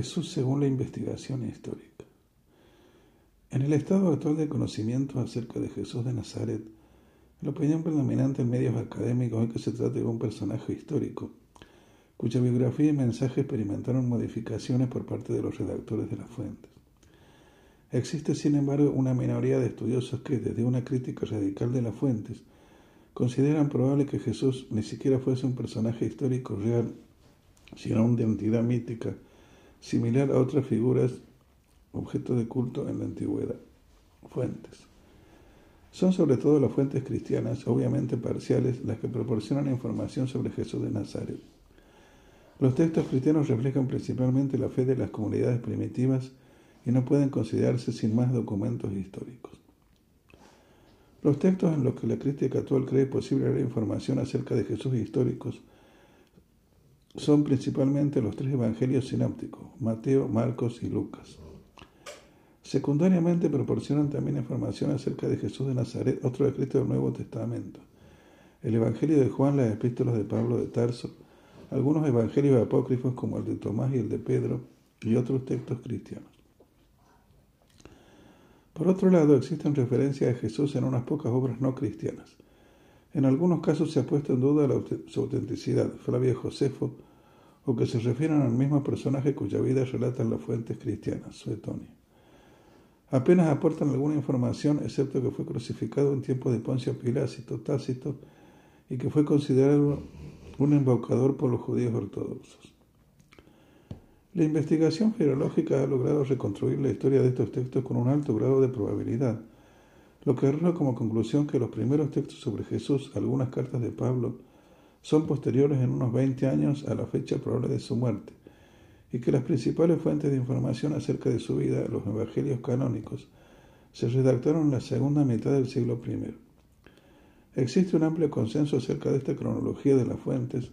Jesús según la investigación histórica. En el estado actual de conocimiento acerca de Jesús de Nazaret, la opinión predominante en medios académicos es que se trata de un personaje histórico, cuya biografía y mensaje experimentaron modificaciones por parte de los redactores de las fuentes. Existe, sin embargo, una minoría de estudiosos que, desde una crítica radical de las fuentes, consideran probable que Jesús ni siquiera fuese un personaje histórico real, sino una entidad mítica, similar a otras figuras objeto de culto en la antigüedad. Fuentes. Son sobre todo las fuentes cristianas, obviamente parciales, las que proporcionan información sobre Jesús de Nazaret. Los textos cristianos reflejan principalmente la fe de las comunidades primitivas y no pueden considerarse sin más documentos históricos. Los textos en los que la crítica actual cree posible dar información acerca de Jesús históricos son principalmente los tres evangelios sinápticos, Mateo, Marcos y Lucas. Secundariamente proporcionan también información acerca de Jesús de Nazaret, otro escrito del Nuevo Testamento, el Evangelio de Juan, las epístolas de Pablo de Tarso, algunos evangelios apócrifos como el de Tomás y el de Pedro y otros textos cristianos. Por otro lado, existen referencias a Jesús en unas pocas obras no cristianas. En algunos casos se ha puesto en duda su autenticidad, Flavio Josefo, o que se refieren al mismo personaje cuya vida relatan las fuentes cristianas, Suetonio. Apenas aportan alguna información, excepto que fue crucificado en tiempos de Poncio Pilácito, Tácito, y que fue considerado un embaucador por los judíos ortodoxos. La investigación filológica ha logrado reconstruir la historia de estos textos con un alto grado de probabilidad, lo que arroja como conclusión que los primeros textos sobre Jesús, algunas cartas de Pablo, son posteriores en unos 20 años a la fecha probable de su muerte, y que las principales fuentes de información acerca de su vida, los evangelios canónicos, se redactaron en la segunda mitad del siglo I. Existe un amplio consenso acerca de esta cronología de las fuentes,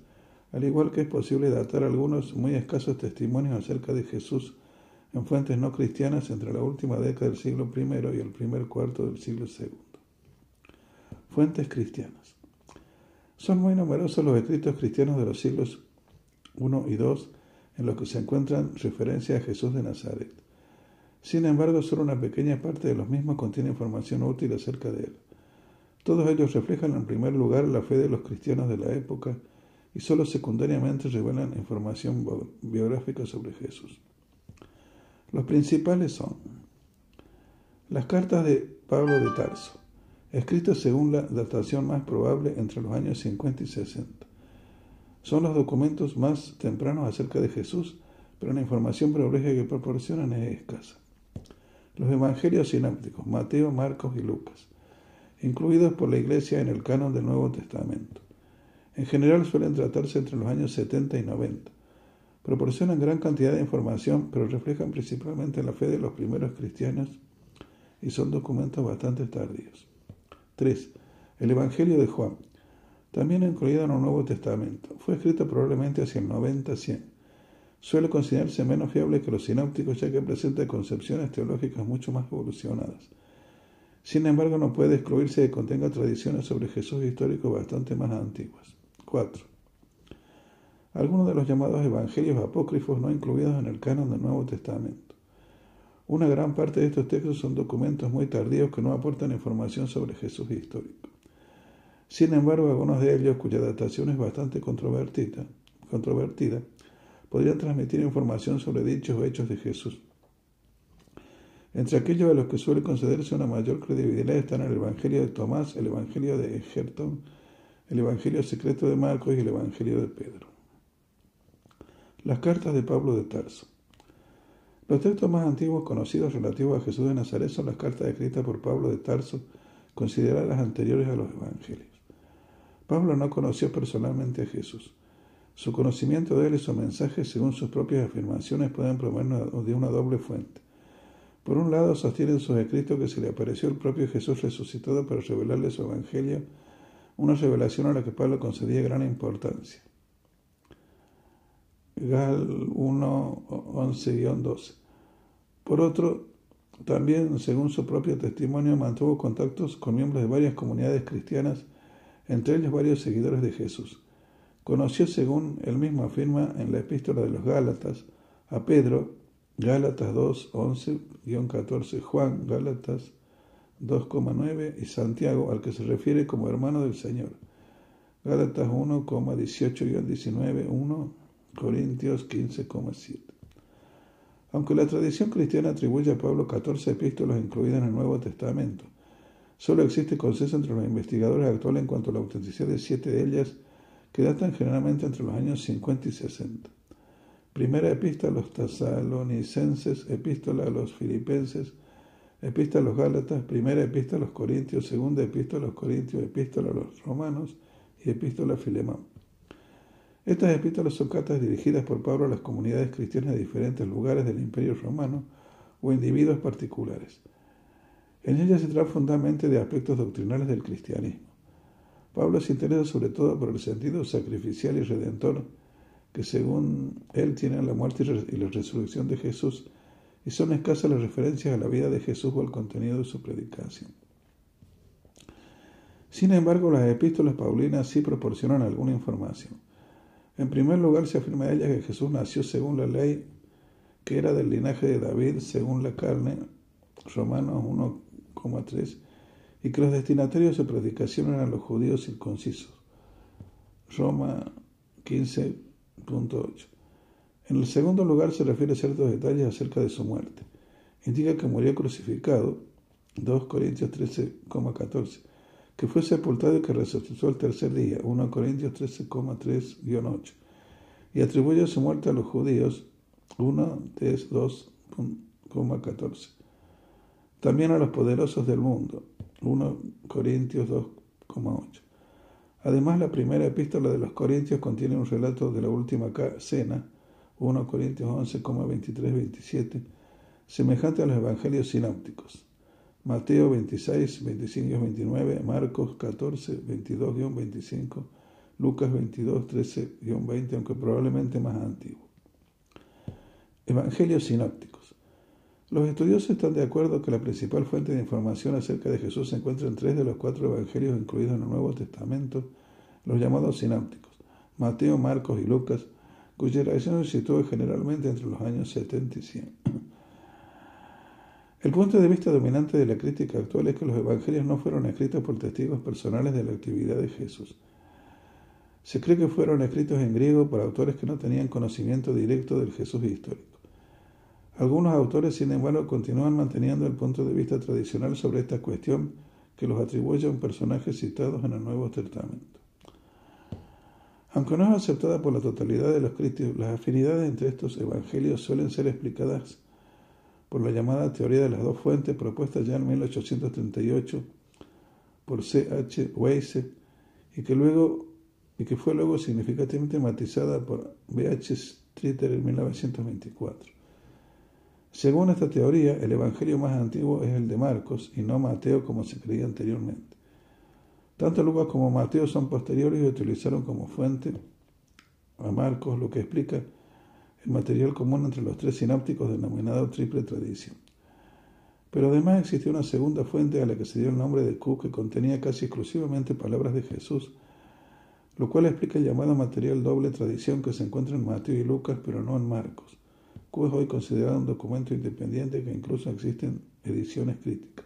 al igual que es posible datar algunos muy escasos testimonios acerca de Jesús en fuentes no cristianas entre la última década del siglo I y el primer cuarto del siglo II. Fuentes cristianas. Son muy numerosos los escritos cristianos de los siglos I y II en los que se encuentran referencias a Jesús de Nazaret. Sin embargo, solo una pequeña parte de los mismos contiene información útil acerca de él. Todos ellos reflejan en primer lugar la fe de los cristianos de la época y solo secundariamente revelan información biográfica sobre Jesús. Los principales son las cartas de Pablo de Tarso, escritas según la datación más probable entre los años 50 y 60. Son los documentos más tempranos acerca de Jesús, pero la información biográfica que proporcionan es escasa. Los evangelios sinápticos, Mateo, Marcos y Lucas, incluidos por la Iglesia en el canon del Nuevo Testamento. En general suelen tratarse entre los años 70 y 90 proporcionan gran cantidad de información, pero reflejan principalmente la fe de los primeros cristianos y son documentos bastante tardíos. 3. El Evangelio de Juan, también incluido en el Nuevo Testamento, fue escrito probablemente hacia el 90-100. Suele considerarse menos fiable que los sinópticos ya que presenta concepciones teológicas mucho más evolucionadas. Sin embargo, no puede excluirse que contenga tradiciones sobre Jesús históricos bastante más antiguas. 4 algunos de los llamados evangelios apócrifos no incluidos en el canon del Nuevo Testamento. Una gran parte de estos textos son documentos muy tardíos que no aportan información sobre Jesús histórico. Sin embargo, algunos de ellos, cuya datación es bastante controvertida, controvertida podrían transmitir información sobre dichos hechos de Jesús. Entre aquellos a los que suele concederse una mayor credibilidad están el Evangelio de Tomás, el Evangelio de Egerton, el Evangelio secreto de Marcos y el Evangelio de Pedro. Las cartas de Pablo de Tarso. Los textos más antiguos conocidos relativos a Jesús de Nazaret son las cartas escritas por Pablo de Tarso, consideradas anteriores a los evangelios. Pablo no conoció personalmente a Jesús. Su conocimiento de él y su mensaje, según sus propias afirmaciones, pueden provenir de una doble fuente. Por un lado, sostienen sus escritos que se le apareció el propio Jesús resucitado para revelarle su evangelio, una revelación a la que Pablo concedía gran importancia. Gal 1, 11-12. Por otro, también, según su propio testimonio, mantuvo contactos con miembros de varias comunidades cristianas, entre ellos varios seguidores de Jesús. Conoció, según él mismo afirma en la epístola de los Gálatas, a Pedro, Gálatas 2, 11-14, Juan, Gálatas 2,9 y Santiago, al que se refiere como hermano del Señor. Gálatas 1, 18-19, 1, Corintios 15,7. Aunque la tradición cristiana atribuye a Pablo 14 epístolas incluidas en el Nuevo Testamento, solo existe consenso entre los investigadores actuales en cuanto a la autenticidad de siete de ellas, que datan generalmente entre los años 50 y 60. Primera epístola a los tesalonicenses, epístola a los filipenses, epístola a los gálatas, primera epístola a los corintios, segunda epístola a los corintios, epístola a los romanos y epístola a Filemón. Estas epístolas son cartas dirigidas por Pablo a las comunidades cristianas de diferentes lugares del Imperio Romano o individuos particulares. En ellas se trata fundamentalmente de aspectos doctrinales del cristianismo. Pablo se interesa sobre todo por el sentido sacrificial y redentor que según él tiene la muerte y la resurrección de Jesús, y son escasas las referencias a la vida de Jesús o al contenido de su predicación. Sin embargo, las epístolas paulinas sí proporcionan alguna información. En primer lugar, se afirma ella que Jesús nació según la ley, que era del linaje de David según la carne, Romanos 1,3, y que los destinatarios de predicación eran los judíos circuncisos, Roma 15.8. En el segundo lugar se refiere a ciertos detalles acerca de su muerte. Indica que murió crucificado, 2 Corintios 13,14 que fue sepultado y que resucitó el tercer día, 1 Corintios 13,3-8, y atribuye su muerte a los judíos, 1 2,14. También a los poderosos del mundo, 1 Corintios 2,8. Además, la primera epístola de los Corintios contiene un relato de la última cena, 1 Corintios 11,23-27, semejante a los evangelios sinópticos. Mateo 26, 25 29, Marcos 14, 22-25, Lucas 22, 13-20, aunque probablemente más antiguo. Evangelios sinópticos. Los estudiosos están de acuerdo que la principal fuente de información acerca de Jesús se encuentra en tres de los cuatro evangelios incluidos en el Nuevo Testamento, los llamados sinópticos, Mateo, Marcos y Lucas, cuya reacción se sitúa generalmente entre los años 70 y 100. El punto de vista dominante de la crítica actual es que los evangelios no fueron escritos por testigos personales de la actividad de Jesús. Se cree que fueron escritos en griego por autores que no tenían conocimiento directo del Jesús histórico. Algunos autores, sin embargo, continúan manteniendo el punto de vista tradicional sobre esta cuestión que los atribuye a un personaje citado en el Nuevo Testamento. Aunque no es aceptada por la totalidad de los críticos, las afinidades entre estos evangelios suelen ser explicadas por la llamada teoría de las dos fuentes propuesta ya en 1838 por C. H. Weisse y que, luego, y que fue luego significativamente matizada por B. H. Streeter en 1924. Según esta teoría, el Evangelio más antiguo es el de Marcos y no Mateo como se creía anteriormente. Tanto Lucas como Mateo son posteriores y utilizaron como fuente a Marcos, lo que explica material común entre los tres sinápticos denominado triple tradición. Pero además existía una segunda fuente a la que se dio el nombre de Q que contenía casi exclusivamente palabras de Jesús, lo cual explica el llamado material doble tradición que se encuentra en Mateo y Lucas, pero no en Marcos es hoy considerado un documento independiente que incluso existen ediciones críticas.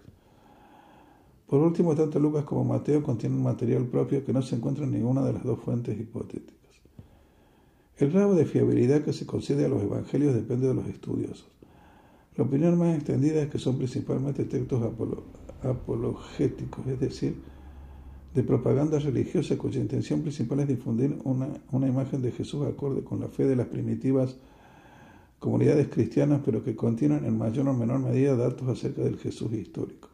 Por último, tanto Lucas como Mateo contienen material propio que no se encuentra en ninguna de las dos fuentes hipotéticas. El grado de fiabilidad que se concede a los evangelios depende de los estudiosos. La opinión más extendida es que son principalmente textos apologéticos, es decir, de propaganda religiosa cuya intención principal es difundir una, una imagen de Jesús acorde con la fe de las primitivas comunidades cristianas, pero que contienen en mayor o menor medida datos acerca del Jesús histórico.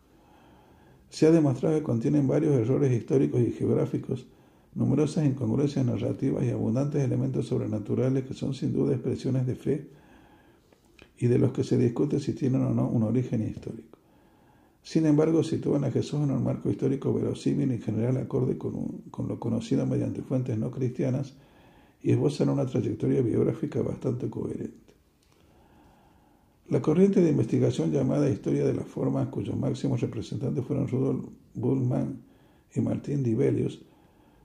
Se ha demostrado que contienen varios errores históricos y geográficos, numerosas incongruencias narrativas y abundantes elementos sobrenaturales que son sin duda expresiones de fe y de los que se discute si tienen o no un origen histórico. Sin embargo, sitúan a Jesús en un marco histórico verosímil y en general acorde con, lo conocido mediante fuentes no cristianas y esbozan una trayectoria biográfica bastante coherente. La corriente de investigación llamada Historia de las Formas, cuyos máximos representantes fueron Rudolf Bullmann y Martín Dibelius,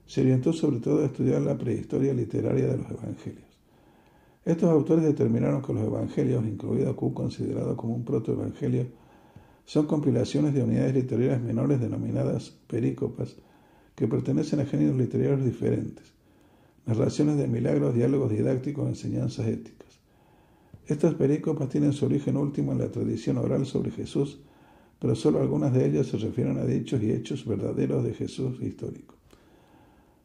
se orientó sobre todo a estudiar la prehistoria literaria de los evangelios. Estos autores determinaron que los evangelios, incluido Q considerado como un protoevangelio, son compilaciones de unidades literarias menores denominadas perícopas que pertenecen a géneros literarios diferentes, narraciones de milagros, diálogos didácticos, enseñanzas éticas. Estas perícopas tienen su origen último en la tradición oral sobre Jesús, pero solo algunas de ellas se refieren a dichos y hechos verdaderos de Jesús histórico.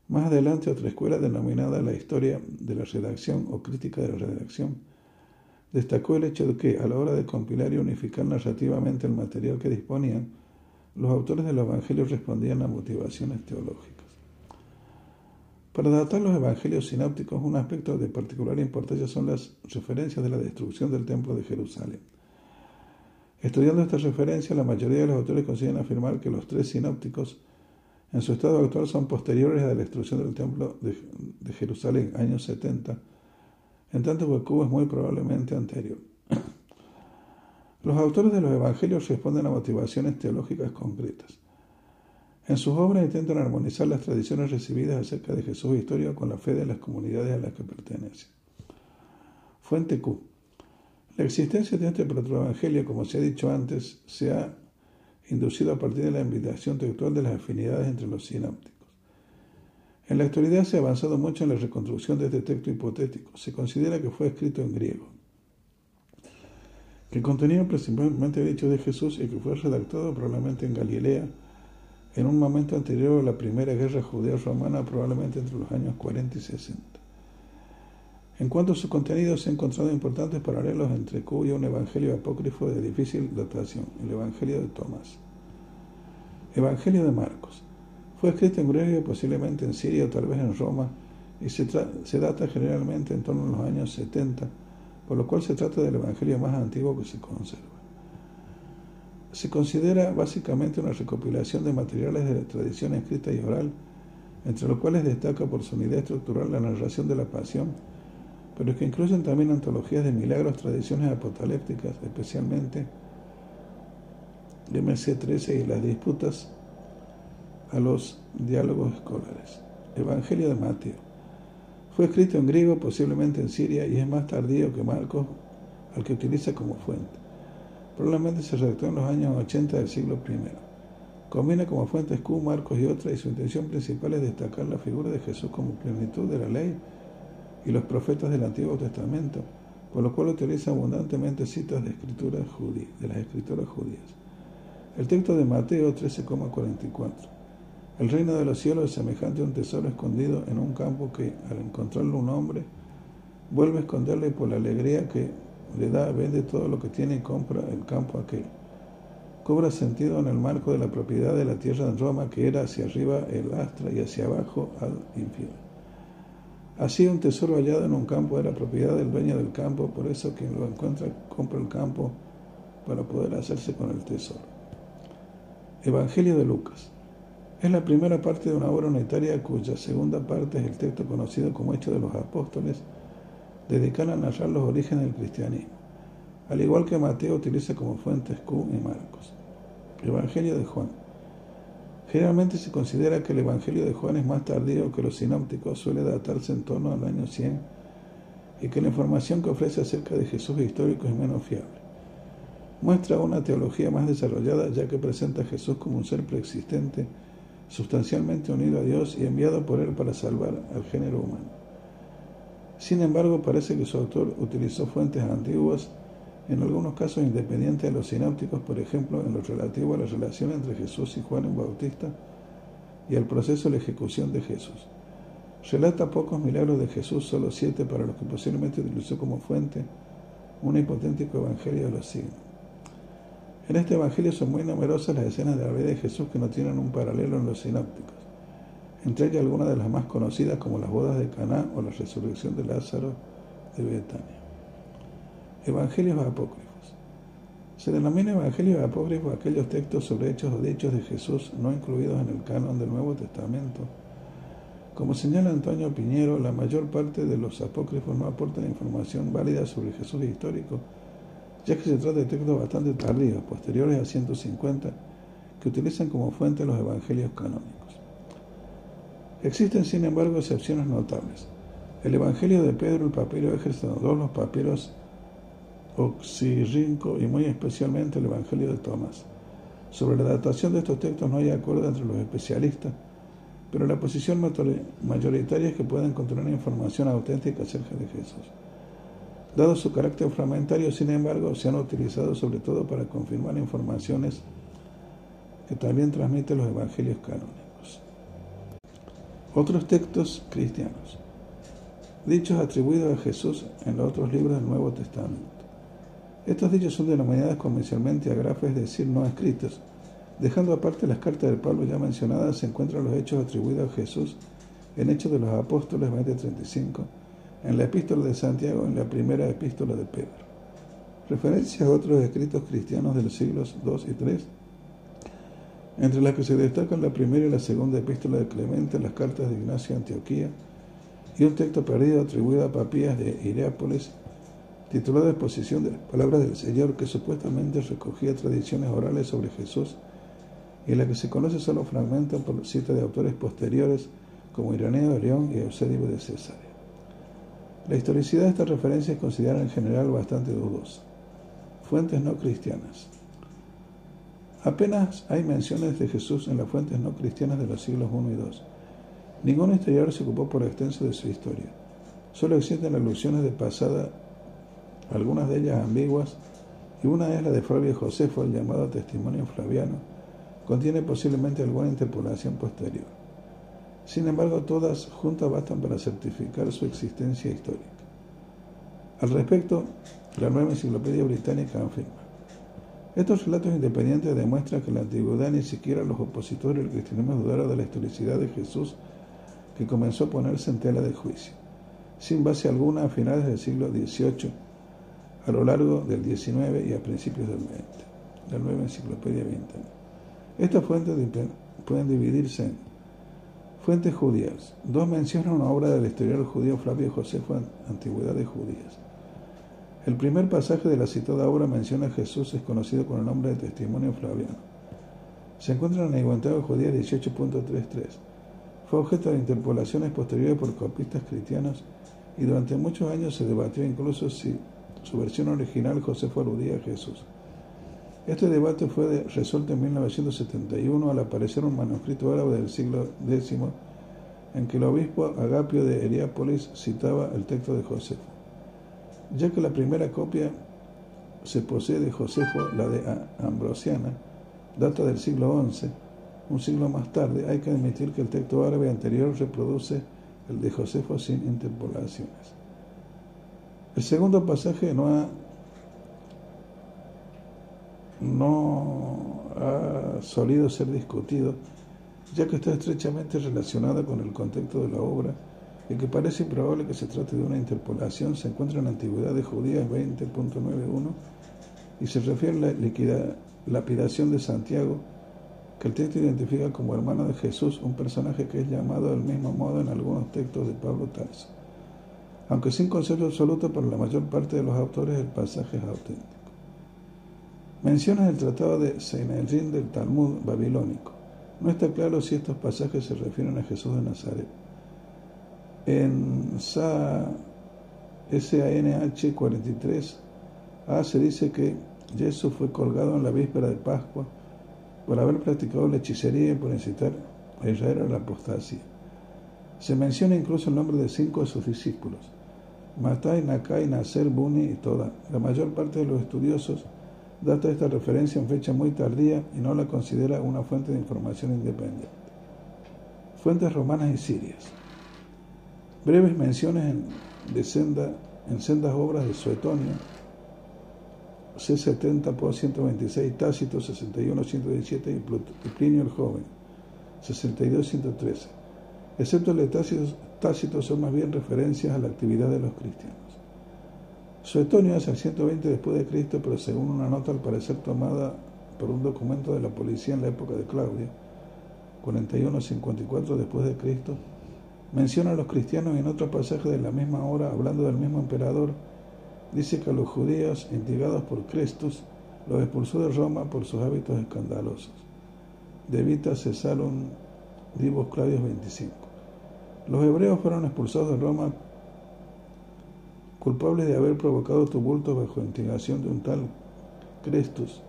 Más adelante, otra escuela denominada la historia de la redacción o crítica de la redacción destacó el hecho de que, a la hora de compilar y unificar narrativamente el material que disponían, los autores de los evangelios respondían a motivaciones teológicas. Para datar los evangelios sinópticos, un aspecto de particular importancia son las referencias de la destrucción del templo de Jerusalén. Estudiando estas referencias, la mayoría de los autores consiguen afirmar que los tres sinópticos, en su estado actual, son posteriores a la destrucción del templo de, Jerusalén, años 70, en tanto que Cuba es muy probablemente anterior. Los autores de los evangelios responden a motivaciones teológicas concretas. En sus obras intentan armonizar las tradiciones recibidas acerca de Jesús histórico con la fe de las comunidades a las que pertenecen. Fuente Q. La existencia de este protoevangelio, como se ha dicho antes, se ha inducido a partir de la invitación textual de las afinidades entre los sinópticos. En la actualidad se ha avanzado mucho en la reconstrucción de este texto hipotético. Se considera que fue escrito en griego, que contenía principalmente dicho de Jesús y que fue redactado probablemente en Galilea, en un momento anterior a la primera guerra judeo-romana, probablemente entre los años 40 y 60. En cuanto a su contenido, se han encontrado importantes paralelos entre Q y un evangelio apócrifo de difícil datación, el Evangelio de Tomás. Evangelio de Marcos. Fue escrito en griego, posiblemente en Siria o tal vez en Roma, y se, se data generalmente en torno a los años 70, por lo cual se trata del evangelio más antiguo que se conserva se considera básicamente una recopilación de materiales de la tradición escrita y oral entre los cuales destaca por su unidad estructural la narración de la pasión, pero que incluyen también antologías de milagros, tradiciones apocalípticas, especialmente MC13 y las disputas a los diálogos escolares. Evangelio de Mateo. Fue escrito en griego, posiblemente en Siria, y es más tardío que Marcos, al que utiliza como fuente. Probablemente se redactó en los años 80 del siglo I. Combina como fuentes Q, Marcos y otras, y su intención principal es destacar la figura de Jesús como plenitud de la ley y los profetas del Antiguo Testamento, por lo cual utiliza abundantemente citas de, escrituras de las escrituras judías. El texto de Mateo 13,44. El reino de los cielos es semejante a un tesoro escondido en un campo que, al encontrarlo un hombre, vuelve a esconderle por la alegría que le da, vende todo lo que tiene y compra el campo aquel. Cobra sentido en el marco de la propiedad de la tierra en Roma, que era hacia arriba el astra y hacia abajo al infierno. Así un tesoro hallado en un campo era propiedad del dueño del campo, por eso quien lo encuentra compra el campo para poder hacerse con el tesoro. Evangelio de Lucas. Es la primera parte de una obra unitaria cuya segunda parte es el texto conocido como Hecho de los Apóstoles, dedicada a narrar los orígenes del cristianismo, al igual que Mateo utiliza como fuentes Q y Marcos. Evangelio de Juan. Generalmente se considera que el Evangelio de Juan es más tardío que los sinópticos, suele datarse en torno al año 100 y que la información que ofrece acerca de Jesús histórico es menos fiable. Muestra una teología más desarrollada ya que presenta a Jesús como un ser preexistente, sustancialmente unido a Dios y enviado por él para salvar al género humano. Sin embargo, parece que su autor utilizó fuentes antiguas en algunos casos independientes de los sinópticos, por ejemplo, en lo relativo a la relación entre Jesús y Juan el Bautista y al proceso de la ejecución de Jesús. Relata pocos milagros de Jesús, solo siete para los que posiblemente utilizó como fuente un hipotético evangelio de los signos. En este evangelio son muy numerosas las escenas de la vida de Jesús que no tienen un paralelo en los sinópticos, entre ellas algunas de las más conocidas como las bodas de Caná o la resurrección de Lázaro de Betania. Evangelios apócrifos. Se denomina evangelios apócrifos aquellos textos sobre hechos o dichos de Jesús no incluidos en el canon del Nuevo Testamento. Como señala Antonio Piñero, la mayor parte de los apócrifos no aportan información válida sobre Jesús histórico, ya que se trata de textos bastante tardíos, posteriores a 150, que utilizan como fuente los evangelios canónicos. Existen, sin embargo, excepciones notables. El Evangelio de Pedro, el papiro Éxodo 2, los papiros Oxirrinco y muy especialmente el Evangelio de Tomás. Sobre la datación de estos textos no hay acuerdo entre los especialistas, pero la posición mayoritaria es que pueden contener información auténtica acerca de Jesús. Dado su carácter fragmentario, sin embargo, se han utilizado sobre todo para confirmar informaciones que también transmiten los evangelios canónicos. Otros textos cristianos, dichos atribuidos a Jesús en los otros libros del Nuevo Testamento. Estos dichos son denominados convencionalmente agrafes, es decir, no escritos. Dejando aparte las cartas del Pablo ya mencionadas, se encuentran los hechos atribuidos a Jesús en Hechos de los Apóstoles 20:35, en la epístola de Santiago, en la primera epístola de Pedro. Referencias a otros escritos cristianos de los siglos II y III, entre las que se destacan la primera y la segunda epístola de Clemente, las cartas de Ignacio de Antioquía, y un texto perdido atribuido a Papías de Ireápolis titulada Exposición de las Palabras del Señor, que supuestamente recogía tradiciones orales sobre Jesús y la que se conoce solo fragmentos por cita de autores posteriores como Ireneo de León y Eusebio de Cesarea. La historicidad de esta referencia es considerada en general bastante dudosa. Fuentes no cristianas. Apenas hay menciones de Jesús en las fuentes no cristianas de los siglos I y II. Ningún historiador se ocupó por extenso de su historia. Solo existen alusiones de pasada algunas de ellas ambiguas, y una es la de Flavio Josefo, el llamado Testimonio Flaviano, contiene posiblemente alguna interpolación posterior. Sin embargo, todas juntas bastan para certificar su existencia histórica. Al respecto, la nueva enciclopedia británica afirma, estos relatos independientes demuestran que en la antigüedad ni siquiera los opositores del cristianismo dudaron de la historicidad de Jesús, que comenzó a ponerse en tela de juicio. Sin base alguna, a finales del siglo XVIII, a lo largo del XIX y a principios del XX, la nueva enciclopedia 20. Estas fuentes pueden dividirse en Fuentes judías. Dos mencionan una obra del historiador judío Flavio Josefo, Antigüedades Judías. El primer pasaje de la citada obra menciona a Jesús, es conocido con el nombre de Testimonio Flaviano. Se encuentra en la Iguantado Judía 18.33. Fue objeto de interpolaciones posteriores por copistas cristianos y durante muchos años se debatió incluso si su versión original Josefo aludía a Jesús. Este debate fue resuelto en 1971 al aparecer un manuscrito árabe del siglo X en que el obispo Agapio de Heriápolis citaba el texto de Josefo. Ya que la primera copia se posee de Josefo, la de Ambrosiana, data del siglo XI, un siglo más tarde, hay que admitir que el texto árabe anterior reproduce el de Josefo sin interpolaciones. El segundo pasaje no ha, no ha solido ser discutido, ya que está estrechamente relacionado con el contexto de la obra y que parece improbable que se trate de una interpolación, se encuentra en la Antigüedad de Judías 20.91 y se refiere a la lapidación de Santiago, que el texto identifica como hermano de Jesús, un personaje que es llamado del mismo modo en algunos textos de Pablo Tarso. Aunque sin concepto absoluto para la mayor parte de los autores, el pasaje es auténtico. Menciona el tratado de Seinedrin del Talmud babilónico. No está claro si estos pasajes se refieren a Jesús de Nazaret. En SANH 43 A se dice que Jesús fue colgado en la víspera de Pascua por haber practicado la hechicería y por incitar a Israel a la apostasía. Se menciona incluso el nombre de cinco de sus discípulos, Matai, Nakai, Nasser, Buni y Toda. La mayor parte de los estudiosos data esta referencia en fecha muy tardía y no la considera una fuente de información independiente. Fuentes romanas y sirias. Breves menciones en, sendas obras de Suetonio, C70 por 126, Tácito 61, 117 y Plinio el Joven 62, 113. Excepto el de Tácito, son más bien referencias a la actividad de los cristianos. Suetonio es el 120 después de Cristo, pero según una nota al parecer tomada por un documento de la policía en la época de Claudio, 41-54 después de Cristo, menciona a los cristianos en otro pasaje de la misma hora, hablando del mismo emperador, dice que los judíos, instigados por Crestus, los expulsó de Roma por sus hábitos escandalosos. De Vita cesaron Divos Claudios 25. Los hebreos fueron expulsados de Roma culpables de haber provocado tumultos bajo instigación de un tal Crestus.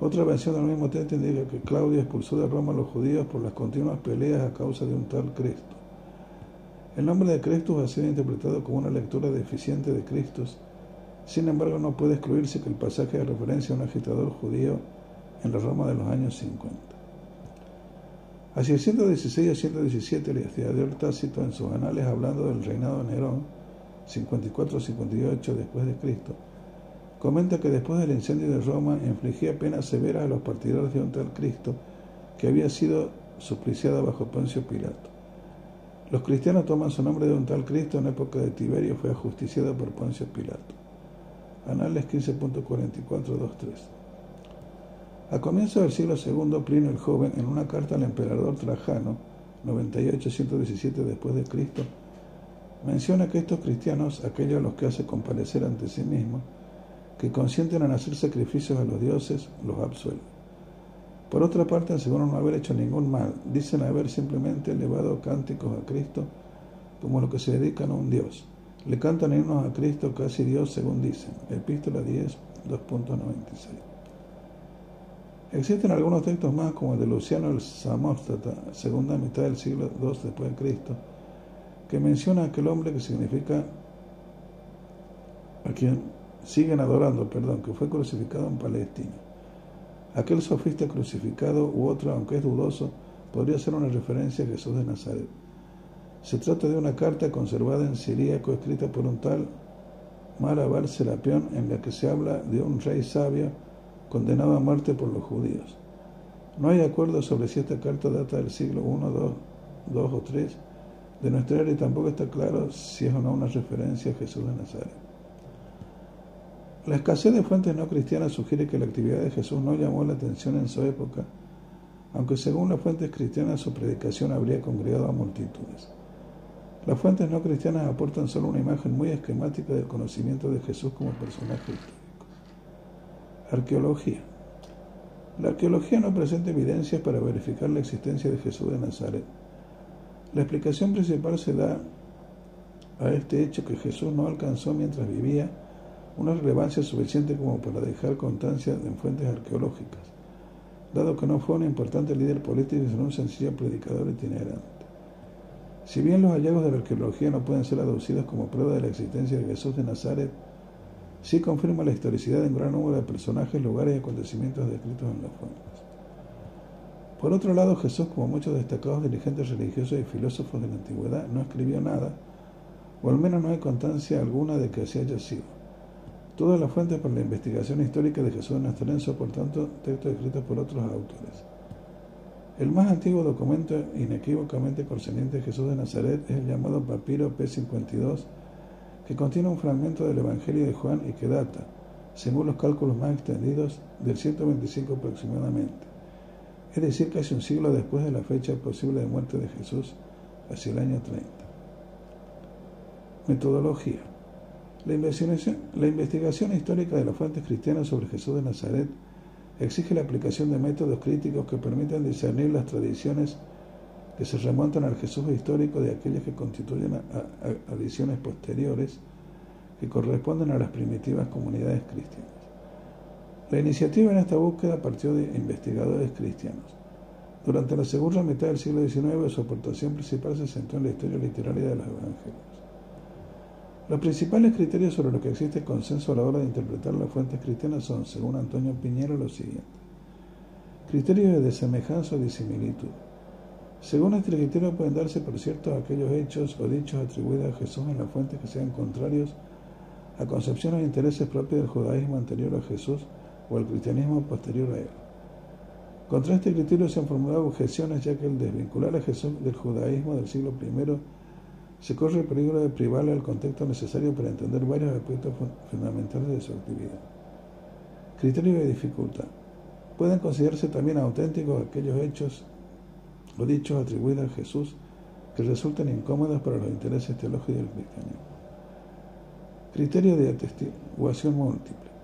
Otra versión del mismo texto indica que Claudio expulsó de Roma a los judíos por las continuas peleas a causa de un tal Cristo. El nombre de Crestus ha sido interpretado como una lectura deficiente de Cristos sin embargo, no puede excluirse que el pasaje de referencia a un agitador judío en la Roma de los años 50. Hacia el 116 a 117, el historiador Tácito, en sus anales hablando del reinado de Nerón, 54-58 después de Cristo, comenta que después del incendio de Roma infligía penas severas a los partidarios de un tal Cristo que había sido supliciado bajo Poncio Pilato. Los cristianos toman su nombre de un tal Cristo en época de Tiberio fue ajusticiado por Poncio Pilato. Anales 15.4423. A comienzos del siglo II, Plinio el Joven, en una carta al emperador Trajano, 98-117 después de Cristo, menciona que estos cristianos, aquellos a los que hace comparecer ante sí mismos, que consienten en hacer sacrificios a los dioses, los absuelve. Por otra parte, aseguran no haber hecho ningún mal, dicen haber simplemente elevado cánticos a Cristo como lo que se dedican a un dios le cantan himnos a Cristo casi Dios según dicen. Epístola 10, 2.96. Existen algunos textos más como el de Luciano el Samóstata, segunda mitad del siglo II después de Cristo, que menciona a aquel hombre que significa a quien siguen adorando, perdón, que fue crucificado en Palestina. Aquel sofista crucificado u otro, aunque es dudoso, podría ser una referencia a Jesús de Nazaret. Se trata de una carta conservada en siríaco escrita por un tal Marabar Serapión en la que se habla de un rey sabio condenado a muerte por los judíos. No hay acuerdo sobre si esta carta data del siglo I, II, II o III de nuestra era y tampoco está claro si es o no una referencia a Jesús de Nazaret. La escasez de fuentes no cristianas sugiere que la actividad de Jesús no llamó la atención en su época aunque según las fuentes cristianas su predicación habría congregado a multitudes. Las fuentes no cristianas aportan solo una imagen muy esquemática del conocimiento de Jesús como personaje. Arqueología. La arqueología no presenta evidencias para verificar la existencia de Jesús de Nazaret. La explicación principal se da a este hecho que Jesús no alcanzó mientras vivía una relevancia suficiente como para dejar constancia en fuentes arqueológicas, dado que no fue un importante líder político sino un sencillo predicador itinerante. Si bien los hallazgos de la arqueología no pueden ser aducidos como prueba de la existencia de Jesús de Nazaret, sí confirma la historicidad de un gran número de personajes, lugares y acontecimientos descritos en las fuentes. Por otro lado, Jesús, como muchos destacados dirigentes religiosos y filósofos de la antigüedad, no escribió nada, o al menos no hay constancia alguna de que así haya sido. Todas las fuentes para la investigación histórica de Jesús de Nazaret son, por tanto, textos escritos por otros autores. El más antiguo documento inequívocamente concerniente a Jesús de Nazaret es el llamado Papiro P52, que contiene un fragmento del Evangelio de Juan y que data, según los cálculos más extendidos, del 125 aproximadamente, es decir, casi un siglo después de la fecha posible de muerte de Jesús, hacia el año 30. Metodología. La investigación, la investigación histórica de las fuentes cristianas sobre Jesús de Nazaret exige la aplicación de métodos críticos que permitan discernir las tradiciones que se remontan al Jesús histórico de aquellas que constituyen adiciones posteriores que corresponden a las primitivas comunidades cristianas. La iniciativa en esta búsqueda partió de investigadores cristianos. Durante la segunda mitad del siglo XIX su aportación principal se centró en la historia literaria de los evangelios. Los principales criterios sobre los que existe consenso a la hora de interpretar las fuentes cristianas son, según Antonio Piñero, los siguientes. Criterios de desemejanza o disimilitud. Según este criterio pueden darse por cierto aquellos hechos o dichos atribuidos a Jesús en las fuentes que sean contrarios a concepciones e intereses propios del judaísmo anterior a Jesús o al cristianismo posterior a él. Contra este criterio se han formulado objeciones ya que el desvincular a Jesús del judaísmo del siglo I se corre el peligro de privarle al contexto necesario para entender varios aspectos fundamentales de su actividad. Criterio de dificultad. Pueden considerarse también auténticos aquellos hechos o dichos atribuidos a Jesús que resulten incómodos para los intereses teológicos del cristianismo. Criterio de atestiguación múltiple.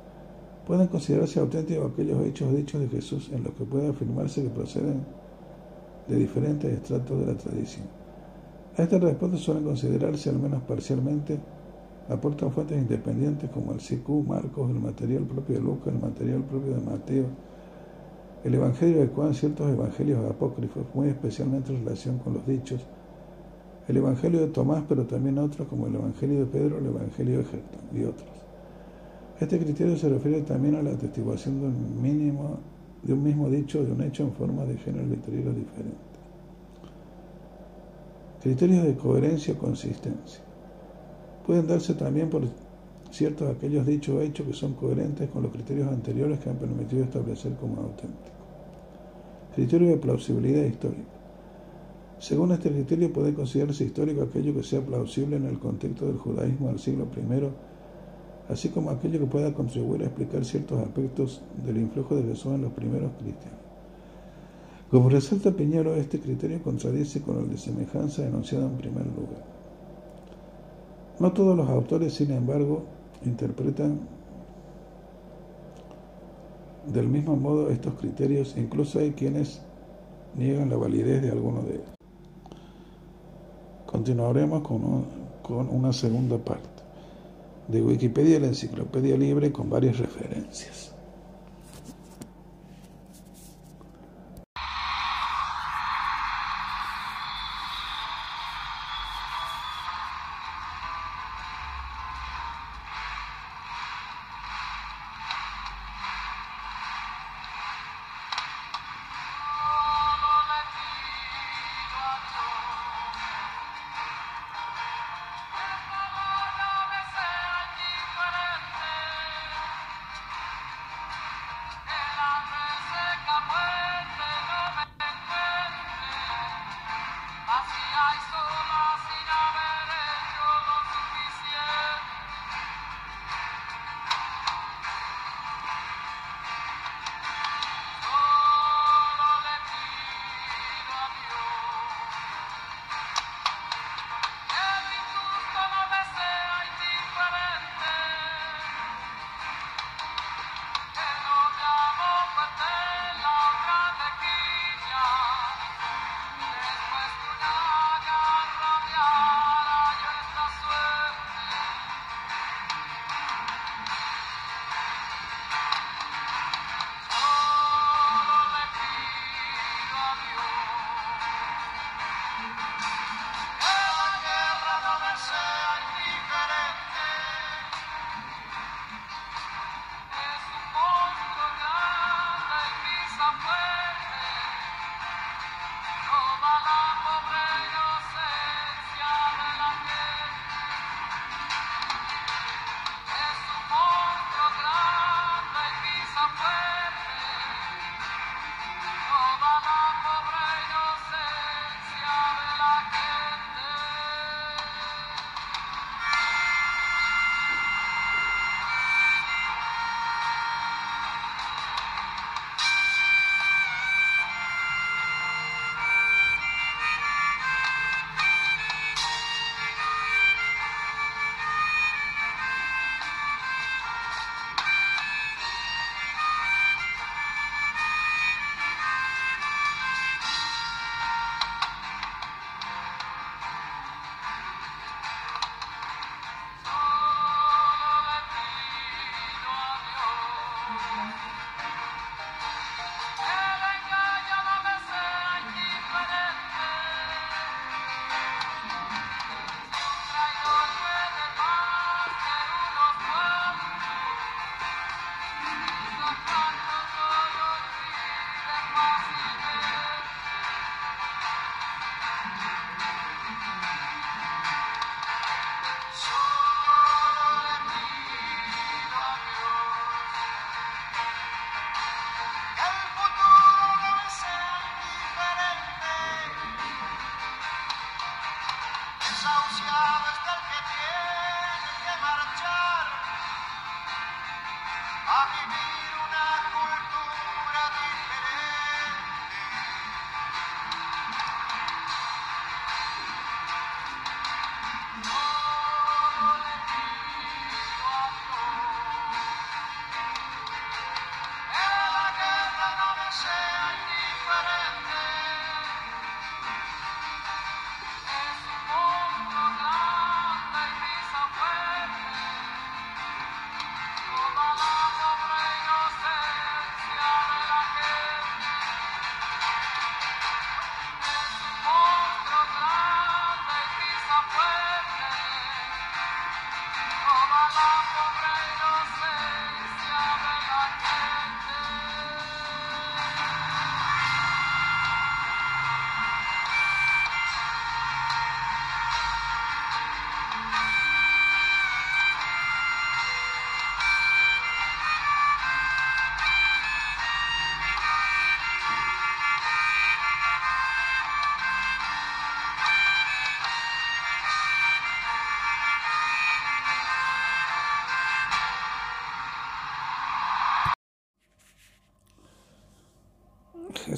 Pueden considerarse auténticos aquellos hechos o dichos de Jesús en los que puede afirmarse que proceden de diferentes estratos de la tradición a esta respuesta suelen considerarse, al menos parcialmente, aportan fuentes independientes como el SICU, Marcos, el material propio de Lucas, el material propio de Mateo, el Evangelio de Juan, ciertos evangelios apócrifos, muy especialmente en relación con los dichos, el Evangelio de Tomás, pero también otros como el Evangelio de Pedro, el Evangelio de Gertón y otros. Este criterio se refiere también a la atestiguación de un, mínimo, de un mismo dicho de un hecho en forma de género literario diferente. Criterios de coherencia o consistencia. Pueden darse también por ciertos aquellos dichos hechos que son coherentes con los criterios anteriores que han permitido establecer como auténticos. Criterio de plausibilidad histórica. Según este criterio puede considerarse histórico aquello que sea plausible en el contexto del judaísmo del siglo I, así como aquello que pueda contribuir a explicar ciertos aspectos del influjo de Jesús en los primeros cristianos. Como resalta Piñero, este criterio contradice con el de semejanza enunciado en primer lugar. No todos los autores, sin embargo, interpretan del mismo modo estos criterios, incluso hay quienes niegan la validez de alguno de ellos. Continuaremos con, con una segunda parte de Wikipedia, la enciclopedia libre con varias referencias.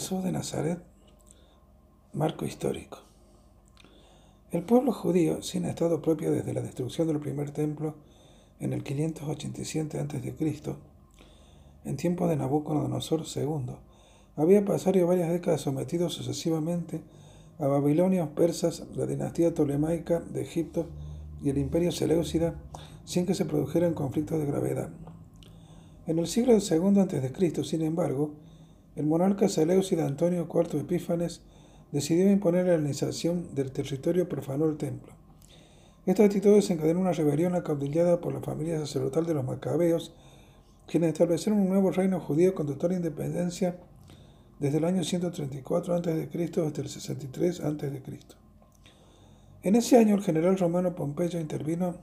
Jesús de Nazaret, marco histórico. El pueblo judío, sin estado propio desde la destrucción del primer templo en el 587 a.C., en tiempo de Nabucodonosor II, había pasado varias décadas sometido sucesivamente a babilonios, persas, la dinastía tolemaica de Egipto y el imperio seleucida, sin que se produjeran conflictos de gravedad. En el siglo II a.C., sin embargo, el monarca seleucida Antonio IV Epífanes decidió imponer la hellenización del territorio profanó el templo. Esta actitud desencadenó una rebelión acaudillada por la familia sacerdotal de los macabeos, quienes establecieron un nuevo reino judío con total independencia desde el año 134 a.C. hasta el 63 a.C. En ese año el general romano Pompeyo intervino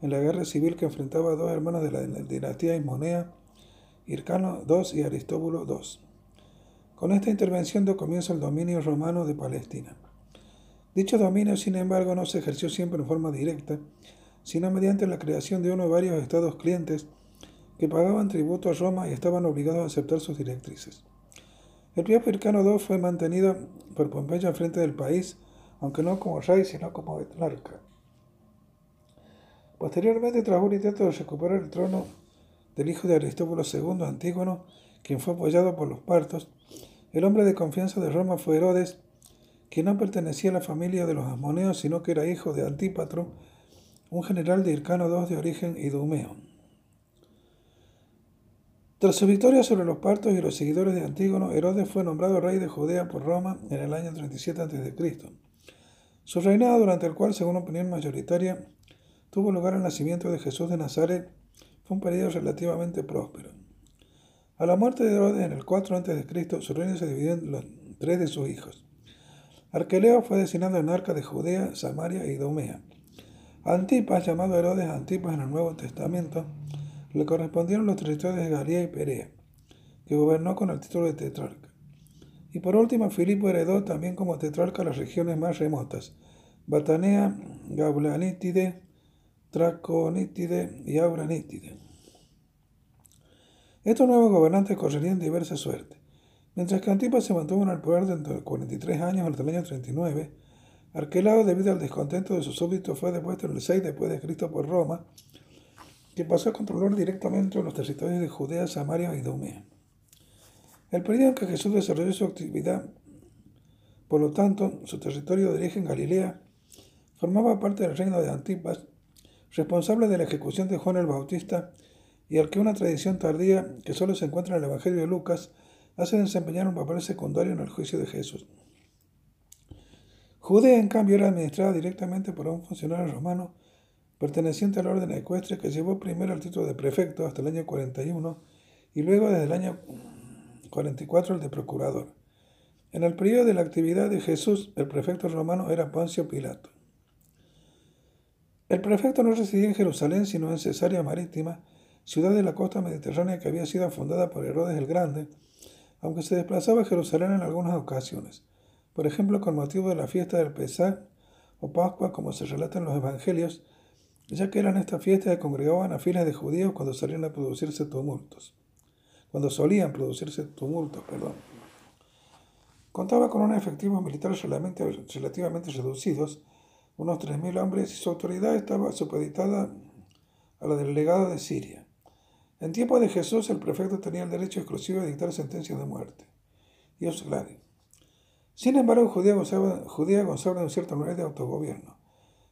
en la guerra civil que enfrentaba a dos hermanos de la dinastía Ismonea, Hircano II y Aristóbulo II. Con esta intervención dio comienzo el dominio romano de Palestina. Dicho dominio, sin embargo, no se ejerció siempre en forma directa, sino mediante la creación de uno de varios estados clientes que pagaban tributo a Roma y estaban obligados a aceptar sus directrices. El Pío Hircano II fue mantenido por Pompeyo al frente del país, aunque no como rey, sino como etnarca. Posteriormente, tras un intento de recuperar el trono del hijo de Aristóbulo II, Antígono, quien fue apoyado por los partos, el hombre de confianza de Roma fue Herodes, que no pertenecía a la familia de los asmoneos, sino que era hijo de Antípatro, un general de Hircano II de origen idumeo. Tras su victoria sobre los partos y los seguidores de Antígono, Herodes fue nombrado rey de Judea por Roma en el año 37 a.C. Su reinado, durante el cual, según opinión mayoritaria, tuvo lugar el nacimiento de Jesús de Nazaret, fue un periodo relativamente próspero. A la muerte de Herodes en el 4 a.C., su reino se dividió en los tres de sus hijos. Arqueleo fue designado en arca de Judea, Samaria y Idumea. Antipas, llamado Herodes Antipas en el Nuevo Testamento, le correspondieron los territorios de Galilea y Perea, que gobernó con el título de tetrarca. Y por último, Filipo heredó también como tetrarca las regiones más remotas, Batanea, Gaulanítide, Traconítide y Auranítide. Estos nuevos gobernantes correrían diversa suerte. Mientras que Antipas se mantuvo en el poder durante 43 años hasta el año 39, Arquelao, debido al descontento de sus súbditos, fue depuesto en el 6 después de Cristo por Roma, que pasó a controlar directamente los territorios de Judea, Samaria y Idumea. El periodo en que Jesús desarrolló su actividad, por lo tanto, su territorio de origen Galilea, formaba parte del reino de Antipas, responsable de la ejecución de Juan el Bautista y al que una tradición tardía que solo se encuentra en el Evangelio de Lucas hace desempeñar un papel secundario en el juicio de Jesús. Judea, en cambio, era administrada directamente por un funcionario romano perteneciente al orden ecuestre que llevó primero el título de prefecto hasta el año 41 y luego desde el año 44 el de procurador. En el periodo de la actividad de Jesús, el prefecto romano era Poncio Pilato. El prefecto no residía en Jerusalén, sino en Cesarea Marítima, ciudad de la costa mediterránea que había sido fundada por Herodes el Grande, aunque se desplazaba a Jerusalén en algunas ocasiones, por ejemplo con motivo de la fiesta del Pesach o Pascua, como se relata en los Evangelios, ya que eran estas fiestas que congregaban a filas de judíos cuando salían a producirse tumultos, cuando solían producirse tumultos, perdón. Contaba con unos efectivos militares relativamente reducidos, unos 3.000 hombres, y su autoridad estaba supeditada a la del legado de Siria. En tiempo de Jesús, el prefecto tenía el derecho exclusivo de dictar sentencias de muerte. Es claro. Sin embargo, Judía gozaba, de un cierto nivel de autogobierno.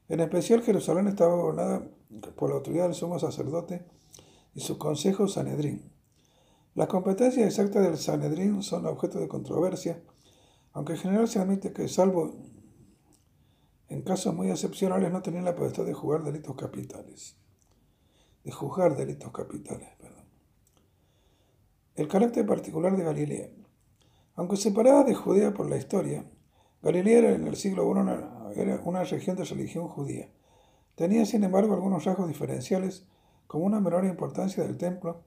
En especial, Jerusalén estaba gobernada por la autoridad del sumo sacerdote y su consejo Sanedrín. Las competencias exactas del Sanedrín son objeto de controversia, aunque en general se admite que, salvo en casos muy excepcionales, no tenían la potestad de jugar delitos capitales. De juzgar delitos capitales. El carácter particular de Galilea. Aunque separada de Judea por la historia, Galilea era en el siglo I una, era una región de religión judía. Tenía, sin embargo, algunos rasgos diferenciales, como una menor importancia del templo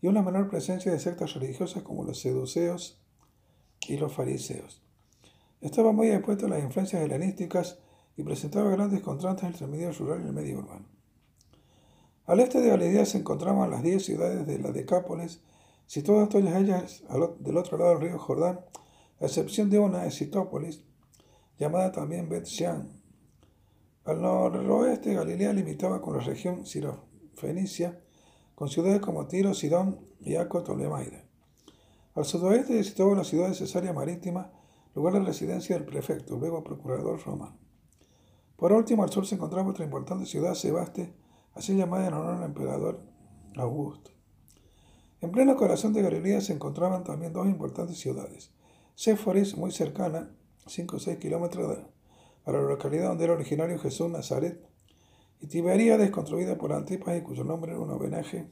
y una menor presencia de sectas religiosas como los seduceos y los fariseos. Estaba muy expuesto a las influencias helenísticas y presentaba grandes contrastes entre el medio rural y el medio urbano. Al este de Galilea se encontraban las diez ciudades de la Decápolis, situadas todas ellas del otro lado del río Jordán, a excepción de una, Citópolis, llamada también Bet Shean. Al noroeste, Galilea limitaba con la región Sirofenicia, con ciudades como Tiro, Sidón y Aco Tolemaida. Al sudoeste situaba la ciudad de Cesarea Marítima, lugar de residencia del prefecto, luego procurador romano. Por último, al sur se encontraba otra importante ciudad, Sebaste, así llamada en honor al emperador Augusto. En pleno corazón de Galilea se encontraban también dos importantes ciudades. Séforis, muy cercana, 5 o 6 kilómetros a la localidad donde era originario Jesús Nazaret, y Tiberíades, construida por Antipas y cuyo nombre era un homenaje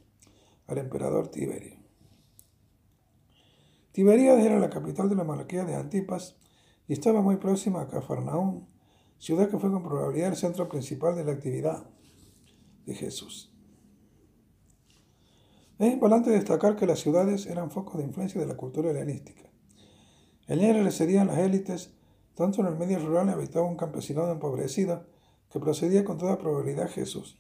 al emperador Tiberio. Tiberíades era la capital de la monarquía de Antipas y estaba muy próxima a Cafarnaún, ciudad que fue con probabilidad el centro principal de la actividad de Jesús. Es importante destacar que las ciudades eran focos de influencia de la cultura helenística. En ellas residían las élites, tanto en el medio rural habitaba un campesinado empobrecido que procedía con toda probabilidad a Jesús.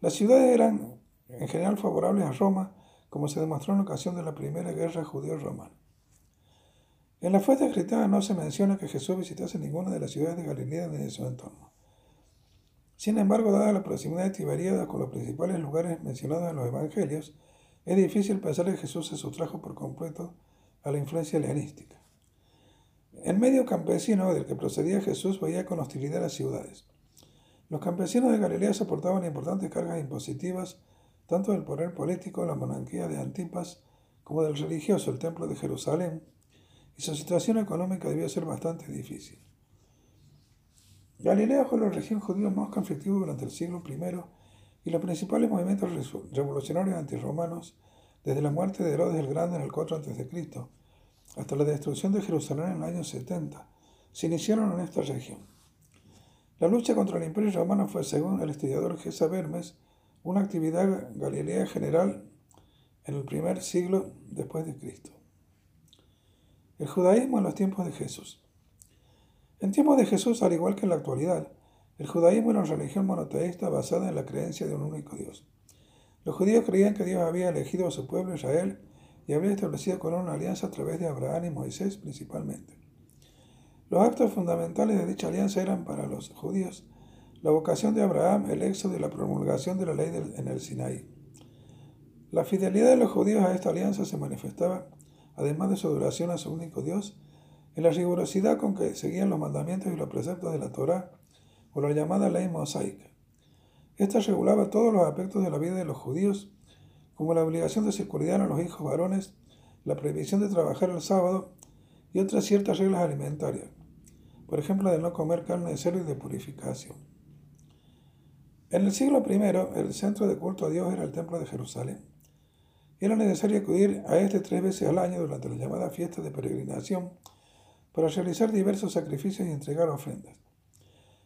Las ciudades eran en general favorables a Roma, como se demostró en ocasión de la primera guerra judío-romana. En la fuente cristiana no se menciona que Jesús visitase ninguna de las ciudades de Galilea ni de su entorno. Sin embargo, dada la proximidad de Tiberíades con los principales lugares mencionados en los evangelios, es difícil pensar que Jesús se sustrajo por completo a la influencia helenística. El medio campesino del que procedía Jesús veía con hostilidad las ciudades. Los campesinos de Galilea soportaban importantes cargas impositivas, tanto del poder político la monarquía de Antipas como del religioso, el templo de Jerusalén, y su situación económica debió ser bastante difícil. Galilea fue la región judía más conflictiva durante el siglo I y los principales movimientos revolucionarios antirromanos, desde la muerte de Herodes el Grande en el 4 a.C. hasta la destrucción de Jerusalén en el año 70, se iniciaron en esta región. La lucha contra el imperio romano fue, según el estudiador Gesa Bermes, una actividad galilea general en el primer siglo después de Cristo. El judaísmo en los tiempos de Jesús. En tiempos de Jesús, al igual que en la actualidad, el judaísmo era una religión monoteísta basada en la creencia de un único Dios. Los judíos creían que Dios había elegido a su pueblo Israel y había establecido con él una alianza a través de Abraham y Moisés principalmente. Los actos fundamentales de dicha alianza eran para los judíos la vocación de Abraham, el éxodo y la promulgación de la ley en el Sinaí. La fidelidad de los judíos a esta alianza se manifestaba además de su adoración a su único Dios, en la rigurosidad con que seguían los mandamientos y los preceptos de la Torá o la llamada ley mosaica. Esta regulaba todos los aspectos de la vida de los judíos, como la obligación de circuncidar a los hijos varones, la prohibición de trabajar el sábado y otras ciertas reglas alimentarias, por ejemplo, de no comer carne de cerdo y de purificación. En el siglo I, el centro de culto a Dios era el Templo de Jerusalén. Era necesario acudir a este tres veces al año durante la llamada fiesta de peregrinación para realizar diversos sacrificios y entregar ofrendas.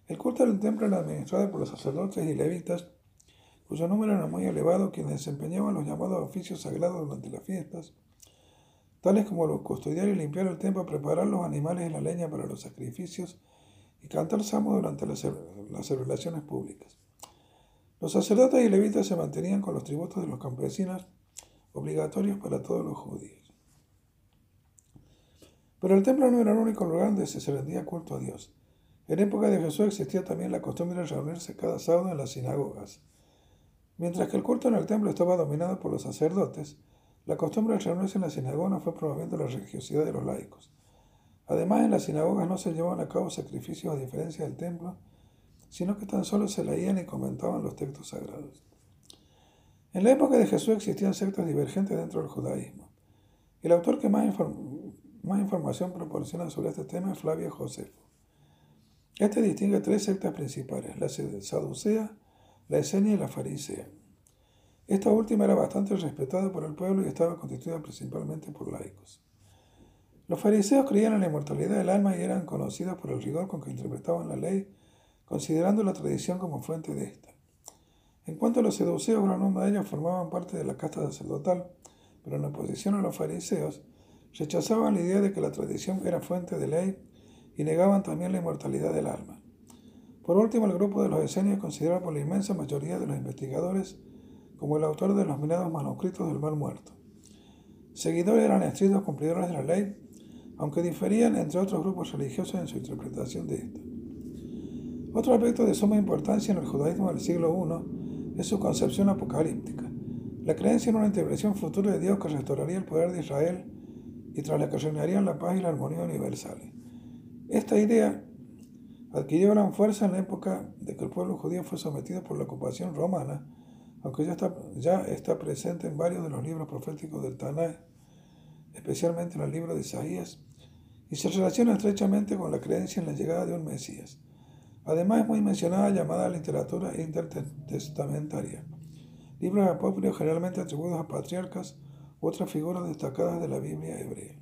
El culto del templo era administrado por los sacerdotes y levitas, cuyo número era muy elevado, quienes desempeñaban los llamados oficios sagrados durante las fiestas, tales como los custodiar y limpiar el templo, preparar los animales y la leña para los sacrificios y cantar salmos durante las, las celebraciones públicas. Los sacerdotes y levitas se mantenían con los tributos de los campesinos obligatorios para todos los judíos. Pero el templo no era el único lugar donde se rendía culto a Dios. En época de Jesús existía también la costumbre de reunirse cada sábado en las sinagogas. Mientras que el culto en el templo estaba dominado por los sacerdotes, la costumbre de reunirse en la sinagoga fue promoviendo la religiosidad de los laicos. Además, en las sinagogas no se llevaban a cabo sacrificios a diferencia del templo, sino que tan solo se leían y comentaban los textos sagrados. En la época de Jesús existían sectas divergentes dentro del judaísmo. El autor que más, más información proporciona sobre este tema es Flavio Josefo. Este distingue tres sectas principales, la saducea, la esenia y la farisea. Esta última era bastante respetada por el pueblo y estaba constituida principalmente por laicos. Los fariseos creían en la inmortalidad del alma y eran conocidos por el rigor con que interpretaban la ley, considerando la tradición como fuente de esta. En cuanto a los seduceos, gran número de ellos formaban parte de la casta sacerdotal, pero en oposición a los fariseos, rechazaban la idea de que la tradición era fuente de ley y negaban también la inmortalidad del alma. Por último, el grupo de los esenios considerado por la inmensa mayoría de los investigadores como el autor de los minados manuscritos del mal muerto. Seguidores eran estrictos cumplidores de la ley, aunque diferían entre otros grupos religiosos en su interpretación de esta. Otro aspecto de suma importancia en el judaísmo del siglo I es su concepción apocalíptica, la creencia en una intervención futura de Dios que restauraría el poder de Israel y tras la que reinarían la paz y la armonía universales. Esta idea adquirió gran fuerza en la época de que el pueblo judío fue sometido por la ocupación romana, aunque ya está, ya está presente en varios de los libros proféticos del Tanaj, especialmente en el libro de Isaías, y se relaciona estrechamente con la creencia en la llegada de un Mesías. Además es muy mencionada llamada literatura intertestamentaria, libros apócrifos generalmente atribuidos a patriarcas otras figuras destacadas de la Biblia hebrea.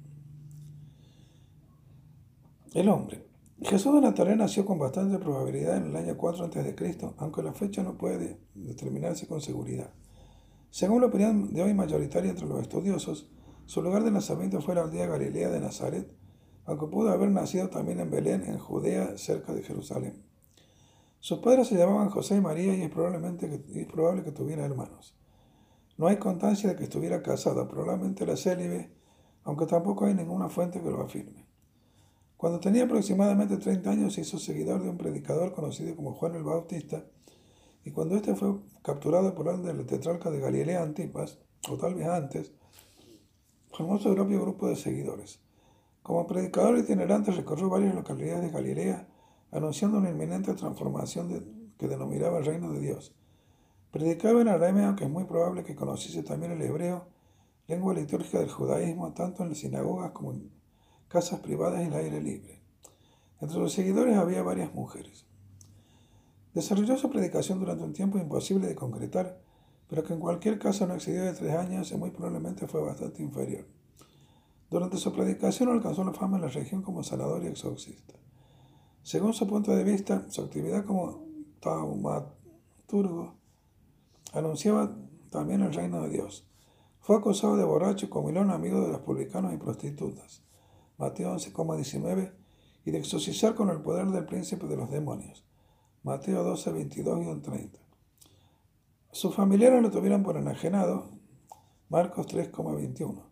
El hombre. Jesús de Nazaret nació con bastante probabilidad en el año 4 a.C., aunque la fecha no puede determinarse con seguridad. Según la opinión de hoy mayoritaria entre los estudiosos, su lugar de nacimiento fue la aldea Galilea de Nazaret, aunque pudo haber nacido también en Belén, en Judea, cerca de Jerusalén. Sus padres se llamaban José y María y es, probablemente es probable que tuviera hermanos. No hay constancia de que estuviera casada, probablemente era célibe, aunque tampoco hay ninguna fuente que lo afirme. Cuando tenía aproximadamente 30 años se hizo seguidor de un predicador conocido como Juan el Bautista, y cuando éste fue capturado por el tetrarca de Galilea Antipas, o tal vez antes, formó su propio grupo de seguidores. Como predicador itinerante recorrió varias localidades de Galilea, anunciando una inminente transformación que denominaba el reino de Dios. Predicaba en arameo, aunque es muy probable que conociese también el hebreo, lengua litúrgica del judaísmo, tanto en las sinagogas como en casas privadas y el aire libre. Entre sus seguidores había varias mujeres. Desarrolló su predicación durante un tiempo imposible de concretar, pero que en cualquier caso no excedió de tres años y muy probablemente fue bastante inferior. Durante su predicación alcanzó la fama en la región como sanador y exorcista. Según su punto de vista, su actividad como taumaturgo anunciaba también el reino de Dios. Fue acusado de borracho comilón amigo de los publicanos y prostitutas. Mateo 11,19, y de exorcizar con el poder del príncipe de los demonios. Mateo 12, 22 y 30. Sus familiares lo tuvieron por enajenado. Marcos 3,21.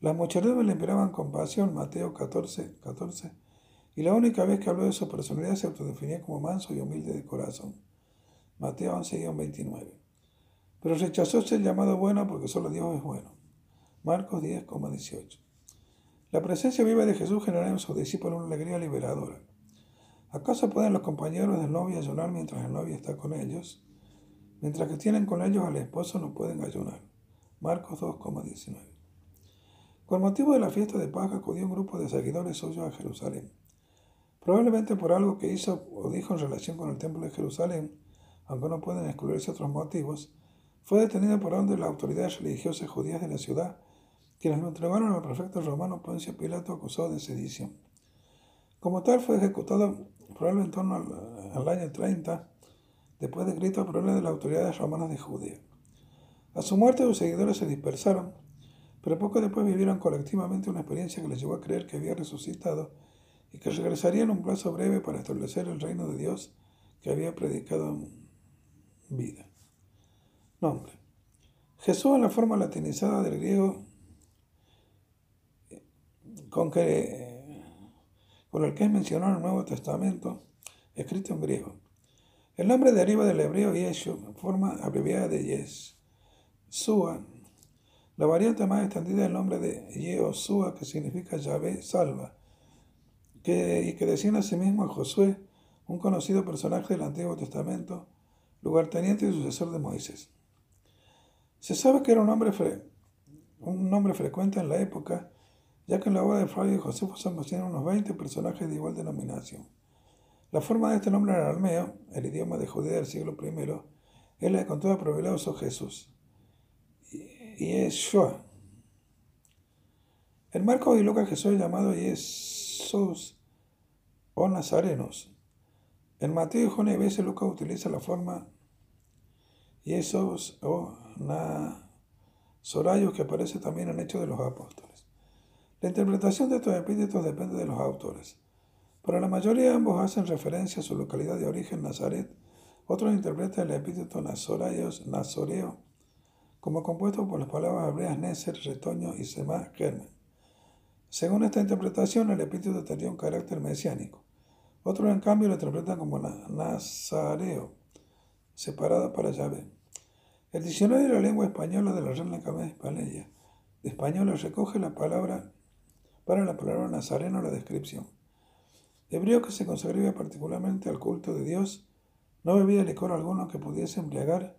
Las muchedumbres le esperaban compasión. Mateo 14, 14. Y la única vez que habló de su personalidad se autodefinía como manso y humilde de corazón. Mateo 11, 29. Pero rechazó ser llamado bueno porque solo Dios es bueno. Marcos 10,18. La presencia viva de Jesús genera en sus discípulos una alegría liberadora. ¿Acaso pueden los compañeros del novio ayunar mientras el novio está con ellos? Mientras que tienen con ellos al esposo no pueden ayunar. Marcos 2,19. Con motivo de la fiesta de Pascua acudió un grupo de seguidores suyos a Jerusalén. Probablemente por algo que hizo o dijo en relación con el templo de Jerusalén, aunque no pueden excluirse otros motivos, fue detenido por orden de las autoridades religiosas judías de la ciudad quienes lo entregaron al prefecto romano Poncio Pilato acusado de sedición. Como tal, fue ejecutado probablemente en torno al, año 30, después de grito por orden de las autoridades romanas de Judea. A su muerte, sus seguidores se dispersaron, pero poco después vivieron colectivamente una experiencia que les llevó a creer que había resucitado y que regresaría en un plazo breve para establecer el reino de Dios que había predicado en vida. Nombre. Jesús en la forma latinizada del griego con, que, con el que es mencionado en el Nuevo Testamento, escrito en griego. El nombre deriva del hebreo Yeshu, forma abreviada de Yes. Sua, la variante más extendida del nombre de Yehoshua, que significa Yahvé salva, que, y que designa a sí mismo a Josué, un conocido personaje del Antiguo Testamento, lugarteniente y sucesor de Moisés. Se sabe que era un nombre, un nombre frecuente en la época, ya que en la obra de Flavio Josefo se mencionan unos 20 personajes de igual denominación. La forma de este nombre en arameo, el idioma de Judea del siglo I, es la de con toda probabilidad usó Jesús. Y es Shoah. En Marcos y Lucas Jesús es llamado Jesús o Nazarenos. En Mateo y Juan y veces Lucas utiliza la forma Jesús o Nazorayos que aparece también en Hechos de los Apóstoles. La interpretación de estos epítetos depende de los autores. Para la mayoría ambos hacen referencia a su localidad de origen, Nazaret. Otros interpretan el epíteto Nazorayos, Nazoreo, como compuesto por las palabras hebreas Neser, retoño y Semá, germen. Según esta interpretación, el epíteto tenía un carácter mesiánico. Otros, en cambio, lo interpretan como Nazareo, separado para Yahvé. El diccionario de la lengua española de la Reina Academia Española de española recoge la palabra para la palabra nazareno la descripción. Hebreo que se consagraba particularmente al culto de Dios, no bebía licor alguno que pudiese embriagar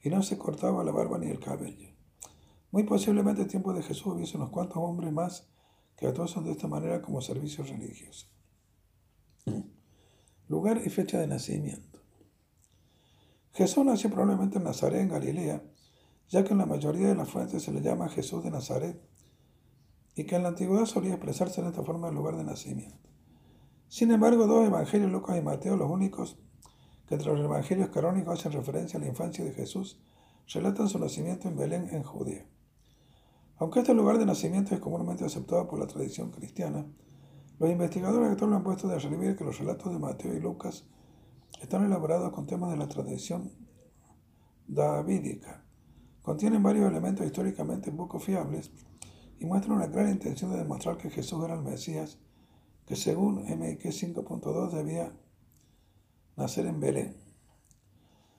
y no se cortaba la barba ni el cabello. Muy posiblemente en tiempo de Jesús hubiese unos cuantos hombres más que actuasen de esta manera como servicios religiosos. Lugar y fecha de nacimiento. Jesús nació probablemente en Nazaret, en Galilea, ya que en la mayoría de las fuentes se le llama Jesús de Nazaret, y que en la antigüedad solía expresarse en esta forma el lugar de nacimiento. Sin embargo, dos evangelios, Lucas y Mateo, los únicos que entre los evangelios canónicos hacen referencia a la infancia de Jesús, relatan su nacimiento en Belén, en Judea. Aunque este lugar de nacimiento es comúnmente aceptado por la tradición cristiana, los investigadores actuales han puesto de relieve que los relatos de Mateo y Lucas están elaborados con temas de la tradición davídica. Contienen varios elementos históricamente poco fiables y muestran una gran intención de demostrar que Jesús era el Mesías, que según MX 5.2 debía nacer en Belén.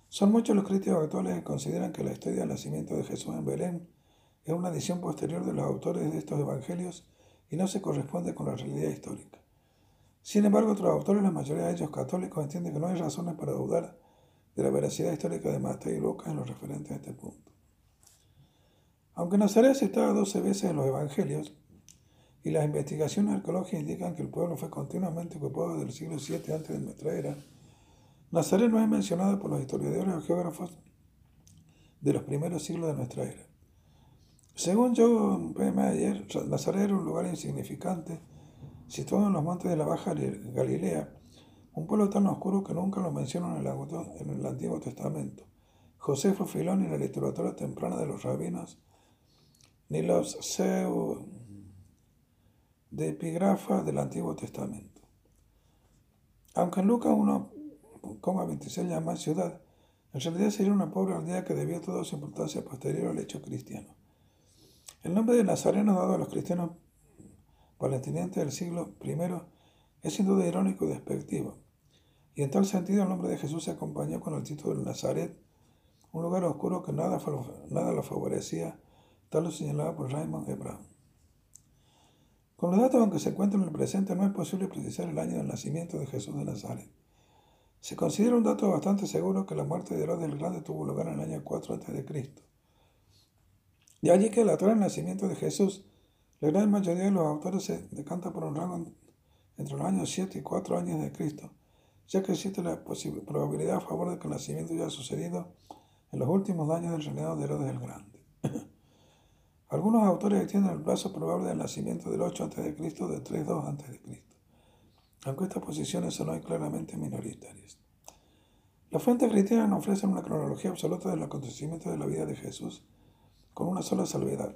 Son muchos los críticos actuales que consideran que la historia del nacimiento de Jesús en Belén es una edición posterior de los autores de estos evangelios y no se corresponde con la realidad histórica. Sin embargo, otros autores, la mayoría de ellos católicos, entienden que no hay razones para dudar de la veracidad histórica de Mateo y Lucas en lo referente a este punto. Aunque Nazaret estaba 12 veces en los evangelios, y las investigaciones arqueológicas indican que el pueblo fue continuamente ocupado desde el siglo VII antes de nuestra era, Nazaret no es mencionado por los historiadores o geógrafos de los primeros siglos de nuestra era. Según John P. Mayer, Nazaret era un lugar insignificante, situado en los montes de la Baja Galilea, un pueblo tan oscuro que nunca lo mencionan en el, en el Antiguo Testamento. Josefo Filón y la literatura temprana de los rabinos, ni los seu de epigrafa del Antiguo Testamento. Aunque en Lucas 1,26 llama ciudad, en realidad sería una pobre aldea que debió toda su importancia posterior al hecho cristiano. El nombre de Nazareno dado a los cristianos palestinienses del siglo I es sin duda irónico y despectivo, y en tal sentido el nombre de Jesús se acompañó con el título de Nazaret, un lugar oscuro que nada, nada lo favorecía, tal lo señalaba por Raymond. Brown. Con los datos aunque se encuentran en el presente, no es posible precisar el año del nacimiento de Jesús de Nazaret. Se considera un dato bastante seguro que la muerte de Herodes el Grande tuvo lugar en el año 4 a.C. De allí que la del nacimiento de Jesús, la gran mayoría de los autores se decanta por un rango entre los años 7 y 4 años de Cristo, ya que existe la probabilidad a favor de que el nacimiento haya sucedido en los últimos años del reinado de Herodes el Grande. Algunos autores extienden el plazo probable del nacimiento del 8 a.C. de 3.2 a.C., aunque estas posiciones son hoy claramente minoritarias. Las fuentes cristianas ofrecen una cronología absoluta del acontecimiento de la vida de Jesús, con una sola salvedad.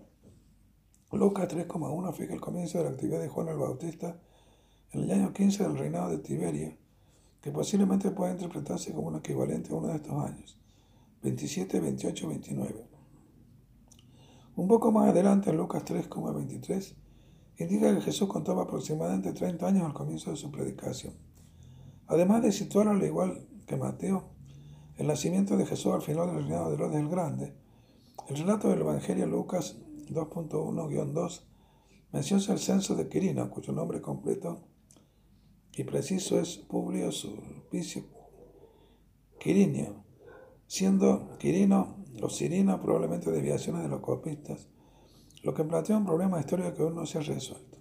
Lucas 3,1 fija el comienzo de la actividad de Juan el Bautista en el año 15 del reinado de Tiberio, que posiblemente pueda interpretarse como un equivalente a uno de estos años. 27, 28, 29. Un poco más adelante, en Lucas 3,23, indica que Jesús contaba aproximadamente 30 años al comienzo de su predicación. Además de situar al igual que Mateo, el nacimiento de Jesús al final del reinado de Herodes el Grande, el relato del Evangelio Lucas 2.1-2 menciona el censo de Quirino, cuyo nombre completo y preciso es Publio Sulpicio Quirinio, siendo Quirino o Sirino probablemente desviaciones de los copistas, lo que plantea un problema histórico que aún no se ha resuelto.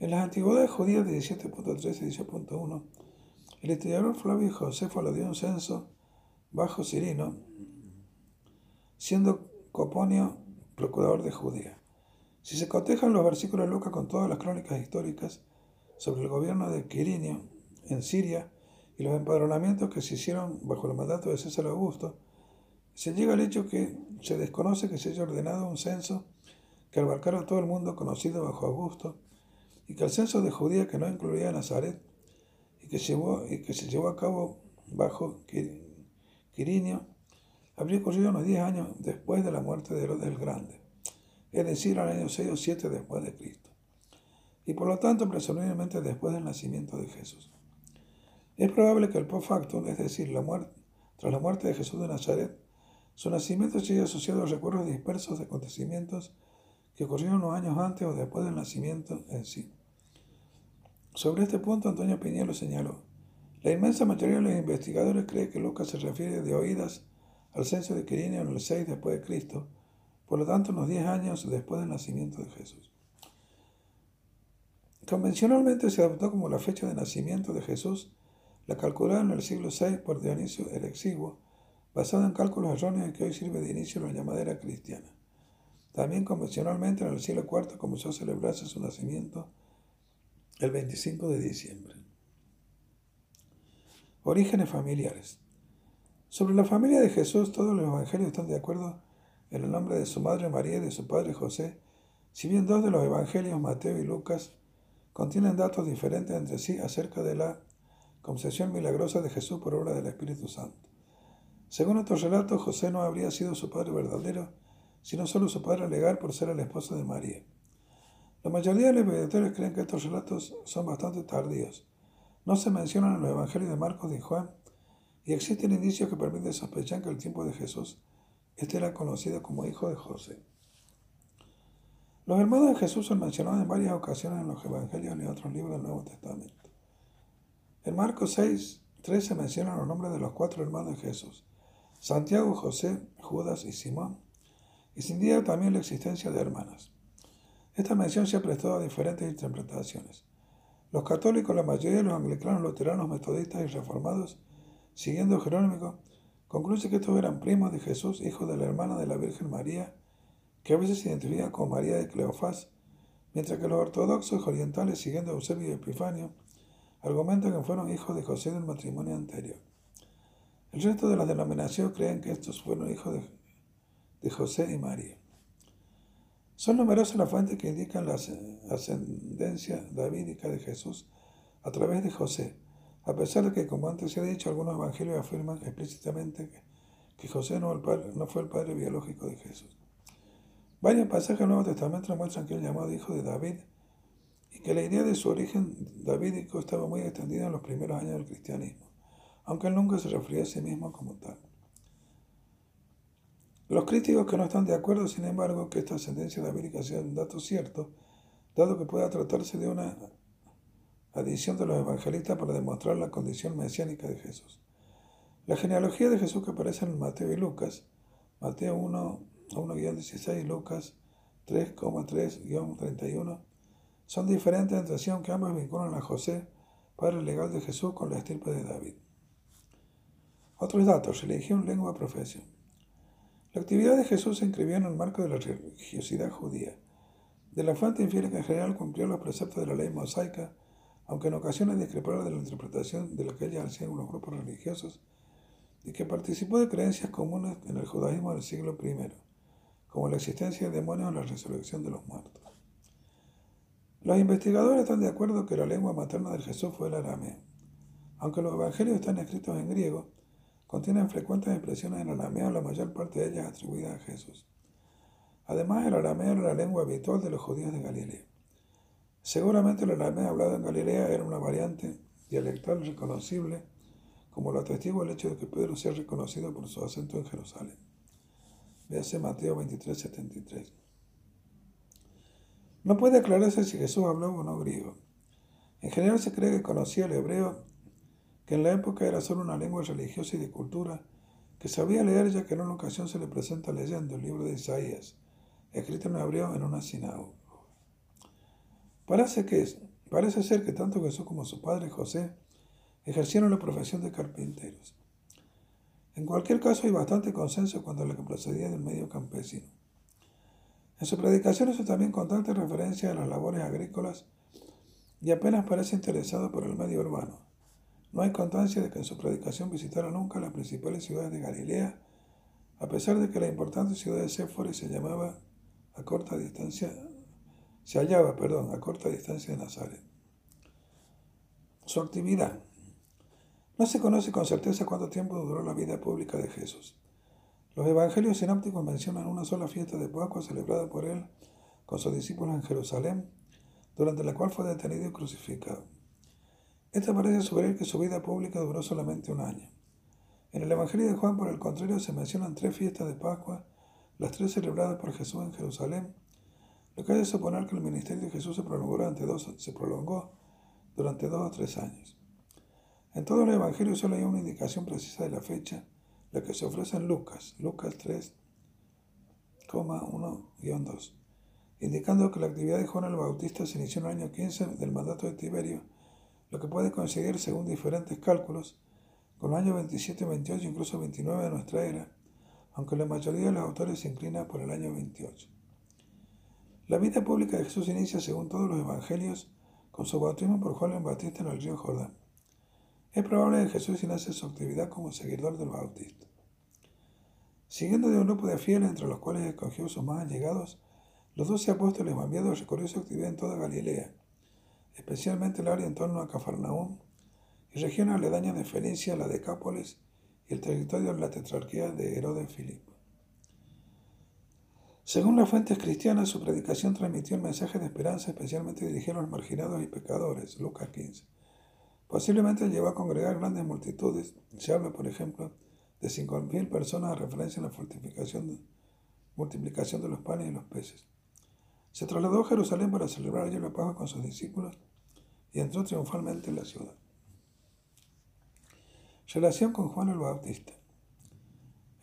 En las antigüedades judías de 17.3 y 18.1, el historiador Flavio Josefo le dio un censo bajo Sirino, siendo Coponio procurador de Judea. Si se cotejan los versículos de Lucas con todas las crónicas históricas sobre el gobierno de Quirinio en Siria y los empadronamientos que se hicieron bajo el mandato de César Augusto, se llega al hecho que se desconoce que se haya ordenado un censo que abarcara a todo el mundo conocido bajo Augusto y que el censo de Judía que no incluía a Nazaret y que, y que se llevó a cabo bajo Quirinio habría ocurrido unos 10 años después de la muerte de Herodes el Grande, es decir, al año 6 o 7 después de Cristo, y por lo tanto presumiblemente después del nacimiento de Jesús. Es probable que el post factum, es decir, la muerte, tras la muerte de Jesús de Nazaret, su nacimiento sigue asociado a recuerdos dispersos de acontecimientos que ocurrieron unos años antes o después del nacimiento en sí. Sobre este punto, Antonio Piñero señaló, la inmensa mayoría de los investigadores cree que Lucas se refiere de oídas al censo de Quirinio en el 6 después de Cristo, por lo tanto unos 10 años después del nacimiento de Jesús. Convencionalmente se adoptó como la fecha de nacimiento de Jesús, la calculada en el siglo VI por Dionisio el Exiguo, basada en cálculos erróneos que hoy sirve de inicio a la llamadera cristiana. También convencionalmente en el siglo IV comenzó a celebrarse su nacimiento el 25 de diciembre. Orígenes familiares. Sobre la familia de Jesús, todos los evangelios están de acuerdo en el nombre de su madre María y de su padre José, si bien dos de los evangelios, Mateo y Lucas, contienen datos diferentes entre sí acerca de la concesión milagrosa de Jesús por obra del Espíritu Santo. Según otros relatos, José no habría sido su padre verdadero, sino solo su padre legal por ser el esposo de María. La mayoría de los meditadores creen que estos relatos son bastante tardíos. No se mencionan en los evangelios de Marcos y Juan, y existen indicios que permiten sospechar que el tiempo de Jesús este era conocido como hijo de José. Los hermanos de Jesús son mencionados en varias ocasiones en los evangelios y otros libros del Nuevo Testamento. En Marcos 6, 13 se mencionan los nombres de los cuatro hermanos de Jesús, Santiago, José, Judas y Simón, y sin duda también la existencia de hermanas. Esta mención se ha prestado a diferentes interpretaciones. Los católicos, la mayoría de los anglicanos, luteranos, metodistas y reformados, siguiendo Jerónimo, concluye que estos eran primos de Jesús, hijo de la hermana de la Virgen María, que a veces se identifica como María de Cleofás, mientras que los ortodoxos orientales, siguiendo Eusebio y Epifanio, argumentan que fueron hijos de José del matrimonio anterior. El resto de las denominaciones creen que estos fueron hijos de, de José y María. Son numerosas las fuentes que indican la ascendencia davídica de Jesús a través de José, a pesar de que, como antes se ha dicho, algunos evangelios afirman explícitamente que, José no, fue el padre biológico de Jesús. Varios pasajes del Nuevo Testamento muestran que el llamado hijo de David y que la idea de su origen davídico estaba muy extendida en los primeros años del cristianismo, aunque él nunca se refería a sí mismo como tal. Los críticos que no están de acuerdo, sin embargo, que esta ascendencia davídica sea un dato cierto, dado que pueda tratarse de una adición de los evangelistas para demostrar la condición mesiánica de Jesús. La genealogía de Jesús que aparece en Mateo y Lucas, Mateo 1, 1-16 Lucas 3,3-31, son diferentes entre sí aunque ambas vinculan a José, padre legal de Jesús, con la estirpe de David. Otros datos, religión, lengua, profesión. La actividad de Jesús se inscribió en el marco de la religiosidad judía. De la fuente infiere que en general cumplió los preceptos de la ley mosaica, aunque en ocasiones discrepara de la interpretación de lo que hacían los grupos religiosos, y que participó de creencias comunes en el judaísmo del siglo I, como la existencia de demonios o la resurrección de los muertos. Los investigadores están de acuerdo que la lengua materna de Jesús fue el arameo. Aunque los evangelios están escritos en griego, contienen frecuentes expresiones en arameo, la mayor parte de ellas atribuidas a Jesús. Además, el arameo era la lengua habitual de los judíos de Galilea. Seguramente el arameo hablado en Galilea era una variante dialectal reconocible, como lo atestigua el hecho de que Pedro sea reconocido por su acento en Jerusalén. Véase Mateo 23, 73. No puede aclararse si Jesús habló o no griego. En general se cree que conocía el hebreo, que en la época era solo una lengua religiosa y de cultura, que sabía leer ya que en una ocasión se le presenta leyendo el libro de Isaías, escrito en hebreo en una sinagoga. Parece, que, parece ser que tanto Jesús como su padre José ejercieron la profesión de carpinteros. En cualquier caso hay bastante consenso cuando lo que procedía del medio campesino. En su predicación hizo también constante referencia a las labores agrícolas y apenas parece interesado por el medio urbano. No hay constancia de que en su predicación visitara nunca las principales ciudades de Galilea, a pesar de que la importante ciudad de Séforis se llamaba a corta distancia, se hallaba, perdón, a corta distancia de Nazaret. Su actividad. No se conoce con certeza cuánto tiempo duró la vida pública de Jesús. Los evangelios sinápticos mencionan una sola fiesta de Pascua celebrada por él con sus discípulos en Jerusalén durante la cual fue detenido y crucificado. Esta parece sugerir que su vida pública duró solamente un año. En el Evangelio de Juan, por el contrario, se mencionan tres fiestas de Pascua, las tres celebradas por Jesús en Jerusalén, lo que hace suponer que el ministerio de Jesús se prolongó durante dos, se prolongó durante dos o tres años. En todo el Evangelio solo hay una indicación precisa de la fecha, la que se ofrece en Lucas, Lucas 3, 1-2 indicando que la actividad de Juan el Bautista se inició en el año 15 del mandato de Tiberio, lo que puede coincidir, según diferentes cálculos, con el año 27, 28, incluso 29 de nuestra era, aunque la mayoría de los autores se inclina por el año 28. La vida pública de Jesús inicia, según todos los evangelios, con su bautismo por Juan el Bautista en el río Jordán. Es probable que Jesús inicie su actividad como seguidor del Bautista. Siguiendo de un grupo de fieles entre los cuales escogió sus más allegados, los doce apóstoles enviados recorrió su actividad en toda Galilea, especialmente el área en torno a Cafarnaúm y regiones aledañas de Fenicia, la Decápolis y el territorio de la tetrarquía de Herodes Filipo. Según las fuentes cristianas, su predicación transmitió un mensaje de esperanza especialmente dirigido a los marginados y pecadores, Lucas 15. Posiblemente llevó a congregar grandes multitudes. Se habla, por ejemplo, de 5.000 personas a referencia a la fortificación, multiplicación de los panes y los peces. Se trasladó a Jerusalén para celebrar allí la Pascua con sus discípulos y entró triunfalmente en la ciudad. Relación con Juan el Bautista.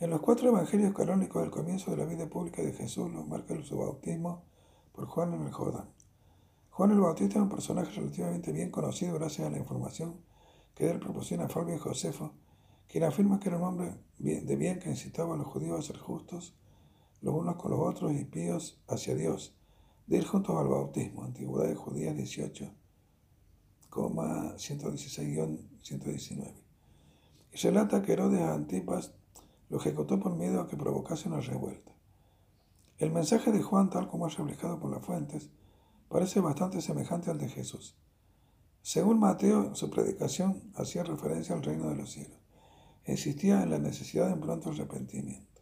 En los cuatro evangelios canónicos del comienzo de la vida pública de Jesús nos marca su bautismo por Juan en el Jordán. Juan el Bautista es un personaje relativamente bien conocido gracias a la información que él proporciona a Fabio y Josefo, quien afirma que era un hombre de bien que incitaba a los judíos a ser justos los unos con los otros y píos hacia Dios de ir juntos al bautismo, Antigüedad Judía 18, 116-119. Y relata que Herodes Antipas lo ejecutó por miedo a que provocase una revuelta. El mensaje de Juan, tal como es reflejado por las fuentes, parece bastante semejante al de Jesús. Según Mateo, su predicación hacía referencia al reino de los cielos. Insistía en la necesidad de un pronto arrepentimiento.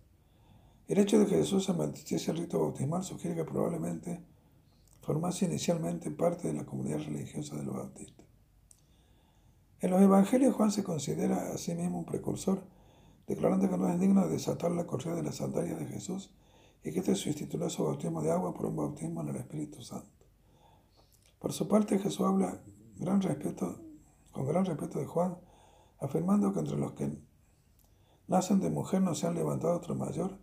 El hecho de que Jesús mantuviese el rito bautismal sugiere que probablemente formase inicialmente parte de la comunidad religiosa de los bautistas. En los evangelios Juan se considera a sí mismo un precursor, declarando que no es digno de desatar la correa de las sandalias de Jesús y que este sustituyó su bautismo de agua por un bautismo en el Espíritu Santo. Por su parte, Jesús habla con gran respeto de Juan, afirmando que entre los que nacen de mujer no se han levantado otro mayor,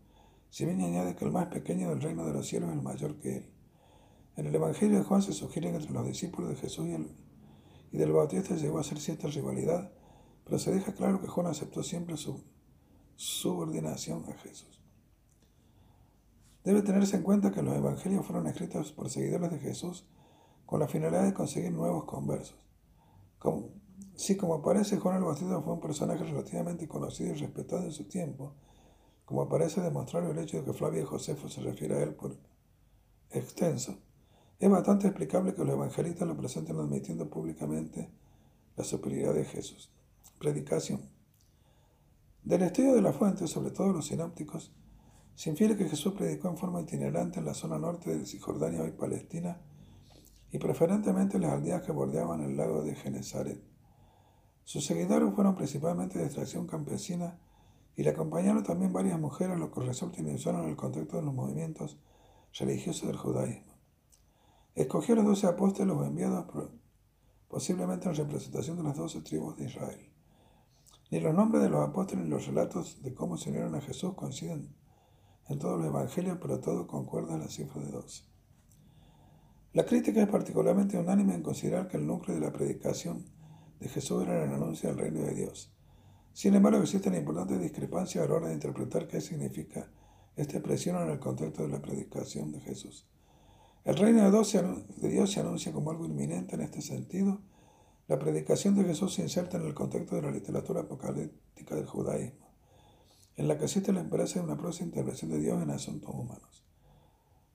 si bien añade que el más pequeño del reino de los cielos es el mayor que él. En el Evangelio de Juan se sugiere que entre los discípulos de Jesús y, del Bautista llegó a ser cierta rivalidad, pero se deja claro que Juan aceptó siempre su subordinación a Jesús. Debe tenerse en cuenta que los evangelios fueron escritos por seguidores de Jesús con la finalidad de conseguir nuevos conversos. Como, si como parece Juan el Bautista fue un personaje relativamente conocido y respetado en su tiempo, como parece demostrar el hecho de que Flavio Josefo se refiere a él por extenso, es bastante explicable que los evangelistas lo presenten admitiendo públicamente la superioridad de Jesús. Predicación. Del estudio de la fuente, sobre todo los sinópticos, se infiere que Jesús predicó en forma itinerante en la zona norte de Cisjordania, hoy Palestina, y preferentemente en las aldeas que bordeaban el lago de Genezaret. Sus seguidores fueron principalmente de extracción campesina y le acompañaron también varias mujeres, lo que resulta inusual en el contexto de los movimientos religiosos del judaísmo. Escogió a los doce apóstoles enviados posiblemente en representación de las doce tribus de Israel. Ni los nombres de los apóstoles ni los relatos de cómo se unieron a Jesús coinciden en todos los evangelios, pero todo concuerda en la cifra de doce. La crítica es particularmente unánime en considerar que el núcleo de la predicación de Jesús era el anuncio del reino de Dios. Sin embargo, existen importantes discrepancias a la hora de interpretar qué significa esta expresión en el contexto de la predicación de Jesús. El reino de Dios se anuncia como algo inminente en este sentido. La predicación de Jesús se inserta en el contexto de la literatura apocalíptica del judaísmo, en la que existe la esperanza de una próxima intervención de Dios en asuntos humanos.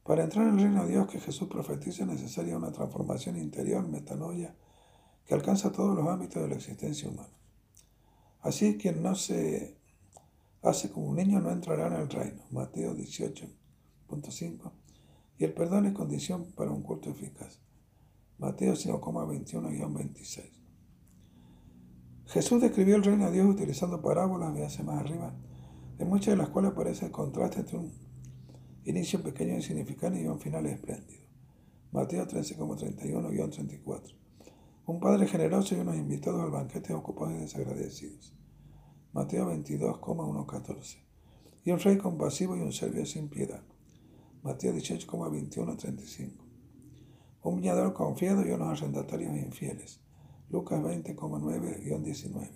Para entrar en el reino de Dios que Jesús profetiza es necesaria una transformación interior, metanoia, que alcanza todos los ámbitos de la existencia humana. Así quien no se hace como un niño no entrará en el reino. Mateo 18.5 y el perdón es condición para un culto eficaz. Mateo 5,21-26. Jesús describió el reino de Dios utilizando parábolas, hace más arriba, en muchas de las cuales aparece el contraste entre un inicio pequeño e insignificante y un final espléndido. Mateo 13,31-34. Un padre generoso y unos invitados al banquete ocupados y desagradecidos. Mateo 22,1-14. Y un rey compasivo y un servicio sin piedad. Mateo 18,21 35. Un viñador confiado y unos arrendatarios infieles. Lucas 20,9-19.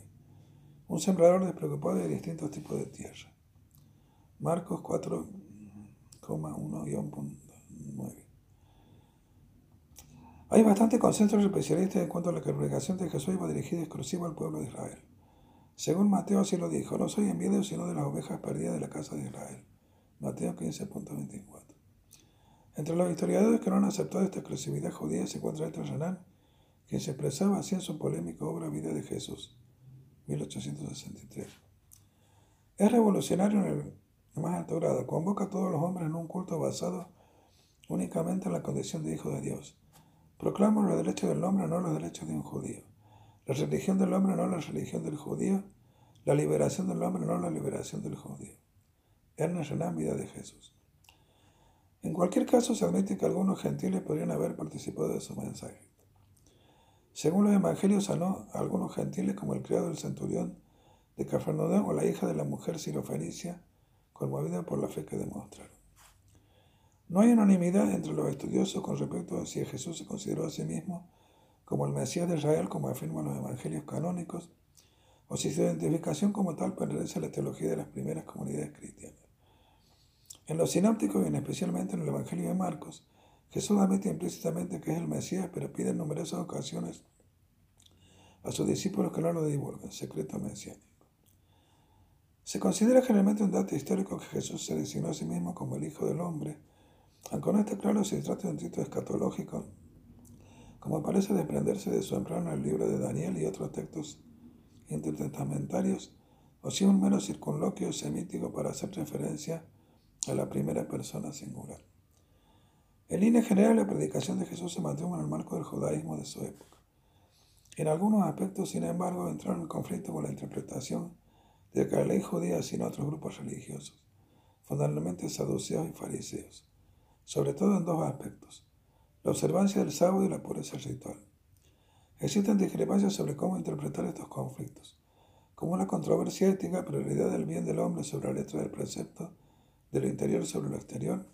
Un sembrador despreocupado de distintos tipos de tierra. Marcos 4,1-9. Hay bastante consenso especialistas en cuanto a la congregación de Jesús iba dirigida exclusiva al pueblo de Israel. Según Mateo así lo dijo, no soy enviado sino de las ovejas perdidas de la casa de Israel. Mateo 15.24. Entre los historiadores que no han aceptado esta exclusividad judía se encuentra Renan, quien se expresaba así en su polémica obra Vida de Jesús, 1863. Es revolucionario en el más alto grado, convoca a todos los hombres en un culto basado únicamente en la condición de hijo de Dios. Proclama los derechos del hombre, no los derechos de un judío. La religión del hombre, no la religión del judío. La liberación del hombre, no la liberación del judío. Ernest Renan, Vida de Jesús. En cualquier caso, se admite que algunos gentiles podrían haber participado de su mensaje. Según los evangelios, sanó a algunos gentiles como el criado del centurión de Cafarnaúm o la hija de la mujer sirofenicia, conmovida por la fe que demostraron. No hay unanimidad entre los estudiosos con respecto a si Jesús se consideró a sí mismo como el Mesías de Israel, como afirman los evangelios canónicos, o si su identificación como tal pertenece a la teología de las primeras comunidades cristianas. En los sinópticos y en especialmente en el Evangelio de Marcos, Jesús admite implícitamente que es el Mesías, pero pide en numerosas ocasiones a sus discípulos que no lo divulguen, secreto mesiánico. Se considera generalmente un dato histórico que Jesús se designó a sí mismo como el Hijo del Hombre, aunque no está claro si se trata de un título escatológico, como parece desprenderse de su empleo en el libro de Daniel y otros textos intertestamentarios, o si un mero circunloquio semítico para hacer referencia a la primera persona singular. En línea general, la predicación de Jesús se mantuvo en el marco del judaísmo de su época. En algunos aspectos, sin embargo, entraron en conflicto con la interpretación de que la ley judía sino otros grupos religiosos, fundamentalmente saduceos y fariseos, sobre todo en dos aspectos, la observancia del sábado y la pureza ritual. Existen discrepancias sobre cómo interpretar estos conflictos, como una controversia ética, prioridad del bien del hombre sobre la letra del precepto de lo interior sobre lo exterior.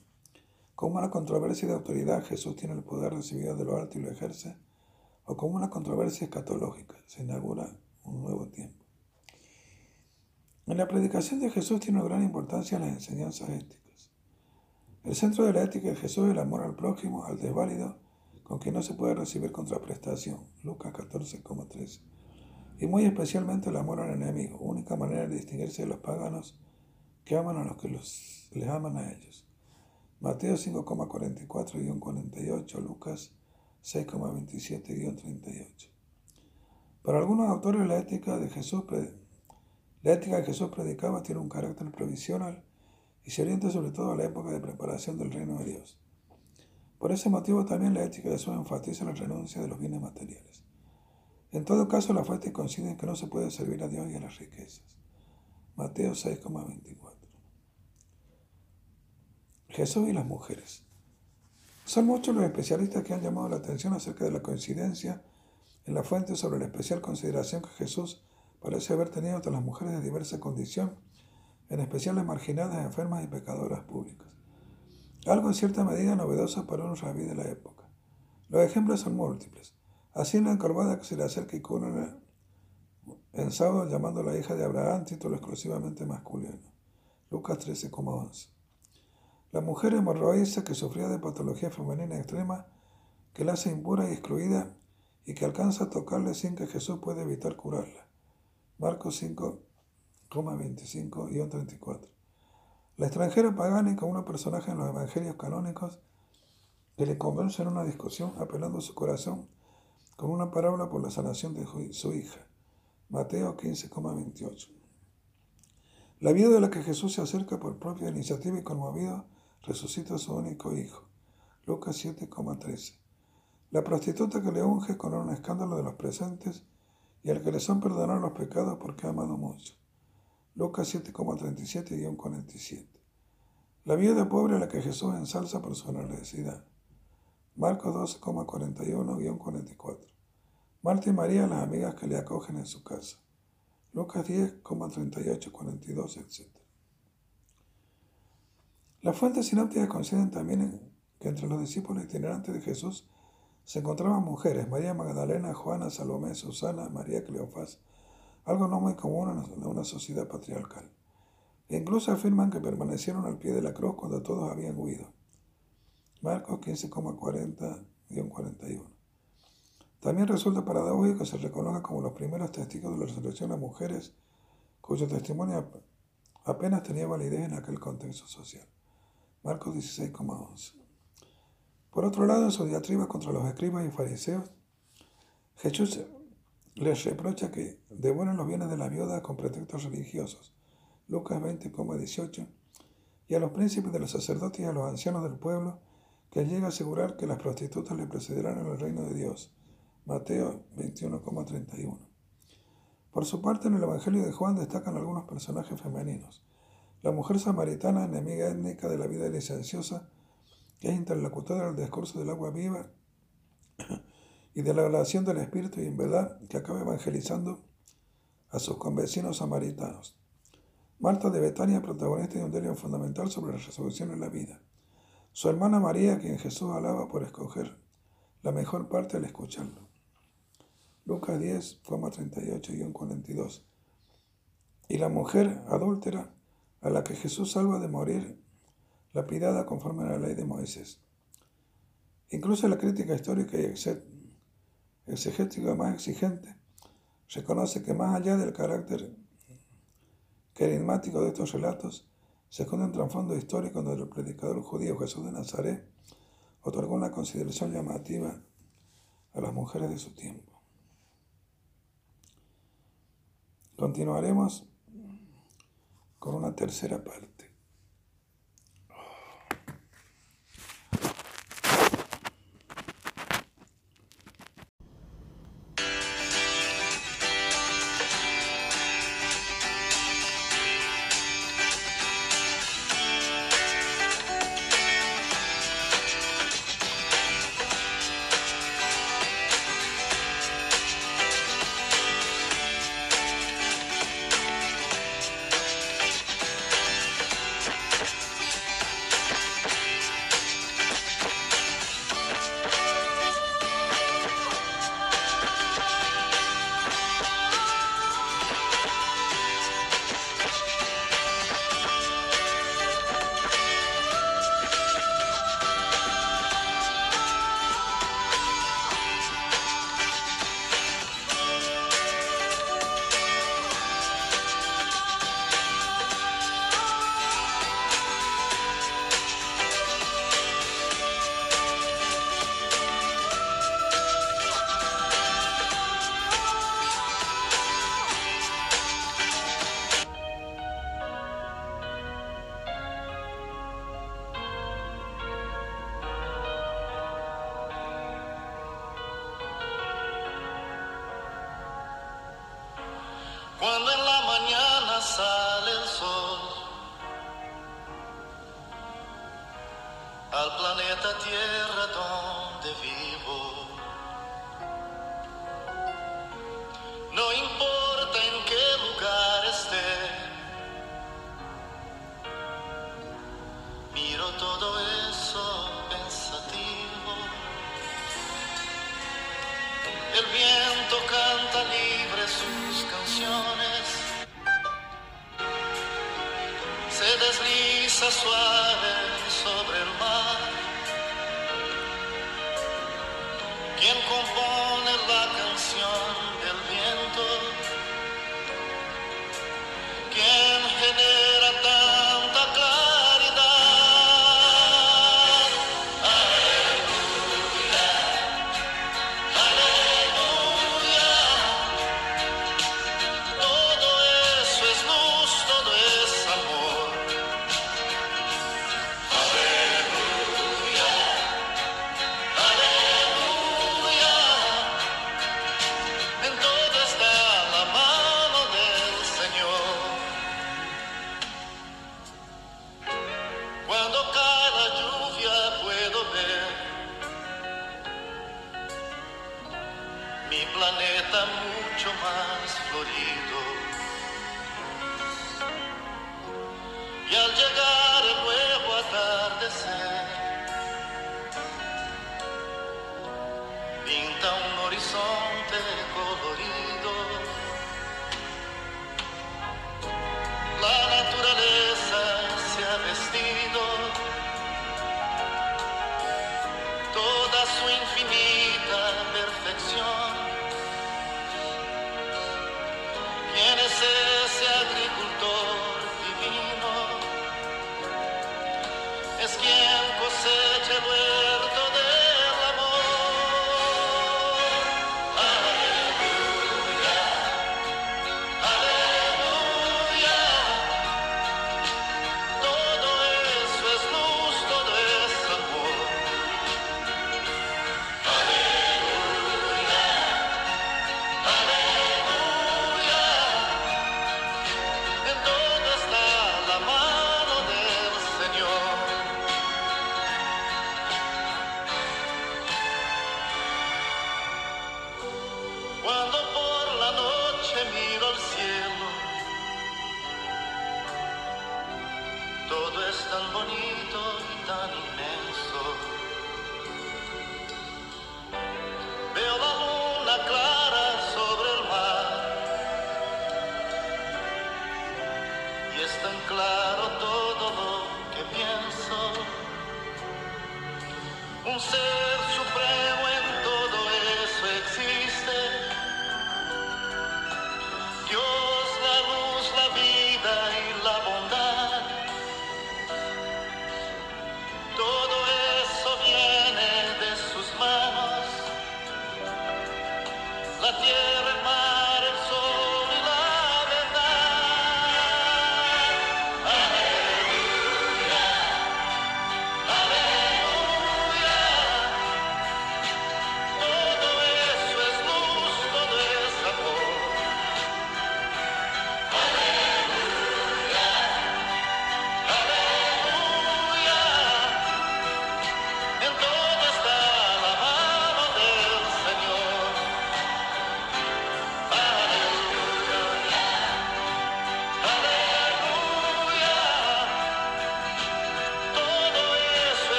Como una controversia de autoridad, Jesús tiene el poder recibido de lo alto y lo ejerce, o como una controversia escatológica, se inaugura un nuevo tiempo. En la predicación de Jesús tiene una gran importancia las enseñanzas éticas. El centro de la ética de Jesús es el amor al prójimo, al desválido, con quien no se puede recibir contraprestación, Lucas 14,13, y muy especialmente el amor al enemigo, única manera de distinguirse de los paganos que aman a los que les aman a ellos. Mateo 5,44-48, Lucas 6,27-38. Para algunos autores la ética de Jesús La ética que Jesús predicaba tiene un carácter provisional y se orienta sobre todo a la época de preparación del reino de Dios. Por ese motivo también la ética de Jesús enfatiza la renuncia de los bienes materiales. En todo caso, la fuentes coinciden que no se puede servir a Dios y a las riquezas. Mateo 6,24. Jesús y las mujeres. Son muchos los especialistas que han llamado la atención acerca de la coincidencia en la fuente sobre la especial consideración que Jesús parece haber tenido ante las mujeres de diversa condición, en especial las marginadas, enfermas y pecadoras públicas. Algo en cierta medida novedoso para un rabí de la época. Los ejemplos son múltiples. Así en la encorvada que se le acerca y cura en sábado llamando a la hija de Abraham título exclusivamente masculino. Lucas 13,11. La mujer hemorroísa que sufría de patología femenina extrema, que la hace impura y excluida y que alcanza a tocarle sin que Jesús pueda evitar curarla. Marcos 5,25 y 34. La extranjera pagánica, una personaje en los evangelios canónicos, que le convence en una discusión apelando a su corazón con una parábola por la sanación de su hija. Mateo 15,28. La vida de la que Jesús se acerca por propia iniciativa y conmovido resucita a su único hijo. Lucas 7,13. La prostituta que le unge con un escándalo de los presentes y al que le son perdonados los pecados porque ha amado mucho. Lucas 7,37 y 47. La viuda pobre a la que Jesús ensalza por su generosidad. Marcos 12,41-44. Marta y María, las amigas que le acogen en su casa. Lucas 10,38, 42, etc. Las fuentes sinópticas coinciden también que entre los discípulos itinerantes de Jesús se encontraban mujeres, María Magdalena, Juana, Salomé, Susana, María Cleofás, algo no muy común en una sociedad patriarcal. E incluso afirman que permanecieron al pie de la cruz cuando todos habían huido. Marcos 15,40-41. También resulta paradójico que se reconozca como los primeros testigos de la resurrección a mujeres cuyo testimonio apenas tenía validez en aquel contexto social. Marcos 16,11. Por otro lado, en su diatriba contra los escribas y fariseos, Jesús les reprocha que devuelven los bienes de la viuda con pretextos religiosos. Lucas 20,18. Y a los príncipes de los sacerdotes y a los ancianos del pueblo, que llega a asegurar que las prostitutas le precederán en el reino de Dios. Mateo 21,31. Por su parte, en el Evangelio de Juan destacan algunos personajes femeninos. La mujer samaritana, enemiga étnica de la vida licenciosa, que es interlocutora del discurso del agua viva y de la oración del Espíritu y en verdad que acaba evangelizando a sus convecinos samaritanos. Marta de Betania, protagonista de un delio fundamental sobre la resolución en la vida. Su hermana María, quien Jesús alaba por escoger la mejor parte al escucharlo. Lucas 10, 38 y 42. Y la mujer adúltera, a la que Jesús salva de morir, lapidada conforme a la ley de Moisés. Incluso la crítica histórica y exegética más exigente reconoce que más allá del carácter carismático de estos relatos, se esconde un trasfondo histórico donde el predicador judío Jesús de Nazaret otorgó una consideración llamativa a las mujeres de su tiempo. Continuaremos con una tercera parte.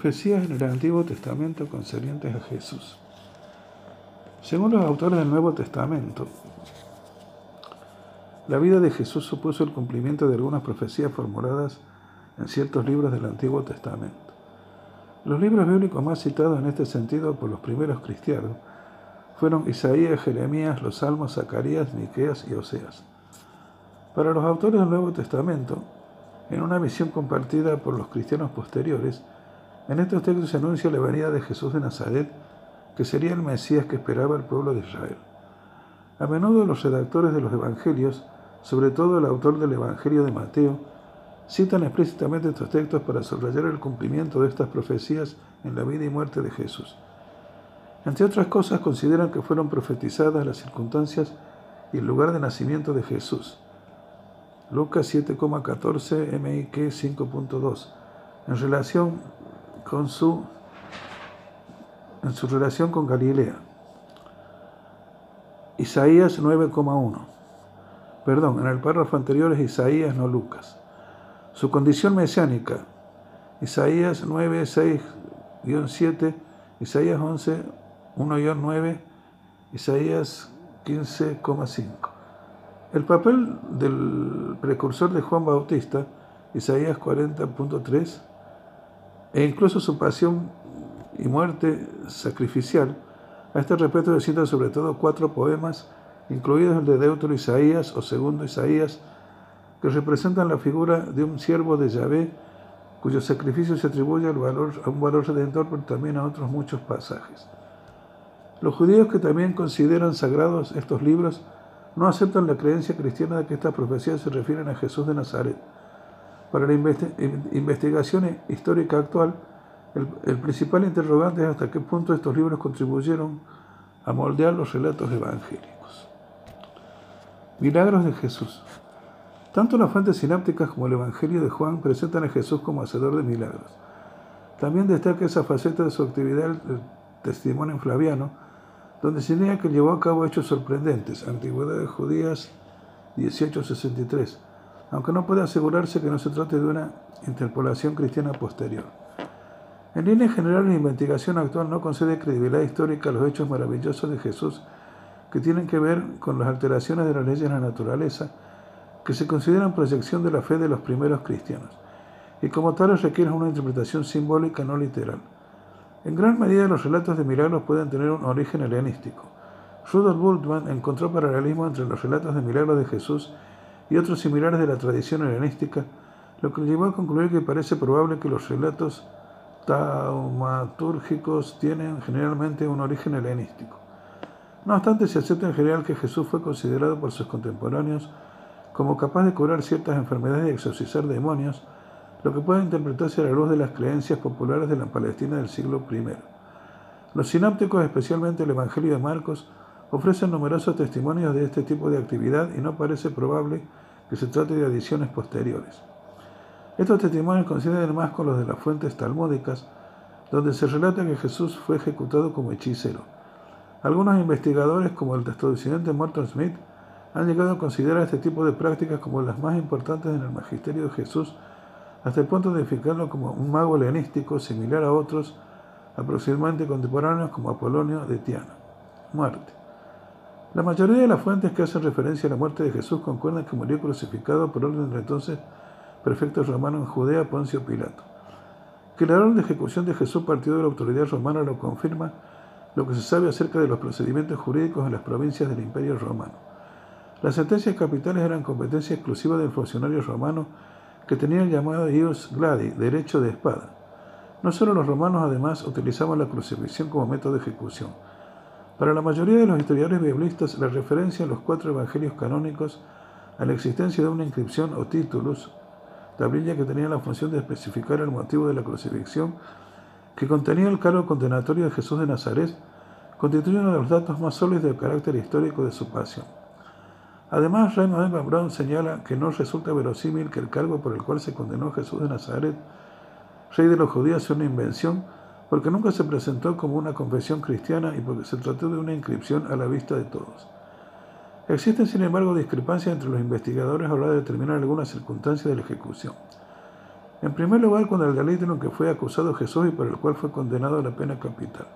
Profecías en el Antiguo Testamento concernientes a Jesús. Según los autores del Nuevo Testamento, la vida de Jesús supuso el cumplimiento de algunas profecías formuladas en ciertos libros del Antiguo Testamento. Los libros bíblicos más citados en este sentido por los primeros cristianos fueron Isaías, Jeremías, los Salmos, Zacarías, Miqueas y Oseas. Para los autores del Nuevo Testamento, en una visión compartida por los cristianos posteriores, en estos textos se anuncia la venida de Jesús de Nazaret, que sería el Mesías que esperaba el pueblo de Israel. A menudo los redactores de los evangelios, sobre todo el autor del Evangelio de Mateo, citan explícitamente estos textos para subrayar el cumplimiento de estas profecías en la vida y muerte de Jesús. Entre otras cosas, consideran que fueron profetizadas las circunstancias y el lugar de nacimiento de Jesús. Lucas 7,14 MIQ 5.2 en relación con su en su relación con Galilea. Isaías 9,1. Perdón, en el párrafo anterior es Isaías, no Lucas. Su condición mesiánica. Isaías 9, 6-7, Isaías 11, 1-9, Isaías 15,5. El papel del precursor de Juan Bautista, Isaías 40.3, e incluso su pasión y muerte sacrificial. A este respecto se citan sobre todo cuatro poemas, incluidos el de Deutero Isaías o Segundo Isaías, que representan la figura de un siervo de Yahvé, cuyo sacrificio se atribuye al valor, a un valor redentor, pero también a otros muchos pasajes. Los judíos que también consideran sagrados estos libros no aceptan la creencia cristiana de que estas profecías se refieren a Jesús de Nazaret. Para la investigación histórica actual, el, principal interrogante es hasta qué punto estos libros contribuyeron a moldear los relatos evangélicos. Milagros de Jesús. Tanto las fuentes sinápticas como el Evangelio de Juan presentan a Jesús como hacedor de milagros. También destaca esa faceta de su actividad el testimonio en Flaviano, donde se que llevó a cabo hechos sorprendentes, Antigüedades Judías 1863, aunque no puede asegurarse que no se trate de una interpolación cristiana posterior. En línea general, la investigación actual no concede credibilidad histórica a los hechos maravillosos de Jesús que tienen que ver con las alteraciones de las leyes de la naturaleza que se consideran proyección de la fe de los primeros cristianos y como tales requieren una interpretación simbólica no literal. En gran medida los relatos de milagros pueden tener un origen helenístico. Rudolf Bultmann encontró paralelismo entre los relatos de milagros de Jesús y otros similares de la tradición helenística, lo que llevó a concluir que parece probable que los relatos taumatúrgicos tienen generalmente un origen helenístico. No obstante, se acepta en general que Jesús fue considerado por sus contemporáneos como capaz de curar ciertas enfermedades y exorcizar demonios, lo que puede interpretarse a la luz de las creencias populares de la Palestina del siglo I. Los sinápticos, especialmente el Evangelio de Marcos, ofrecen numerosos testimonios de este tipo de actividad y no parece probable que se trate de adiciones posteriores. Estos testimonios coinciden más con los de las fuentes talmúdicas, donde se relata que Jesús fue ejecutado como hechicero. Algunos investigadores, como el estudiante Morton Smith, han llegado a considerar este tipo de prácticas como las más importantes en el magisterio de Jesús, hasta el punto de identificarlo como un mago helenístico similar a otros aproximadamente contemporáneos como Apolonio de Tiana. Muerte. La mayoría de las fuentes que hacen referencia a la muerte de Jesús concuerdan que murió crucificado por orden de entonces prefecto romano en Judea, Poncio Pilato. Que la orden de ejecución de Jesús partió de la autoridad romana lo confirma lo que se sabe acerca de los procedimientos jurídicos en las provincias del Imperio Romano. Las sentencias capitales eran competencia exclusiva del funcionario romano que tenía el llamado ius gladi, derecho de espada. No solo los romanos además utilizaban la crucifixión como método de ejecución. Para la mayoría de los historiadores biblistas, la referencia en los cuatro evangelios canónicos a la existencia de una inscripción o títulos tablilla que tenía la función de especificar el motivo de la crucifixión, que contenía el cargo condenatorio de Jesús de Nazaret, constituye uno de los datos más sólidos del carácter histórico de su pasión. Además, Raymond Van Brown señala que no resulta verosímil que el cargo por el cual se condenó Jesús de Nazaret, rey de los judíos, sea una invención, porque nunca se presentó como una confesión cristiana y porque se trató de una inscripción a la vista de todos. Existen, sin embargo, discrepancias entre los investigadores a la hora de determinar algunas circunstancias de la ejecución. En primer lugar, con el delito en el que fue acusado Jesús y por el cual fue condenado a la pena capital.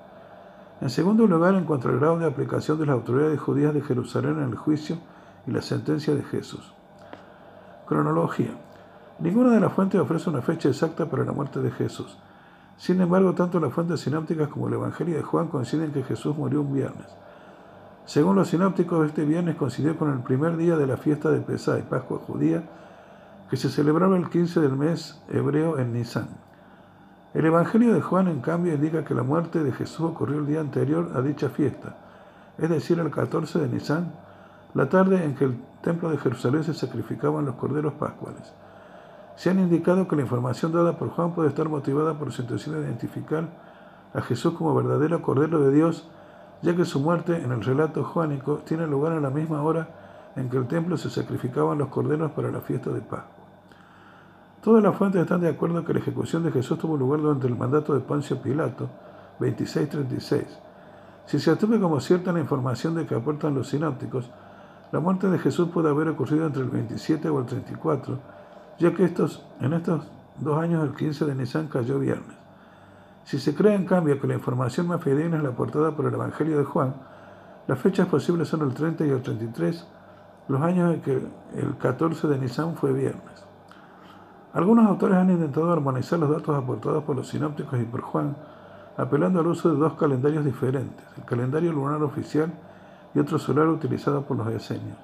En segundo lugar, en cuanto al grado de aplicación de las autoridades judías de Jerusalén en el juicio y la sentencia de Jesús. Cronología. Ninguna de las fuentes ofrece una fecha exacta para la muerte de Jesús. Sin embargo, tanto las fuentes sinópticas como el Evangelio de Juan coinciden que Jesús murió un viernes. Según los sinópticos, este viernes coincidió con el primer día de la fiesta de Pesá Pascua judía, que se celebraba el 15 del mes hebreo en Nisan. El Evangelio de Juan, en cambio, indica que la muerte de Jesús ocurrió el día anterior a dicha fiesta, es decir, el 14 de Nisan, la tarde en que el templo de Jerusalén se sacrificaban los corderos pascuales. Se han indicado que la información dada por Juan puede estar motivada por su intención de identificar a Jesús como verdadero Cordero de Dios, ya que su muerte en el relato juánico tiene lugar a la misma hora en que el templo se sacrificaban los corderos para la fiesta de Pascua. Todas las fuentes están de acuerdo que la ejecución de Jesús tuvo lugar durante el mandato de Poncio Pilato, 26-36. Si se asume como cierta la información de que aportan los sinópticos, la muerte de Jesús puede haber ocurrido entre el 27 o el 34, ya que estos, en estos dos años el 15 de Nisan cayó viernes. Si se cree en cambio que la información más fidedigna es la aportada por el Evangelio de Juan, las fechas posibles son el 30 y el 33, los años en que el 14 de Nisan fue viernes. Algunos autores han intentado armonizar los datos aportados por los sinópticos y por Juan, apelando al uso de dos calendarios diferentes, el calendario lunar oficial y otro solar utilizado por los esenios.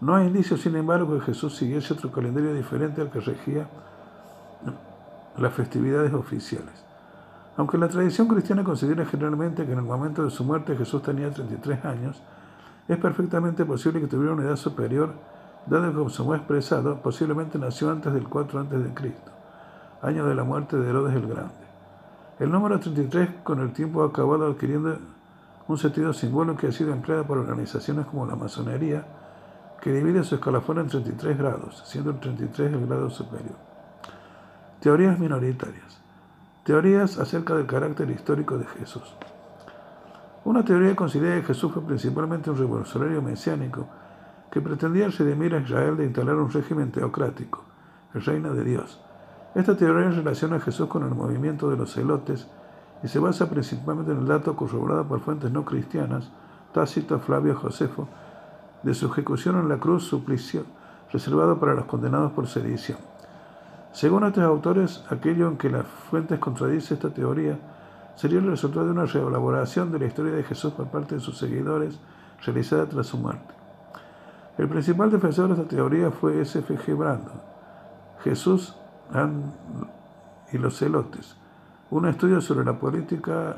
No hay indicios, sin embargo, que Jesús siguiese otro calendario diferente al que regía las festividades oficiales. Aunque la tradición cristiana considera generalmente que en el momento de su muerte Jesús tenía 33 años, es perfectamente posible que tuviera una edad superior, dado que, como se ha expresado, posiblemente nació antes del 4 a.C., año de la muerte de Herodes el Grande. El número 33 con el tiempo ha acabado adquiriendo un sentido simbólico que ha sido empleado por organizaciones como la masonería, que divide su escalafón en 33 grados, siendo el 33 el grado superior. Teorías minoritarias. Teorías acerca del carácter histórico de Jesús. Una teoría considera que Jesús fue principalmente un revolucionario mesiánico que pretendía redimir a Israel de instalar un régimen teocrático, el reino de Dios. Esta teoría relaciona a Jesús con el movimiento de los celotes y se basa principalmente en el dato corroborado por fuentes no cristianas, Tácito, Flavio, Josefo, de su ejecución en la cruz, suplicio, reservado para los condenados por sedición. Según estos autores, aquello en que las fuentes contradice esta teoría sería el resultado de una reelaboración de la historia de Jesús por parte de sus seguidores realizada tras su muerte. El principal defensor de esta teoría fue S.F.G. Brandon, Jesús y los celotes, un estudio sobre la política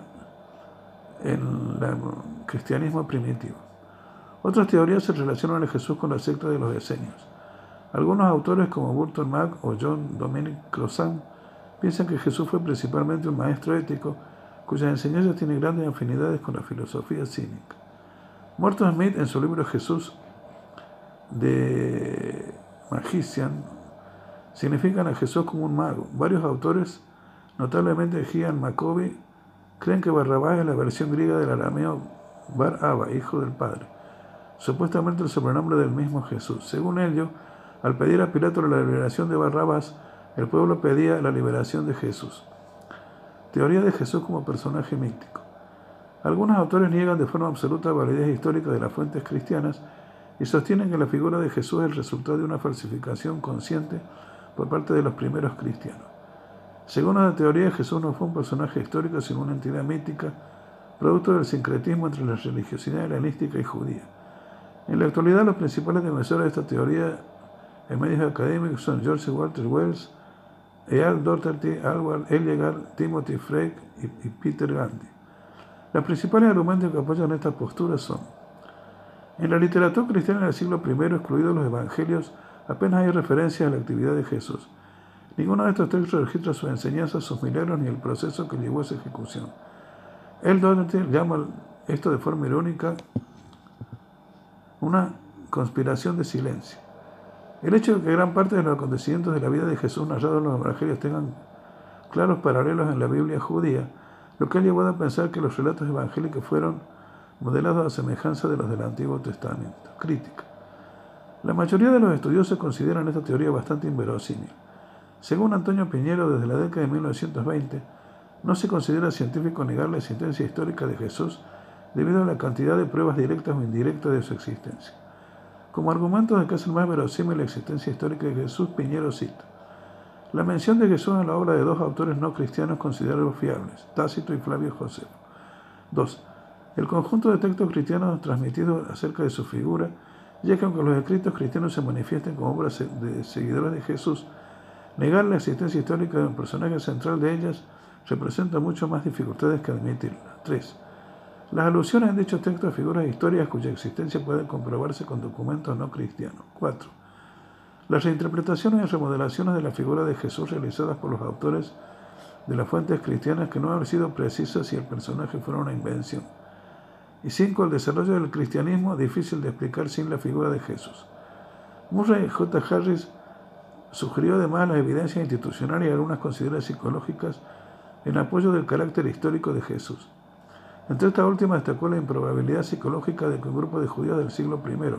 en el cristianismo primitivo. Otras teorías se relacionan a Jesús con la secta de los esenios. Algunos autores como Burton Mack o John Dominic Crossan piensan que Jesús fue principalmente un maestro ético cuyas enseñanzas tienen grandes afinidades con la filosofía cínica. Morton Smith en su libro Jesús de Magician significan a Jesús como un mago. Varios autores, notablemente Gian Maccoby, creen que Barrabás es la versión griega del arameo Bar Abba, hijo del Padre supuestamente el sobrenombre del mismo Jesús. Según ello, al pedir a Pilato la liberación de Barrabás, el pueblo pedía la liberación de Jesús. Teoría de Jesús como personaje mítico. Algunos autores niegan de forma absoluta la validez histórica de las fuentes cristianas y sostienen que la figura de Jesús es el resultado de una falsificación consciente por parte de los primeros cristianos. Según la teoría, Jesús no fue un personaje histórico, sino una entidad mítica, producto del sincretismo entre la religiosidad helenística y judía. En la actualidad, los principales defensores de esta teoría en medios académicos son George Walter Wells, Earl Doherty, Alward Eliegar, Timothy Frey y Peter Gandhi. Los principales argumentos que apoyan estas posturas son en la literatura cristiana del siglo I, excluidos los evangelios, apenas hay referencias a la actividad de Jesús. Ninguno de estos textos registra sus enseñanzas, sus milagros ni el proceso que llevó a su ejecución. El Doherty llama esto de forma irónica una conspiración de silencio. El hecho de que gran parte de los acontecimientos de la vida de Jesús narrados en los evangelios tengan claros paralelos en la Biblia judía, lo que ha llevado a pensar que los relatos evangélicos fueron modelados a semejanza de los del Antiguo Testamento. Crítica. La mayoría de los estudiosos consideran esta teoría bastante inverosímil. Según Antonio Piñero, desde la década de 1920, no se considera científico negar la existencia histórica de Jesús debido a la cantidad de pruebas directas o indirectas de su existencia. Como argumento de que es más verosímil la existencia histórica de Jesús, Piñero cita la mención de Jesús en la obra de dos autores no cristianos considerados fiables, Tácito y Flavio José. 2. El conjunto de textos cristianos transmitidos acerca de su figura, ya que aunque los escritos cristianos se manifiesten como obras de seguidores de Jesús, negar la existencia histórica de un personaje central de ellas representa mucho más dificultades que admitirla. 3. Las alusiones en dichos textos a figuras históricas cuya existencia puede comprobarse con documentos no cristianos. 4. Las reinterpretaciones y remodelaciones de la figura de Jesús realizadas por los autores de las fuentes cristianas que no han sido precisas si el personaje fuera una invención. Y 5. El desarrollo del cristianismo difícil de explicar sin la figura de Jesús. Murray J. Harris sugirió además las evidencias institucionales y algunas consideraciones psicológicas en apoyo del carácter histórico de Jesús. Entre estas últimas destacó la improbabilidad psicológica de que un grupo de judíos del siglo I,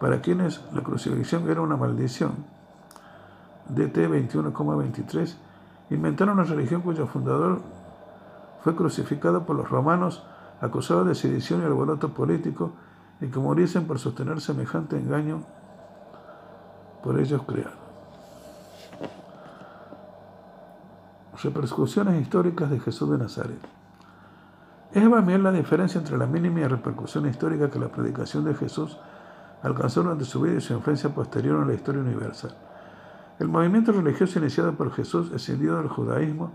para quienes la crucifixión era una maldición, DT 21,23, inventaron una religión cuyo fundador fue crucificado por los romanos acusados de sedición y alboroto político y que muriesen por sostener semejante engaño por ellos creado. Repercusiones históricas de Jesús de Nazaret. Es también la diferencia entre la mínima repercusión histórica que la predicación de Jesús alcanzó durante su vida y su influencia posterior en la historia universal. El movimiento religioso iniciado por Jesús, escindido del judaísmo,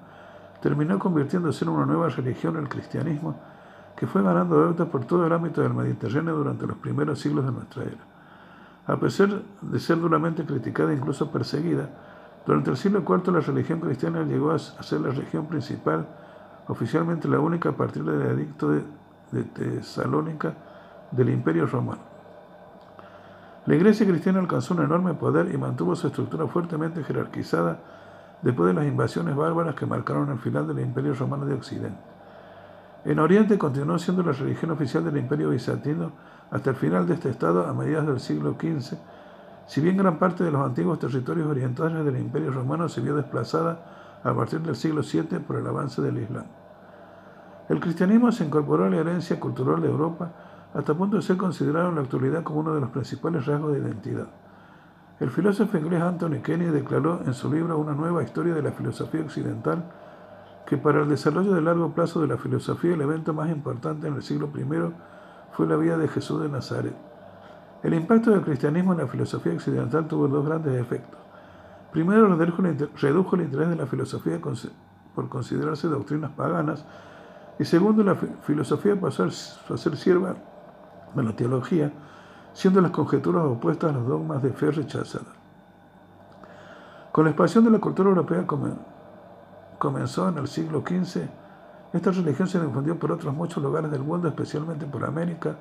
terminó convirtiéndose en una nueva religión, el cristianismo, que fue ganando adeptos por todo el ámbito del Mediterráneo durante los primeros siglos de nuestra era. A pesar de ser duramente criticada e incluso perseguida, durante el siglo IV la religión cristiana llegó a ser la religión principal oficialmente la única a partir del edicto de, Tesalónica del Imperio Romano. La iglesia cristiana alcanzó un enorme poder y mantuvo su estructura fuertemente jerarquizada después de las invasiones bárbaras que marcaron el final del Imperio Romano de Occidente. En Oriente continuó siendo la religión oficial del Imperio Bizantino hasta el final de este estado a mediados del siglo XV, si bien gran parte de los antiguos territorios orientales del Imperio Romano se vio desplazada a partir del siglo VII por el avance del Islam. El cristianismo se incorporó a la herencia cultural de Europa hasta punto de ser considerado en la actualidad como uno de los principales rasgos de identidad. El filósofo inglés Anthony Kenny declaró en su libro Una nueva historia de la filosofía occidental que para el desarrollo de largo plazo de la filosofía el evento más importante en el siglo I fue la vida de Jesús de Nazaret. El impacto del cristianismo en la filosofía occidental tuvo dos grandes efectos. Primero, redujo el interés de la filosofía por considerarse doctrinas paganas, y segundo, la filosofía pasó a ser sierva de la teología, siendo las conjeturas opuestas a los dogmas de fe rechazadas. Con la expansión de la cultura europea comenzó en el siglo XV, esta religión se difundió por otros muchos lugares del mundo, especialmente por América,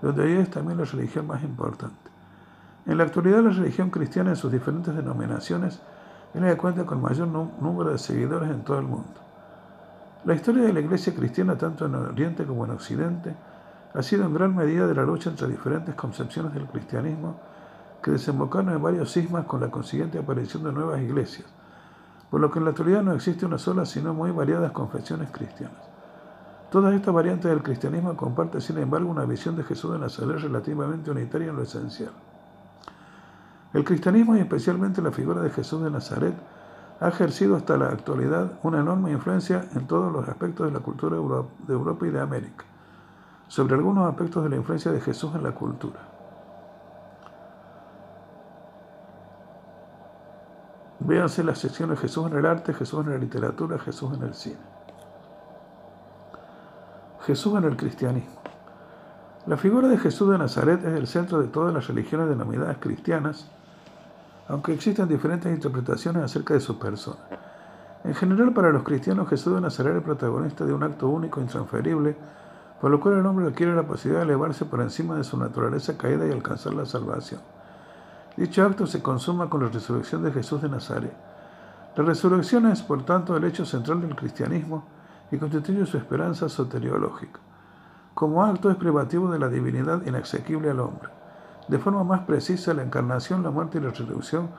donde hoy es también la religión más importante. En la actualidad la religión cristiana en sus diferentes denominaciones es la que cuenta con mayor número de seguidores en todo el mundo. La historia de la iglesia cristiana, tanto en Oriente como en Occidente, ha sido en gran medida de la lucha entre diferentes concepciones del cristianismo que desembocaron en varios cismas con la consiguiente aparición de nuevas iglesias, por lo que en la actualidad no existe una sola, sino muy variadas confesiones cristianas. Todas estas variantes del cristianismo comparten, sin embargo, una visión de Jesús de Nazaret relativamente unitaria en lo esencial. El cristianismo y especialmente la figura de Jesús de Nazaret ha ejercido hasta la actualidad una enorme influencia en todos los aspectos de la cultura de Europa y de América, sobre algunos aspectos de la influencia de Jesús en la cultura. Véanse las secciones Jesús en el arte, Jesús en la literatura, Jesús en el cine. Jesús en el cristianismo. La figura de Jesús de Nazaret es el centro de todas las religiones denominadas cristianas aunque existen diferentes interpretaciones acerca de su persona. En general, para los cristianos, Jesús de Nazaret es el protagonista de un acto único, intransferible, por lo cual el hombre adquiere la posibilidad de elevarse por encima de su naturaleza caída y alcanzar la salvación. Dicho acto se consuma con la resurrección de Jesús de Nazaret. La resurrección es, por tanto, el hecho central del cristianismo y constituye su esperanza soteriológica. Como acto es privativo de la divinidad inasequible al hombre. De forma más precisa, la encarnación, la muerte y la resurrección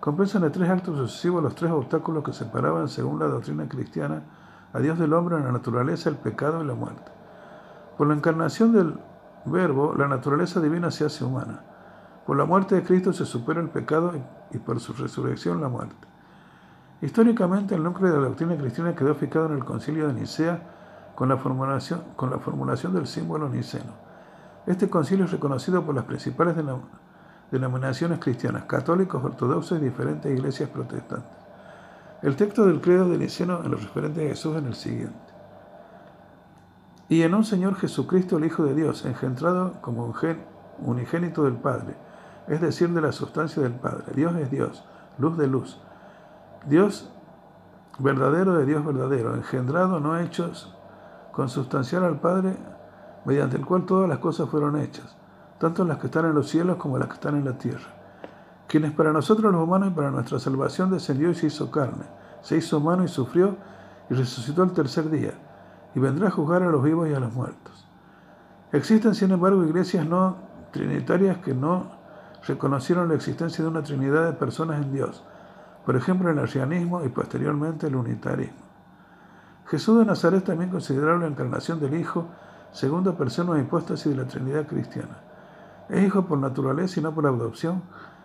compensan en tres actos sucesivos los tres obstáculos que separaban, según la doctrina cristiana, a Dios del hombre, la naturaleza, el pecado y la muerte. Por la encarnación del Verbo, la naturaleza divina se hace humana. Por la muerte de Cristo se supera el pecado y por su resurrección la muerte. Históricamente, el núcleo de la doctrina cristiana quedó fijado en el concilio de Nicea con la formulación, con la formulación del símbolo niceno. Este concilio es reconocido por las principales denominaciones cristianas, católicos, ortodoxos y diferentes iglesias protestantes. El texto del credo de Niceno en los referentes a Jesús es el siguiente. Y en un Señor Jesucristo, el Hijo de Dios, engendrado como unigénito del Padre, es decir, de la sustancia del Padre. Dios es Dios, luz de luz. Dios verdadero de Dios verdadero, engendrado, no hechos, consustancial al Padre, mediante el cual todas las cosas fueron hechas, tanto las que están en los cielos como las que están en la tierra. Quienes para nosotros los humanos y para nuestra salvación descendió y se hizo carne, se hizo humano y sufrió y resucitó el tercer día, y vendrá a juzgar a los vivos y a los muertos. Existen, sin embargo, iglesias no trinitarias que no reconocieron la existencia de una trinidad de personas en Dios, por ejemplo el arrianismo y posteriormente el unitarismo. Jesús de Nazaret también consideraba la encarnación del Hijo, segunda persona o hipóstasis de la Trinidad cristiana. Es hijo por naturaleza y no por adopción,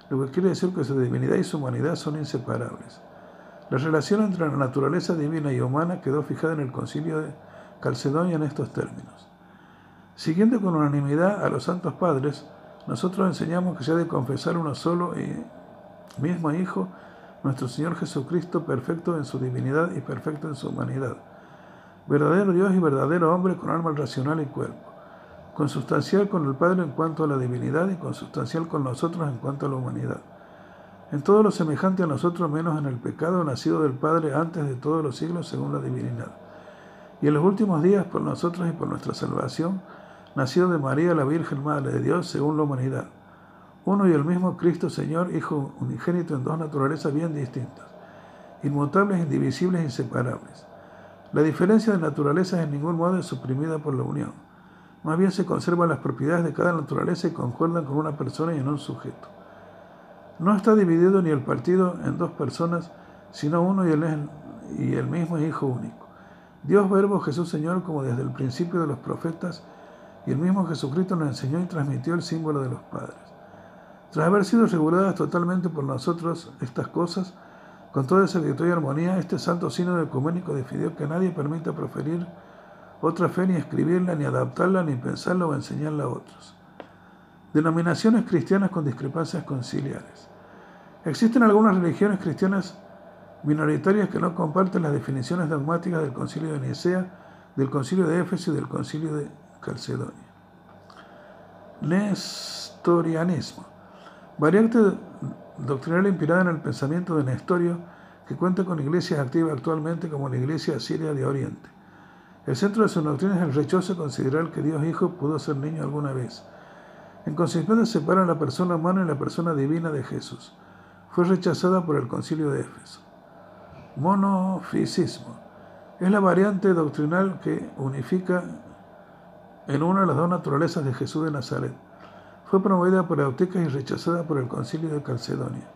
lo que quiere decir que su divinidad y su humanidad son inseparables. La relación entre la naturaleza divina y humana quedó fijada en el concilio de Calcedonia en estos términos. Siguiendo con unanimidad a los santos padres, nosotros enseñamos que se ha de confesar uno solo y mismo Hijo, nuestro Señor Jesucristo, perfecto en su divinidad y perfecto en su humanidad. Verdadero Dios y verdadero hombre con alma racional y cuerpo. Consustancial con el Padre en cuanto a la divinidad y consustancial con nosotros en cuanto a la humanidad. En todo lo semejante a nosotros menos en el pecado nacido del Padre antes de todos los siglos según la divinidad. Y en los últimos días por nosotros y por nuestra salvación, nacido de María la Virgen Madre de Dios según la humanidad. Uno y el mismo Cristo Señor, Hijo unigénito en dos naturalezas bien distintas, inmutables, indivisibles inseparables. La diferencia de naturalezas en ningún modo es suprimida por la unión. Más bien se conservan las propiedades de cada naturaleza y concuerdan con una persona y en un sujeto. No está dividido ni el partido en dos personas, sino uno y el, y el mismo Hijo único. Dios Verbo Jesús Señor, como desde el principio de los profetas, y el mismo Jesucristo nos enseñó y transmitió el símbolo de los padres. Tras haber sido reguladas totalmente por nosotros estas cosas, con toda exactitud y armonía, este santo sínodo ecuménico decidió que nadie permita proferir otra fe, ni escribirla, ni adaptarla, ni pensarla o enseñarla a otros. Denominaciones cristianas con discrepancias conciliares. Existen algunas religiones cristianas minoritarias que no comparten las definiciones dogmáticas del concilio de Nicea, del concilio de Éfeso y del concilio de Calcedonia. Nestorianismo. Variante doctrinal inspirada en el pensamiento de Nestorio, que cuenta con iglesias activas actualmente como la Iglesia Siria de Oriente. El centro de su doctrina es el rechazo a considerar que Dios Hijo pudo ser niño alguna vez. En consecuencia separan la persona humana y la persona divina de Jesús. Fue rechazada por el concilio de Éfeso. Monofisismo. Es la variante doctrinal que unifica en una de las dos naturalezas de Jesús de Nazaret. Fue promovida por Eutecas y rechazada por el concilio de Calcedonia.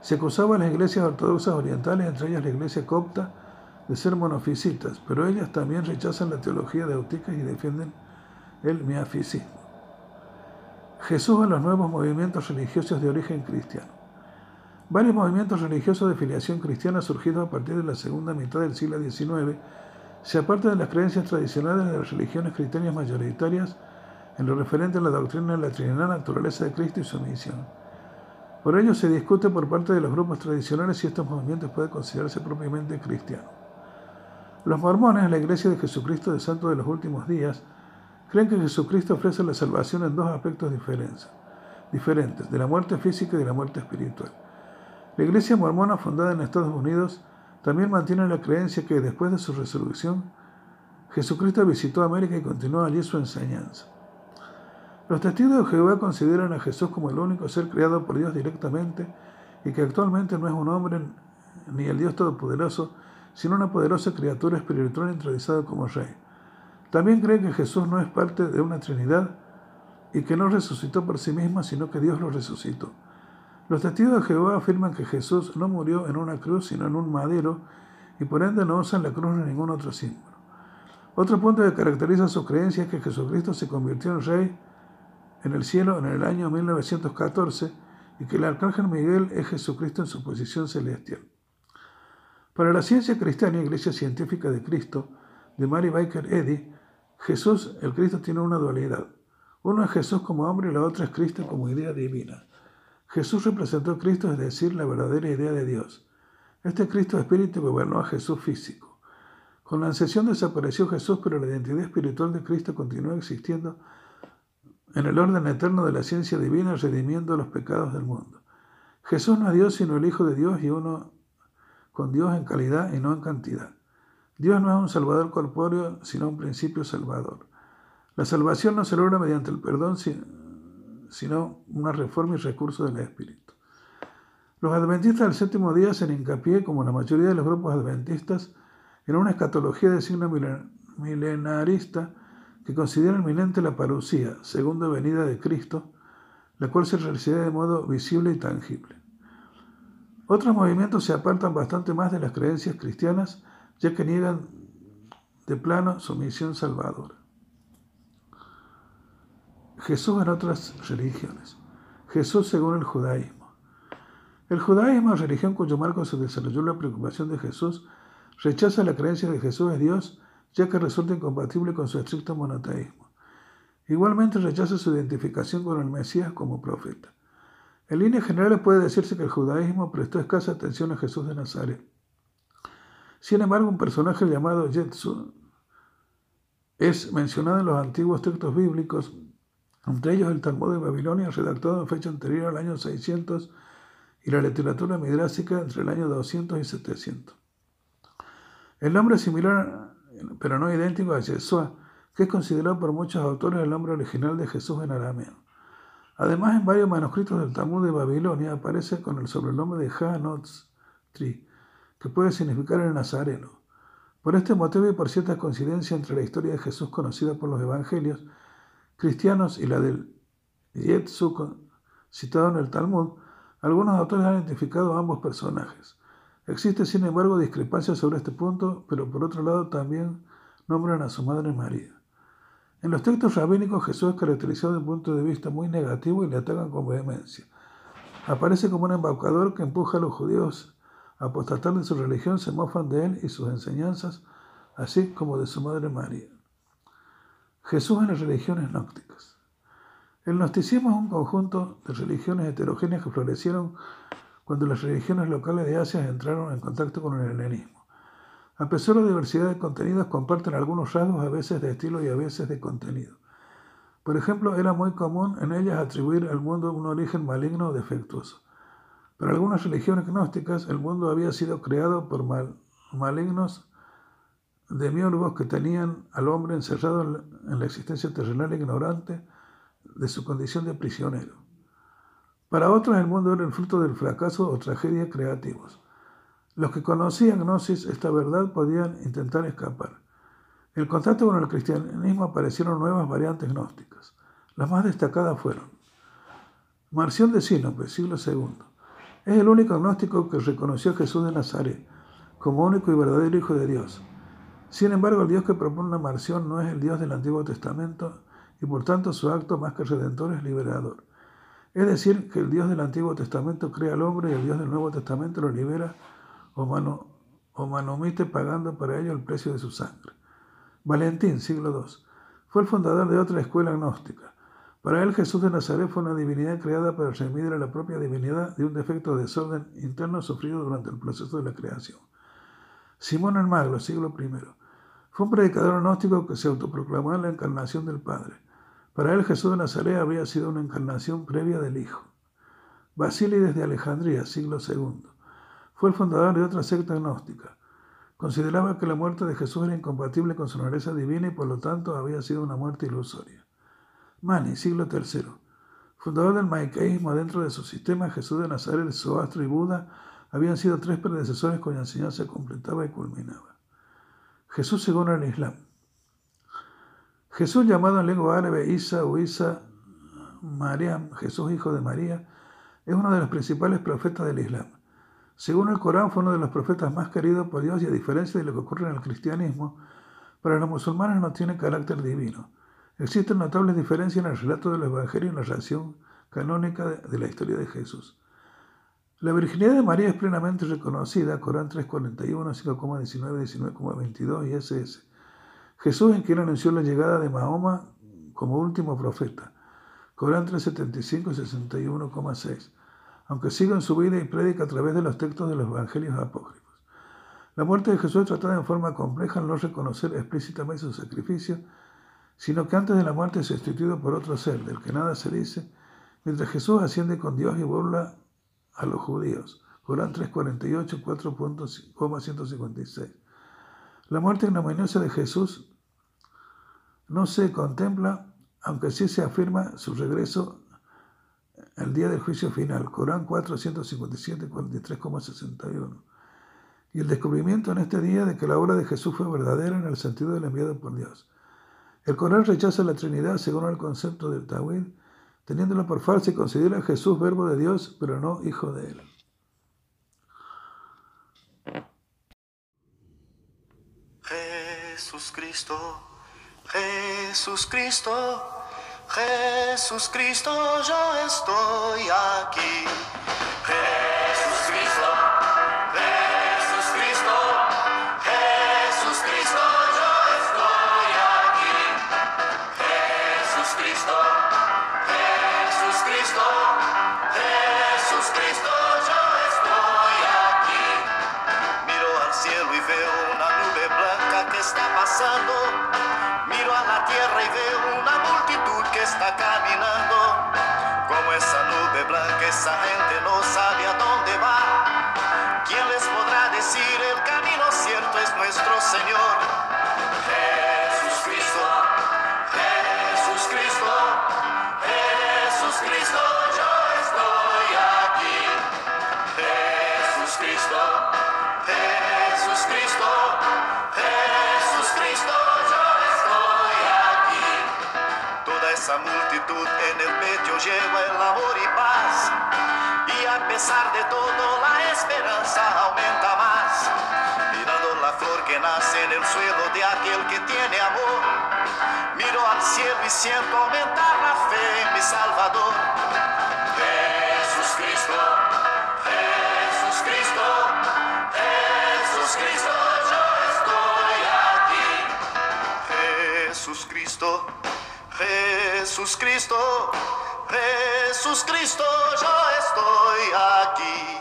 Se acusaba a las iglesias ortodoxas orientales, entre ellas la iglesia copta, de ser monofisitas, pero ellas también rechazan la teología de Eutecas y defienden el miafisismo. Jesús en los nuevos movimientos religiosos de origen cristiano. Varios movimientos religiosos de filiación cristiana surgidos a partir de la segunda mitad del siglo XIX se aparta de las creencias tradicionales de las religiones cristianas mayoritarias en lo referente a la doctrina de la Trinidad, naturaleza de Cristo y su misión. Por ello se discute por parte de los grupos tradicionales si estos movimientos pueden considerarse propiamente cristianos. Los mormones, la Iglesia de Jesucristo de Santo de los Últimos Días, creen que Jesucristo ofrece la salvación en dos aspectos diferentes, de la muerte física y de la muerte espiritual. La Iglesia mormona, fundada en Estados Unidos, también mantiene la creencia que después de su resurrección, Jesucristo visitó América y continuó allí su enseñanza. Los testigos de Jehová consideran a Jesús como el único ser creado por Dios directamente y que actualmente no es un hombre ni el Dios Todopoderoso, sino una poderosa criatura espiritual introducida como rey. También creen que Jesús no es parte de una Trinidad y que no resucitó por sí mismo, sino que Dios lo resucitó. Los testigos de Jehová afirman que Jesús no murió en una cruz, sino en un madero, y por ende no usan la cruz ni ningún otro símbolo. Otro punto que caracteriza su creencia es que Jesucristo se convirtió en rey en el cielo en el año 1914 y que el arcángel Miguel es Jesucristo en su posición celestial. Para la ciencia cristiana y Iglesia Científica de Cristo, de Mary Baker Eddy, Jesús, el Cristo, tiene una dualidad. Uno es Jesús como hombre y la otra es Cristo como idea divina. Jesús representó a Cristo, es decir, la verdadera idea de Dios. Este Cristo espíritu gobernó a Jesús físico. Con la ascensión desapareció Jesús, pero la identidad espiritual de Cristo continúa existiendo en el orden eterno de la ciencia divina, redimiendo los pecados del mundo. Jesús no es Dios, sino el Hijo de Dios y uno con Dios en calidad y no en cantidad. Dios no es un salvador corpóreo, sino un principio salvador. La salvación no se logra mediante el perdón, sino una reforma y recurso del Espíritu. Los adventistas del séptimo día hacen hincapié, como la mayoría de los grupos adventistas, en una escatología de signo milenarista que considera inminente la parucía, segunda venida de Cristo, la cual se realizará de modo visible y tangible. Otros movimientos se apartan bastante más de las creencias cristianas, ya que niegan de plano su misión salvadora. Jesús en otras religiones. Jesús según el judaísmo. El judaísmo, religión cuyo marco se desarrolló la preocupación de Jesús, rechaza la creencia de Jesús es Dios, ya que resulta incompatible con su estricto monoteísmo. Igualmente rechaza su identificación con el Mesías como profeta. En líneas generales puede decirse que el judaísmo prestó escasa atención a Jesús de Nazaret. Sin embargo, un personaje llamado Jetsu es mencionado en los antiguos textos bíblicos entre ellos el Talmud de Babilonia, redactado en fecha anterior al año 600, y la literatura midrásica entre el año 200 y 700. El nombre es similar, pero no idéntico a Yeshua, que es considerado por muchos autores el nombre original de Jesús en arameo. Además, en varios manuscritos del Talmud de Babilonia aparece con el sobrenombre de Ha-Notz-Tri, que puede significar el nazareno. Por este motivo y por cierta coincidencia entre la historia de Jesús conocida por los evangelios cristianos y la del Yetsu citado en el Talmud, algunos autores han identificado ambos personajes. Existe, sin embargo, discrepancia sobre este punto, pero por otro lado también nombran a su madre María. En los textos rabínicos Jesús es caracterizado desde un punto de vista muy negativo y le atacan con vehemencia. Aparece como un embaucador que empuja a los judíos a apostatar de su religión, se mofan de él y sus enseñanzas, así como de su madre María. Jesús en las religiones gnósticas. El gnosticismo es un conjunto de religiones heterogéneas que florecieron cuando las religiones locales de Asia entraron en contacto con el helenismo. A pesar de la diversidad de contenidos, comparten algunos rasgos a veces de estilo y a veces de contenido. Por ejemplo, era muy común en ellas atribuir al mundo un origen maligno o defectuoso. Para algunas religiones gnósticas, el mundo había sido creado por malignos demiólogos que tenían al hombre encerrado en la existencia terrenal ignorante de su condición de prisionero. Para otros el mundo era el fruto del fracaso o tragedia creativos. Los que conocían Gnosis esta verdad podían intentar escapar. El contacto con el cristianismo aparecieron nuevas variantes gnósticas. Las más destacadas fueron Marción de Sinope, siglo II. Es el único gnóstico que reconoció a Jesús de Nazaret como único y verdadero Hijo de Dios sin embargo, el Dios que propone la marción no es el Dios del Antiguo Testamento y por tanto su acto más que redentor es liberador. Es decir, que el Dios del Antiguo Testamento crea al hombre y el Dios del Nuevo Testamento lo libera o, mano, o manomite pagando para ello el precio de su sangre. Valentín, siglo II, fue el fundador de otra escuela gnóstica. Para él Jesús de Nazaret fue una divinidad creada para remediar a la propia divinidad de un defecto de desorden interno sufrido durante el proceso de la creación. Simón el siglo I, fue un predicador gnóstico que se autoproclamó en la encarnación del Padre. Para él Jesús de Nazaret habría sido una encarnación previa del Hijo. Basílides de Alejandría, siglo II, fue el fundador de otra secta gnóstica. Consideraba que la muerte de Jesús era incompatible con su naturaleza divina y por lo tanto había sido una muerte ilusoria. Mani, siglo III, fundador del maniqueísmo dentro de su sistema, Jesús de Nazaret, Zoroastro y Buda habían sido tres predecesores cuya enseñanza completaba y culminaba. Jesús según el Islam. Jesús llamado en lengua árabe Isa o Isa Mariam, Jesús hijo de María, es uno de los principales profetas del Islam. Según el Corán, fue uno de los profetas más queridos por Dios y a diferencia de lo que ocurre en el cristianismo, para los musulmanes no tiene carácter divino. Existen notables diferencias en el relato del Evangelio y en la relación canónica de la historia de Jesús. La virginidad de María es plenamente reconocida, Corán 3.41, 5.19, 19.22 y SS. Jesús en quien anunció la llegada de Mahoma como último profeta, Corán 3.75, 61.6 aunque siga en su vida y predica a través de los textos de los evangelios apócrifos. La muerte de Jesús es tratada en forma compleja al no reconocer explícitamente su sacrificio, sino que antes de la muerte es sustituido por otro ser, del que nada se dice, mientras Jesús asciende con Dios y burla a los judíos. Corán 3.48, 4.156. La muerte ignominiosa de Jesús no se contempla, aunque sí se afirma su regreso el día del juicio final, Corán 457, 43,61. Y el descubrimiento en este día de que la obra de Jesús fue verdadera en el sentido del enviado por Dios. El Corán rechaza la Trinidad según el concepto del Tawil, teniéndolo por falso y considera a Jesús verbo de Dios, pero no hijo de él. Jesús Cristo, Jesús Cristo. Jesús Cristo, yo estoy aquí. Miro a la tierra y veo una multitud que está caminando. Como esa nube blanca, esa gente no sabe a dónde va. ¿Quién les podrá decir el camino cierto es nuestro Señor? Esa multitud en el pecho lleva el amor y paz. Y a pesar de todo la esperanza aumenta más. Mirando la flor que nace en el suelo de aquel que tiene amor. Miro al cielo y siento aumentar la fe en mi Salvador. Jesús Cristo, Jesús Cristo, Jesús Cristo, yo estoy aquí. Jesús Cristo, Jesús Cristo, Jesús Cristo, yo estoy aquí.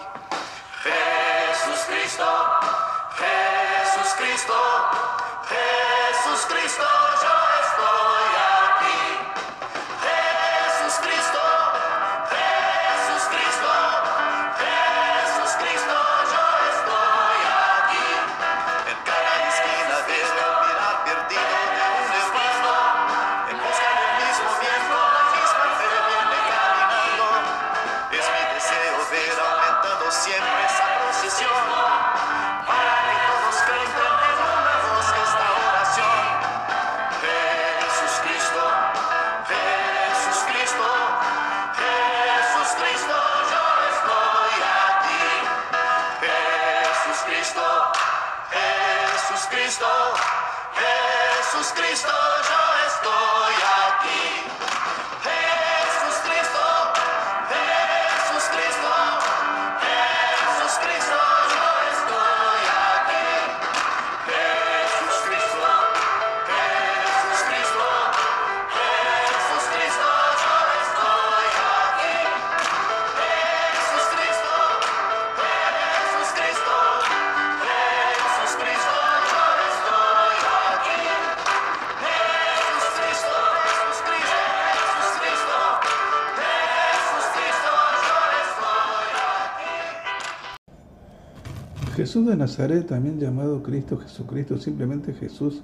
Jesús de Nazaret, también llamado Cristo, Jesucristo, simplemente Jesús,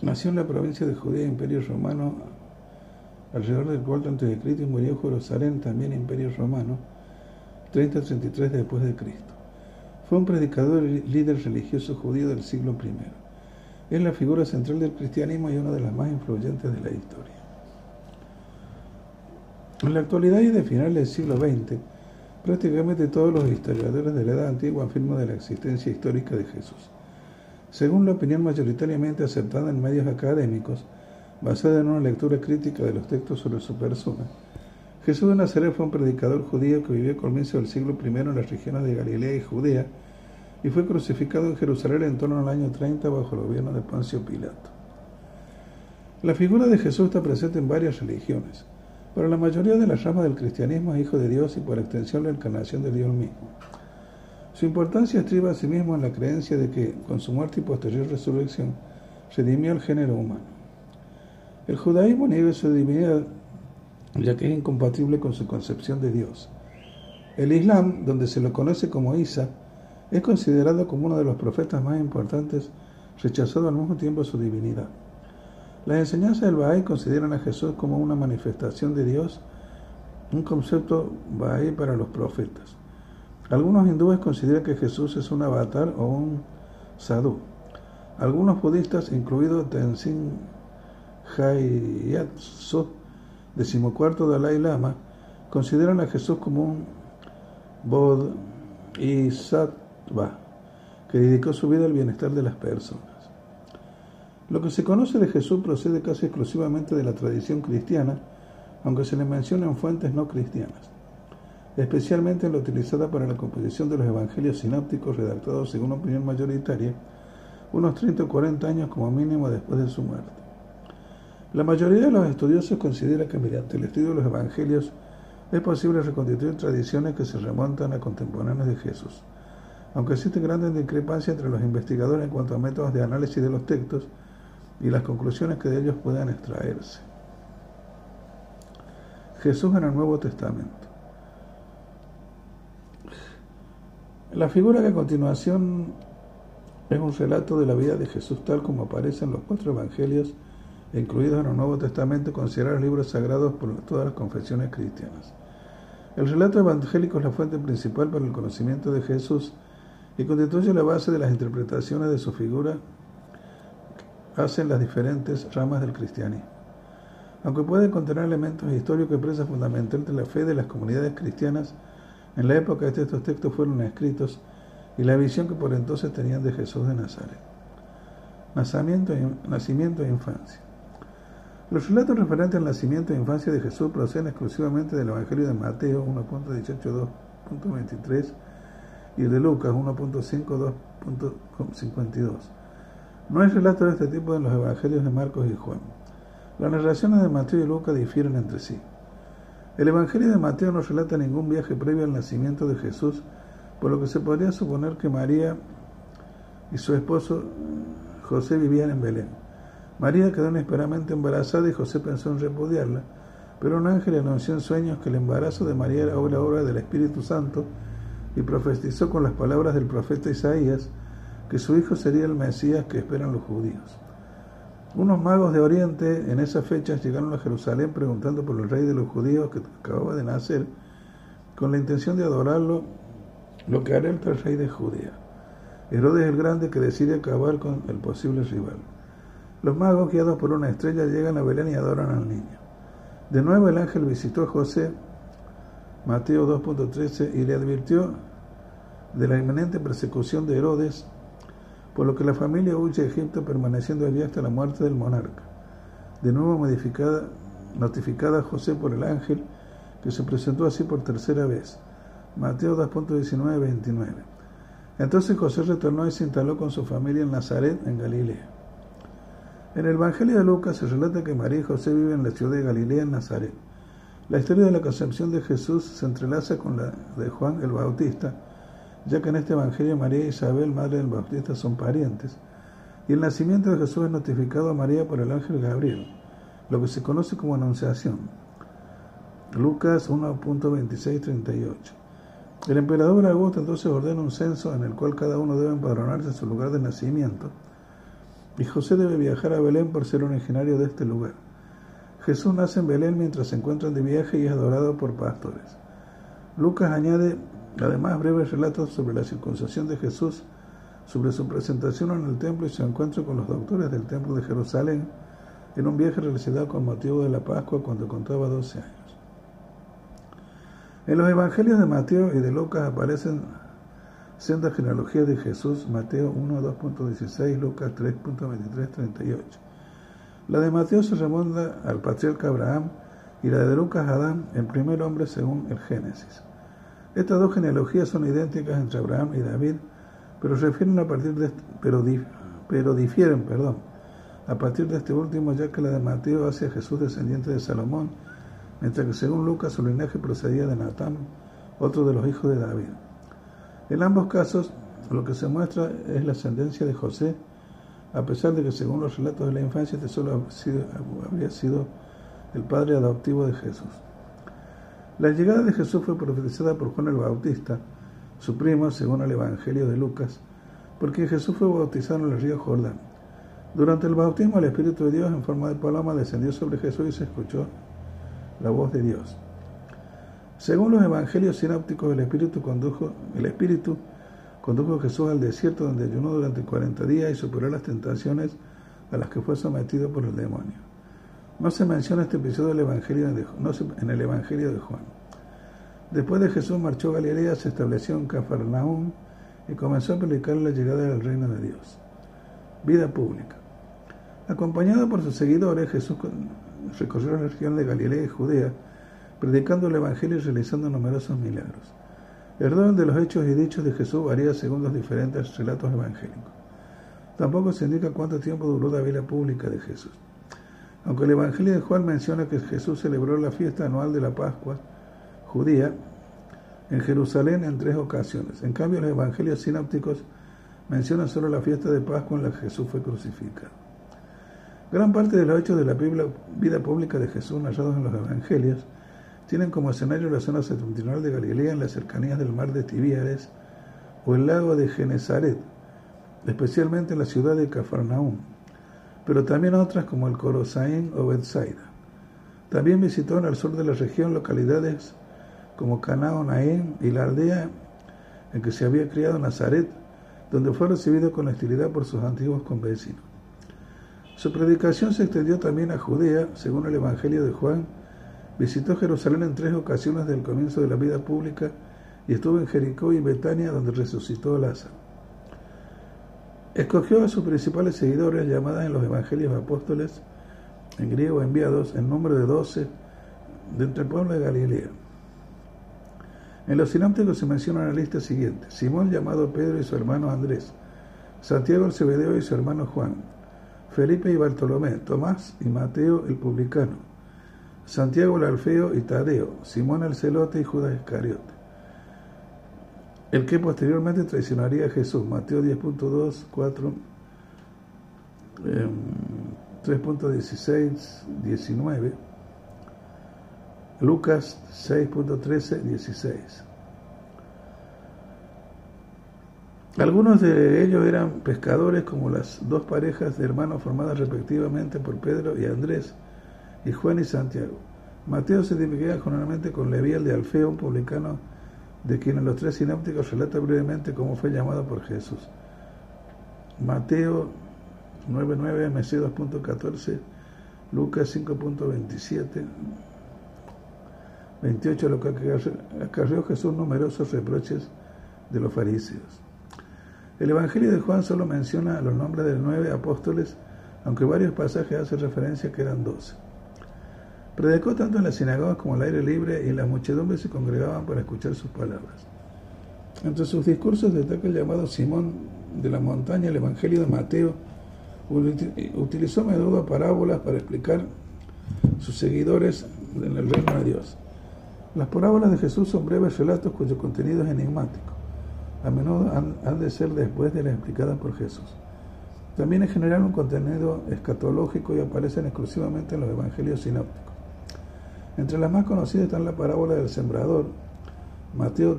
nació en la provincia de Judea, Imperio Romano, alrededor del cuarto antes de Cristo y murió en Jerusalén, también Imperio Romano, 30-33 después de Cristo. Fue un predicador y líder religioso judío del siglo I. Es la figura central del cristianismo y una de las más influyentes de la historia. En la actualidad y de finales del siglo XX, prácticamente todos los historiadores de la Edad Antigua afirman de la existencia histórica de Jesús. Según la opinión mayoritariamente aceptada en medios académicos, basada en una lectura crítica de los textos sobre su persona, Jesús de Nazaret fue un predicador judío que vivió a comienzos del siglo I en las regiones de Galilea y Judea y fue crucificado en Jerusalén en torno al año 30 bajo el gobierno de Poncio Pilato. La figura de Jesús está presente en varias religiones. Para la mayoría de las ramas del cristianismo es hijo de Dios y por extensión la encarnación de Dios mismo. Su importancia estriba asimismo en la creencia de que, con su muerte y posterior resurrección, redimió al género humano. El judaísmo niega su divinidad, ya que es incompatible con su concepción de Dios. El Islam, donde se lo conoce como Isa, es considerado como uno de los profetas más importantes, rechazado al mismo tiempo su divinidad. Las enseñanzas del Bahá'í consideran a Jesús como una manifestación de Dios, un concepto Bahá'í para los profetas. Algunos hindúes consideran que Jesús es un avatar o un sadhu. Algunos budistas, incluido Tenzin Gyatso, decimocuarto Dalai Lama, consideran a Jesús como un bodhisattva que dedicó su vida al bienestar de las personas. Lo que se conoce de Jesús procede casi exclusivamente de la tradición cristiana, aunque se le menciona en fuentes no cristianas, especialmente en la utilizada para la composición de los evangelios sinópticos redactados según opinión mayoritaria, unos 30 o 40 años como mínimo después de su muerte. La mayoría de los estudiosos considera que mediante el estudio de los evangelios es posible reconstituir tradiciones que se remontan a contemporáneos de Jesús. Aunque existen grandes discrepancias entre los investigadores en cuanto a métodos de análisis de los textos, y las conclusiones que de ellos puedan extraerse. Jesús en el Nuevo Testamento. La figura que a continuación es un relato de la vida de Jesús tal como aparece en los cuatro evangelios incluidos en el Nuevo Testamento considerados libros sagrados por todas las confesiones cristianas. El relato evangélico es la fuente principal para el conocimiento de Jesús y constituye la base de las interpretaciones de su figura hacen las diferentes ramas del cristianismo. Aunque puede contener elementos históricos que expresan fundamentalmente la fe de las comunidades cristianas, en la época en que estos textos fueron escritos y la visión que por entonces tenían de Jesús de Nazaret. Nacimiento e infancia. Los relatos referentes al nacimiento e infancia de Jesús proceden exclusivamente del Evangelio de Mateo 1.18.2.23 y de Lucas 1.5.2.52. No hay relato de este tipo en los evangelios de Marcos y Juan. Las narraciones de Mateo y Lucas difieren entre sí. El evangelio de Mateo no relata ningún viaje previo al nacimiento de Jesús, por lo que se podría suponer que María y su esposo José vivían en Belén. María quedó inesperadamente embarazada y José pensó en repudiarla, pero un ángel anunció en sueños que el embarazo de María era obra del Espíritu Santo y profetizó con las palabras del profeta Isaías que su hijo sería el Mesías que esperan los judíos. Unos magos de Oriente en esas fechas llegaron a Jerusalén preguntando por el rey de los judíos que acababa de nacer, con la intención de adorarlo, lo que hará el rey de Judea. Herodes el Grande que decide acabar con el posible rival. Los magos, guiados por una estrella, llegan a Belén y adoran al niño. De nuevo el ángel visitó a José, Mateo 2.13, y le advirtió de la inminente persecución de Herodes por lo que la familia huye a Egipto permaneciendo allí hasta la muerte del monarca. De nuevo modificada, notificada a José por el ángel, que se presentó así por tercera vez. Mateo 2.19-29. Entonces José retornó y se instaló con su familia en Nazaret, en Galilea. En el Evangelio de Lucas se relata que María y José viven en la ciudad de Galilea, en Nazaret. La historia de la concepción de Jesús se entrelaza con la de Juan el Bautista, ya que en este Evangelio María e Isabel, madre del Bautista, son parientes, y el nacimiento de Jesús es notificado a María por el ángel Gabriel, lo que se conoce como Anunciación. Lucas 1.26-38. El emperador Augusto entonces ordena un censo en el cual cada uno debe empadronarse en su lugar de nacimiento, y José debe viajar a Belén por ser originario de este lugar. Jesús nace en Belén mientras se encuentran de viaje y es adorado por pastores. Lucas añade Además, breves relatos sobre la circuncisión de Jesús, sobre su presentación en el templo y su encuentro con los doctores del templo de Jerusalén en un viaje realizado con motivo de la Pascua cuando contaba 12 años. En los evangelios de Mateo y de Lucas aparecen sendas genealogías de Jesús, Mateo 1, 2.16, Lucas 3.23, 38. La de Mateo se remonta al patriarca Abraham y la de Lucas a Adán, el primer hombre según el Génesis. Estas dos genealogías son idénticas entre Abraham y David, pero refieren a partir de pero, pero difieren, perdón, a partir de este último, ya que la de Mateo hace a Jesús descendiente de Salomón, mientras que según Lucas su linaje procedía de Natán, otro de los hijos de David. En ambos casos, lo que se muestra es la ascendencia de José, a pesar de que según los relatos de la infancia, este solo habría sido el padre adoptivo de Jesús. La llegada de Jesús fue profetizada por Juan el Bautista, su primo, según el Evangelio de Lucas, porque Jesús fue bautizado en el río Jordán. Durante el bautismo, el Espíritu de Dios en forma de paloma descendió sobre Jesús y se escuchó la voz de Dios. Según los evangelios sinápticos, el Espíritu condujo, a Jesús al desierto donde ayunó durante 40 días y superó las tentaciones a las que fue sometido por el demonio. No se menciona este episodio del evangelio en el Evangelio de Juan. Después de Jesús marchó a Galilea, se estableció en Cafarnaúm y comenzó a predicar la llegada del reino de Dios. Vida pública. Acompañado por sus seguidores, Jesús recorrió la región de Galilea y Judea, predicando el Evangelio y realizando numerosos milagros. El orden de los hechos y dichos de Jesús varía según los diferentes relatos evangélicos. Tampoco se indica cuánto tiempo duró la vida pública de Jesús. Aunque el Evangelio de Juan menciona que Jesús celebró la fiesta anual de la Pascua judía en Jerusalén en tres ocasiones. En cambio, los Evangelios sinápticos mencionan solo la fiesta de Pascua en la que Jesús fue crucificado. Gran parte de los hechos de la vida pública de Jesús narrados en los Evangelios tienen como escenario la zona septentrional de Galilea en las cercanías del mar de Tibíades o el lago de Genezaret, especialmente en la ciudad de Cafarnaúm, pero también otras como el Corosaín o Bethsaida. También visitó en el sur de la región localidades como Canao Naín y la aldea en que se había criado Nazaret, donde fue recibido con hostilidad por sus antiguos convecinos. Su predicación se extendió también a Judea, según el Evangelio de Juan, Visitó Jerusalén en tres ocasiones del comienzo de la vida pública y estuvo en Jericó y Betania donde resucitó Lázaro. Escogió a sus principales seguidores, llamadas en los Evangelios Apóstoles, en griego enviados, en número de doce, de entre el pueblo de Galilea. En los sinápticos se menciona la lista siguiente: Simón llamado Pedro y su hermano Andrés, Santiago el Cebedeo y su hermano Juan, Felipe y Bartolomé, Tomás y Mateo el publicano, Santiago el Alfeo y Tadeo, Simón el Celote y Judas Iscariote. El que posteriormente traicionaría a Jesús, Mateo 10.2, 4, 3.16, 19, Lucas 6.13, 16. Algunos de ellos eran pescadores como las dos parejas de hermanos formadas respectivamente por Pedro y Andrés, y Juan y Santiago. Mateo se identifica generalmente con Leví, el de Alfeo, un publicano de quien en los tres sinápticos relata brevemente cómo fue llamado por Jesús. Mateo 9.9, MC 2.14, Lucas 5.27, 28, lo que acarreó Jesús numerosos reproches de los fariseos. El Evangelio de Juan solo menciona los nombres de nueve apóstoles, aunque varios pasajes hacen referencia que eran doce. Predicó tanto en las sinagogas como al aire libre y las muchedumbres se congregaban para escuchar sus palabras. Entre sus discursos destaca el llamado Simón de la montaña, el Evangelio de Mateo. Utilizó a menudo parábolas para explicar sus seguidores en el reino de Dios. Las parábolas de Jesús son breves relatos cuyo contenido es enigmático. A menudo han, de ser después de las explicadas por Jesús. También en general un contenido escatológico y aparecen exclusivamente en los evangelios sinópticos. Entre las más conocidas están la parábola del sembrador, Mateo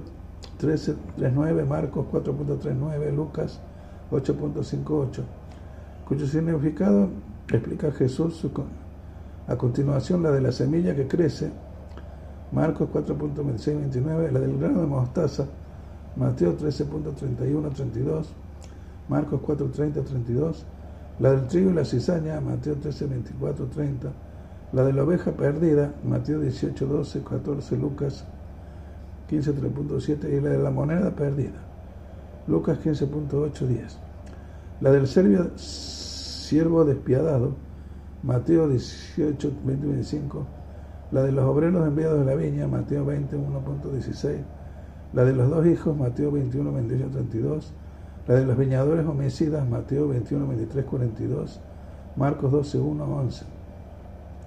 13.39, Marcos 4.39, Lucas 8.58, cuyo significado explica Jesús a continuación la de la semilla que crece, Marcos 4.26-29, la del grano de mostaza, Mateo 13.31-32, Marcos 4.30-32, la del trigo y la cizaña, Mateo 13.24-30, la de la oveja perdida, Mateo 18, 12, 14, Lucas 15, 3.7 y la de la moneda perdida. Lucas 15.8, 10. La del serbio, siervo despiadado, Mateo 18, 20, 25. La de los obreros enviados de la viña, Mateo 20, 1.16. La de los dos hijos, Mateo 21, 28, 32. La de los viñadores homicidas, Mateo 21, 23, 42. Marcos 12, 1, 11.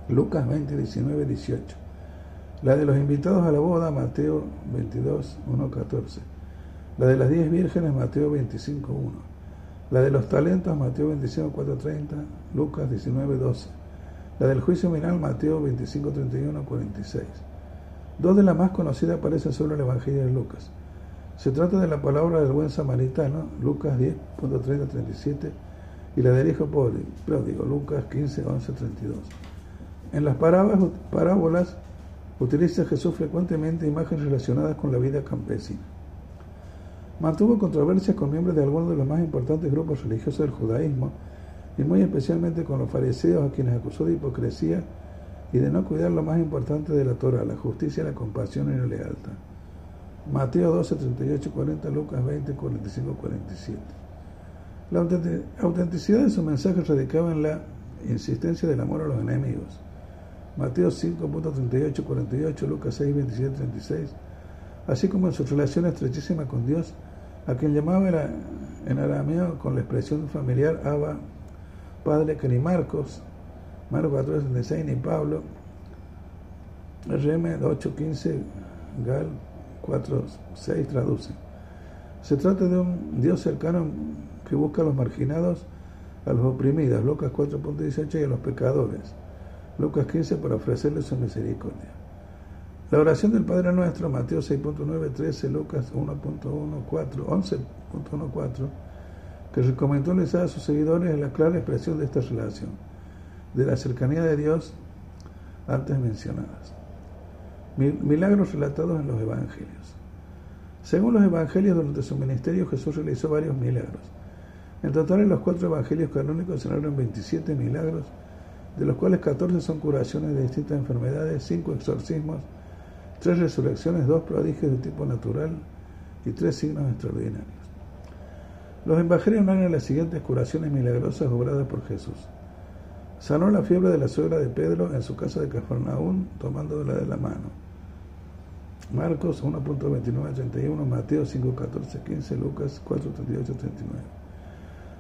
Lucas 20, 19, 18. La de los invitados a la boda, Mateo 22, 1, 14. La de las diez vírgenes, Mateo 25, 1. La de los talentos, Mateo 25, 4, 30. Lucas 19, 12. La del juicio final, Mateo 25, 31, 46. Dos de las más conocidas aparecen solo en el Evangelio de Lucas. Se trata de la palabra del buen samaritano, Lucas 10, 30, 37, y la del hijo pobre, pródigo, Lucas 15, 11, 32. En las parábolas utiliza Jesús frecuentemente imágenes relacionadas con la vida campesina. Mantuvo controversias con miembros de algunos de los más importantes grupos religiosos del judaísmo y muy especialmente con los fariseos a quienes acusó de hipocresía y de no cuidar lo más importante de la Torah, la justicia, la compasión y la lealtad. Mateo 12, 38, 40, Lucas 20, 45, 47. La autenticidad de su mensaje radicaba en la insistencia del amor a los enemigos. Mateo 5.38, 48, Lucas 6, 27, 36, así como en su relación estrechísima con Dios, a quien llamaba en arameo con la expresión familiar Abba, Padre, que ni Marcos, Marcos 14, 36, ni Pablo, RM 8.15, Gal 4.6 traduce. Se trata de un Dios cercano que busca a los marginados, a los oprimidos, Lucas 4.18, y a los pecadores. Lucas 15 para ofrecerle su misericordia. La oración del Padre Nuestro, Mateo 6.9, 13, Lucas 1.14, 11.14, que recomendó a sus seguidores es la clara expresión de esta relación, de la cercanía de Dios antes mencionadas. Milagros relatados en los Evangelios. Según los Evangelios, durante su ministerio Jesús realizó varios milagros. En total, en los cuatro Evangelios canónicos se narran 27 milagros de los cuales 14 son curaciones de distintas enfermedades, 5 exorcismos, 3 resurrecciones, 2 prodigios de tipo natural y 3 signos extraordinarios. Los evangelios narran las siguientes curaciones milagrosas obradas por Jesús. Sanó la fiebre de la suegra de Pedro en su casa de Cafarnaún, tomándola de la mano. Marcos 1.29-31, Mateo 5.14-15, Lucas 4.38-39.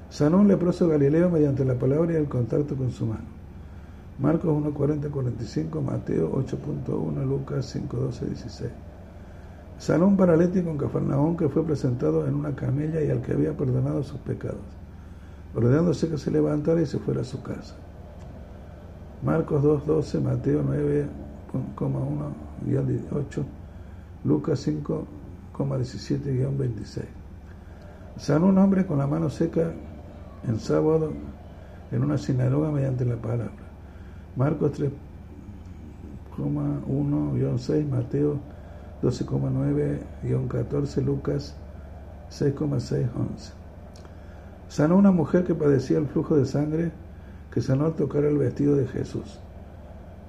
Sanó un leproso galileo mediante la palabra y el contacto con su mano. Marcos 1.40-45, Mateo 8.1, Lucas 5.12-16. Sanó un paralítico en Cafarnaón que fue presentado en una camella y al que había perdonado sus pecados, ordenándose que se levantara y se fuera a su casa. Marcos 2.12, Mateo 9.1-8, Lucas 5.17-26. Sanó un hombre con la mano seca en sábado en una sinagoga mediante la palabra. Marcos 3,1-6, Mateo 12,9-14, Lucas 6,6-11. Sanó una mujer que padecía el flujo de sangre que sanó al tocar el vestido de Jesús.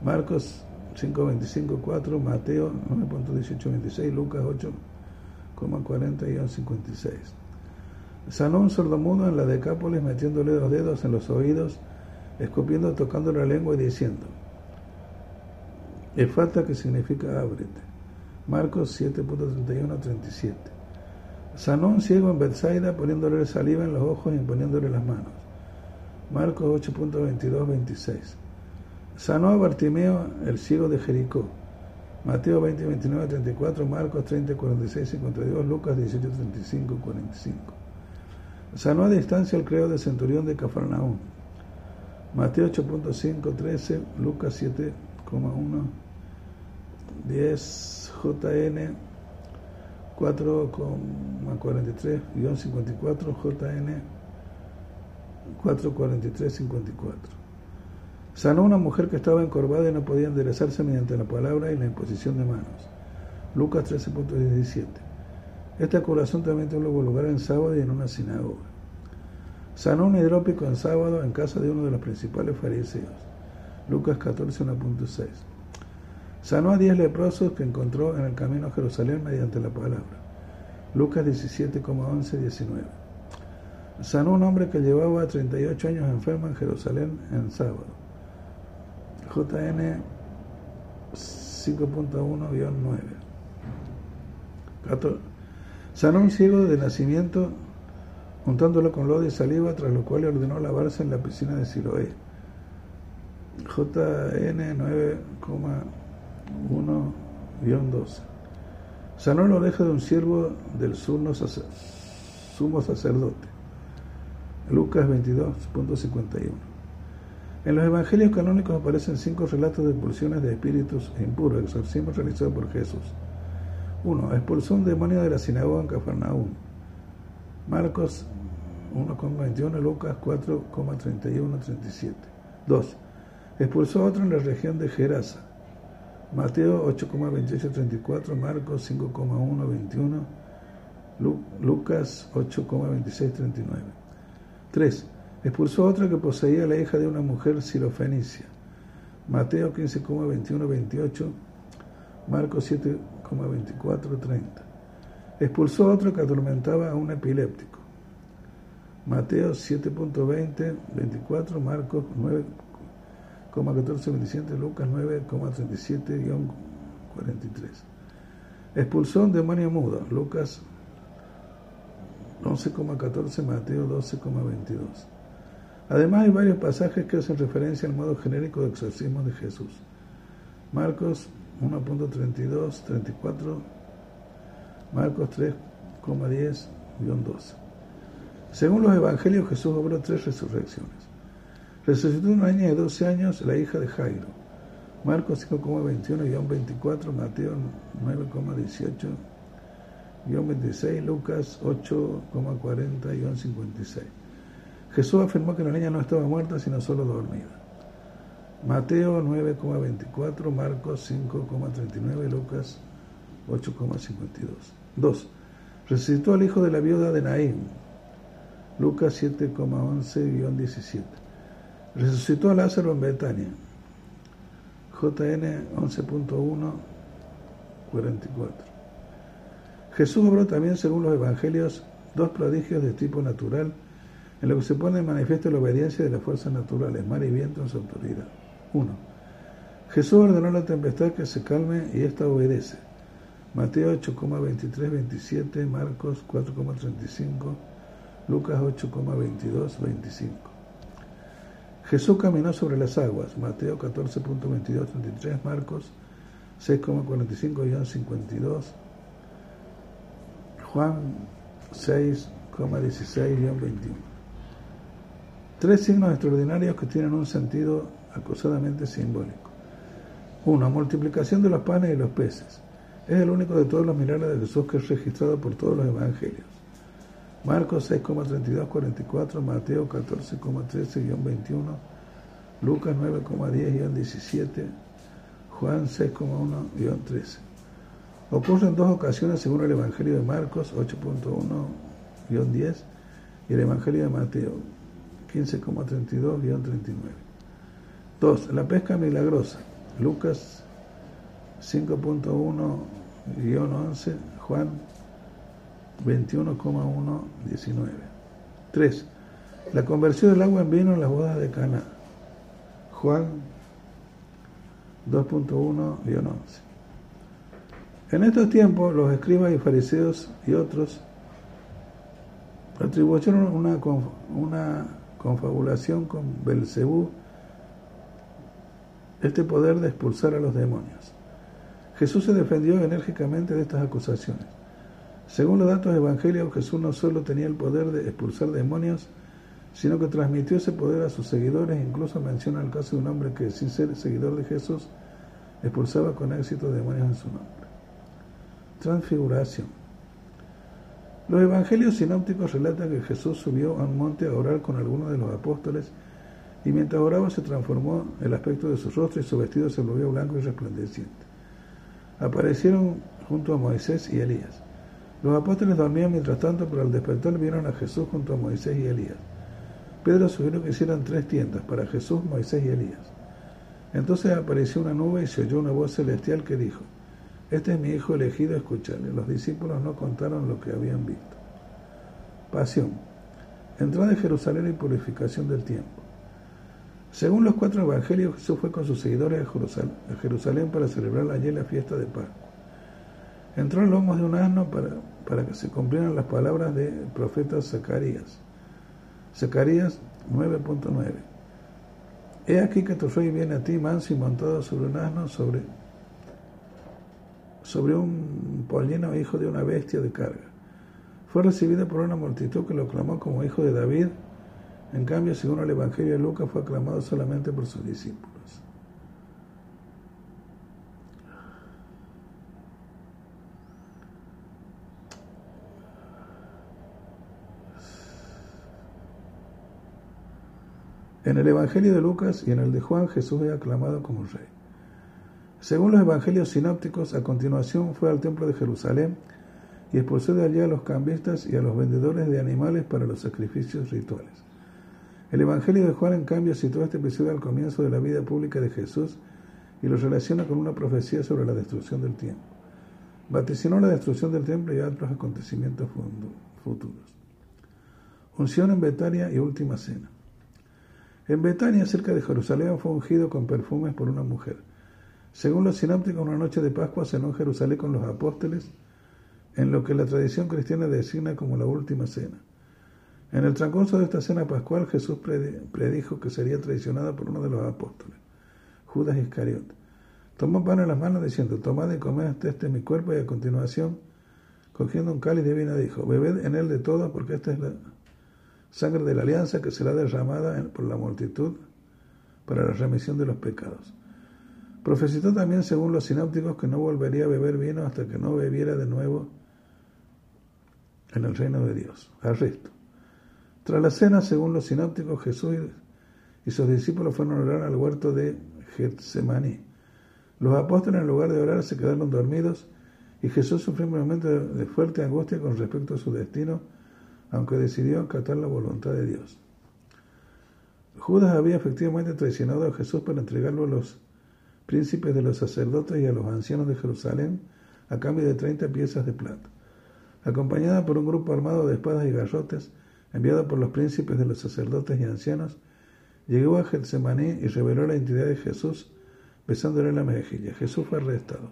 Marcos 5.25.4, Mateo 9.18.26, Lucas 8,40-56. Sanó un sordomudo en la Decápolis metiéndole los dedos en los oídos escupiendo, tocando la lengua y diciendo, falta que significa ábrete. Marcos 7.31-37. Sanó un ciego en Bethsaida poniéndole saliva en los ojos y poniéndole las manos. Marcos 8.22-26. Sanó a Bartimeo, el ciego de Jericó. Mateo 20, 29, 34, Marcos 30, 46, 52, Lucas 18, 35, 45. Sanó a distancia el creo de centurión de Cafarnaúm. Mateo 8.5, 13, Lucas 7,1, 10, JN 4,43, 54, JN 443, 54. Sanó una mujer que estaba encorvada y no podía enderezarse mediante la palabra y la imposición de manos. Lucas 13.17. Esta curación también tuvo lugar en sábado y en una sinagoga. Sanó un hidrópico en sábado en casa de uno de los principales fariseos. Lucas 14, 1.6. Sanó a diez leprosos que encontró en el camino a Jerusalén mediante la palabra. Lucas 17,11, 19. Sanó un hombre que llevaba 38 años enfermo en Jerusalén en sábado. JN 5.1-9. Sanó un ciego de nacimiento untándolo con lodo y saliva, tras lo cual ordenó lavarse en la piscina de Siloé. JN 9,1-12. Sanó la oreja de un siervo del sumo sacerdote. Lucas 22.51. En los evangelios canónicos aparecen cinco relatos de expulsiones de espíritus impuros, exorcismos realizados por Jesús. 1. Expulsó un demonio de la sinagoga en Cafarnaúm. Marcos 1,21, Lucas 4,31, 37. 2. Expulsó otro en la región de Gerasa. Mateo 8,28, 34, Marcos 5,1, 21, Lucas 8,26, 39. 3. Expulsó a otro que poseía la hija de una mujer sirofenicia. Mateo 15,21, 28, Marcos 7,24, 30. Expulsó a otro que atormentaba a un epiléptico. Mateo 7.20, 24, Marcos 9,14, 27, Lucas 9,37, 43. Expulsó un demonio mudo, Lucas 11,14, Mateo 12,22. Además hay varios pasajes que hacen referencia al modo genérico de exorcismo de Jesús. Marcos 1.32, 34, Marcos 3,10, 12. Según los evangelios, Jesús obró tres resurrecciones. Resucitó una niña de 12 años, la hija de Jairo. Marcos 5,21-24, Mateo 9,18-26, Lucas 8,40-56. Jesús afirmó que la niña no estaba muerta, sino solo dormida. Mateo 9,24, Marcos 5,39, Lucas 8,52. 2. Resucitó al hijo de la viuda de Naín. Lucas 7,11-17. Resucitó a Lázaro en Betania. JN 11.1, 44. Jesús obró también, según los evangelios, dos prodigios de tipo natural, en lo que se pone en manifiesto la obediencia de las fuerzas naturales, mar y viento en su autoridad. 1. Jesús ordenó a la tempestad que se calme y ésta obedece. Mateo 8,23-27, Marcos 4,35, Lucas 8,22, 25. Jesús caminó sobre las aguas, Mateo 14.22, 33, Marcos 6,45, 52, Juan 6,16, 21. Tres signos extraordinarios que tienen un sentido acosadamente simbólico. Uno, multiplicación de los panes y los peces. Es el único de todos los milagros de Jesús que es registrado por todos los evangelios. Marcos 6,32-44, Mateo 14,13-21, Lucas 9,10-17, Juan 6,1-13. Ocurre dos ocasiones según el Evangelio de Marcos 8.1-10 y el Evangelio de Mateo 15,32-39. 2. La pesca milagrosa. Lucas 5.1-11, Juan 21,119. 3. La conversión del agua en vino en las bodas de Cana. Juan 2.1-11. En estos tiempos, los escribas y fariseos y otros atribuyeron una, una confabulación con Belcebú este poder de expulsar a los demonios. Jesús se defendió enérgicamente de estas acusaciones. Según los datos evangélicos, Jesús no solo tenía el poder de expulsar demonios, sino que transmitió ese poder a sus seguidores. Incluso menciona el caso de un hombre que, sin ser seguidor de Jesús, expulsaba con éxito demonios en su nombre. Transfiguración. Los evangelios sinópticos relatan que Jesús subió a un monte a orar con algunos de los apóstoles y mientras oraba se transformó el aspecto de su rostro y su vestido se volvió blanco y resplandeciente. Aparecieron junto a Moisés y Elías. Los apóstoles dormían mientras tanto, pero al despertar vieron a Jesús junto a Moisés y Elías. Pedro sugirió que hicieran tres tiendas para Jesús, Moisés y Elías. Entonces apareció una nube y se oyó una voz celestial que dijo, Este es mi Hijo elegido, escuchadle. Los discípulos no contaron lo que habían visto. Pasión. Entrada de Jerusalén y purificación del tiempo. Según los cuatro evangelios, Jesús fue con sus seguidores a Jerusalén para celebrar allí la fiesta de Pascua. Entró en lomos de un asno para, para que se cumplieran las palabras del profeta Zacarías. Zacarías 9.9. He aquí que tu rey viene a ti manso y montado sobre un asno, sobre, sobre un pollino hijo de una bestia de carga. Fue recibido por una multitud que lo clamó como hijo de David. En cambio, según el Evangelio de Lucas, fue aclamado solamente por sus discípulos. En el Evangelio de Lucas y en el de Juan, Jesús es aclamado como rey. Según los evangelios sinópticos, a continuación fue al templo de Jerusalén y expulsó de allí a los cambistas y a los vendedores de animales para los sacrificios rituales. El Evangelio de Juan, en cambio, sitúa este episodio al comienzo de la vida pública de Jesús y lo relaciona con una profecía sobre la destrucción del tiempo. Vaticinó la destrucción del templo y otros acontecimientos futuros. Unción en Betania y última cena. En Betania, cerca de Jerusalén, fue ungido con perfumes por una mujer. Según los sinópticos, una noche de Pascua cenó en Jerusalén con los apóstoles, en lo que la tradición cristiana designa como la última cena. En el transcurso de esta cena pascual, Jesús predijo que sería traicionado por uno de los apóstoles, Judas Iscariot. Tomó pan en las manos diciendo, tomad y comed este mi cuerpo, y a continuación, cogiendo un cáliz de vino, dijo, bebed en él de todo, porque esta es la sangre de la alianza que será derramada por la multitud para la remisión de los pecados. Profetizó también, según los sinápticos, que no volvería a beber vino hasta que no bebiera de nuevo en el reino de Dios. Arresto. Tras la cena, según los sinápticos, Jesús y sus discípulos fueron a orar al huerto de Getsemaní. Los apóstoles, en lugar de orar, se quedaron dormidos y Jesús sufrió un momento de fuerte angustia con respecto a su destino aunque decidió acatar la voluntad de Dios. Judas había efectivamente traicionado a Jesús para entregarlo a los príncipes de los sacerdotes y a los ancianos de Jerusalén a cambio de 30 piezas de plata. Acompañada por un grupo armado de espadas y garrotes, enviado por los príncipes de los sacerdotes y ancianos, llegó a Getsemaní y reveló la identidad de Jesús besándole la mejilla. Jesús fue arrestado.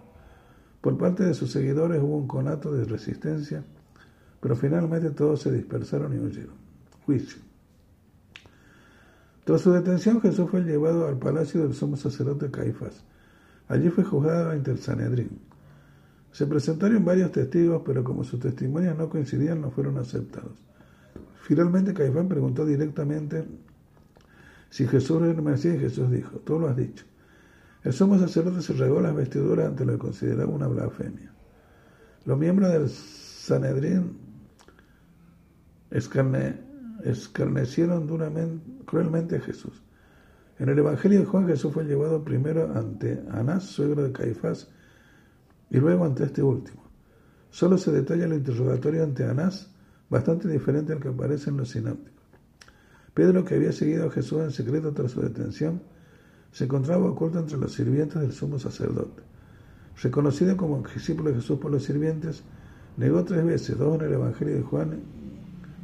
Por parte de sus seguidores hubo un conato de resistencia pero finalmente todos se dispersaron y huyeron. Juicio. Tras su detención, Jesús fue llevado al palacio del sumo sacerdote Caifás. Allí fue juzgado ante el Sanedrín. Se presentaron varios testigos, pero como sus testimonios no coincidían, no fueron aceptados. Finalmente, Caifás preguntó directamente si Jesús era el Mesías y Jesús dijo, tú lo has dicho. El sumo sacerdote se regó las vestiduras ante lo que consideraba una blasfemia. Los miembros del Sanedrín escarnecieron duramente, cruelmente a Jesús. En el Evangelio de Juan Jesús fue llevado primero ante Anás, suegro de Caifás, y luego ante este último. Solo se detalla el interrogatorio ante Anás, bastante diferente al que aparece en los sinápticos. Pedro, que había seguido a Jesús en secreto tras su detención, se encontraba oculto entre los sirvientes del sumo sacerdote. Reconocido como discípulo de Jesús por los sirvientes, negó tres veces, dos en el Evangelio de Juan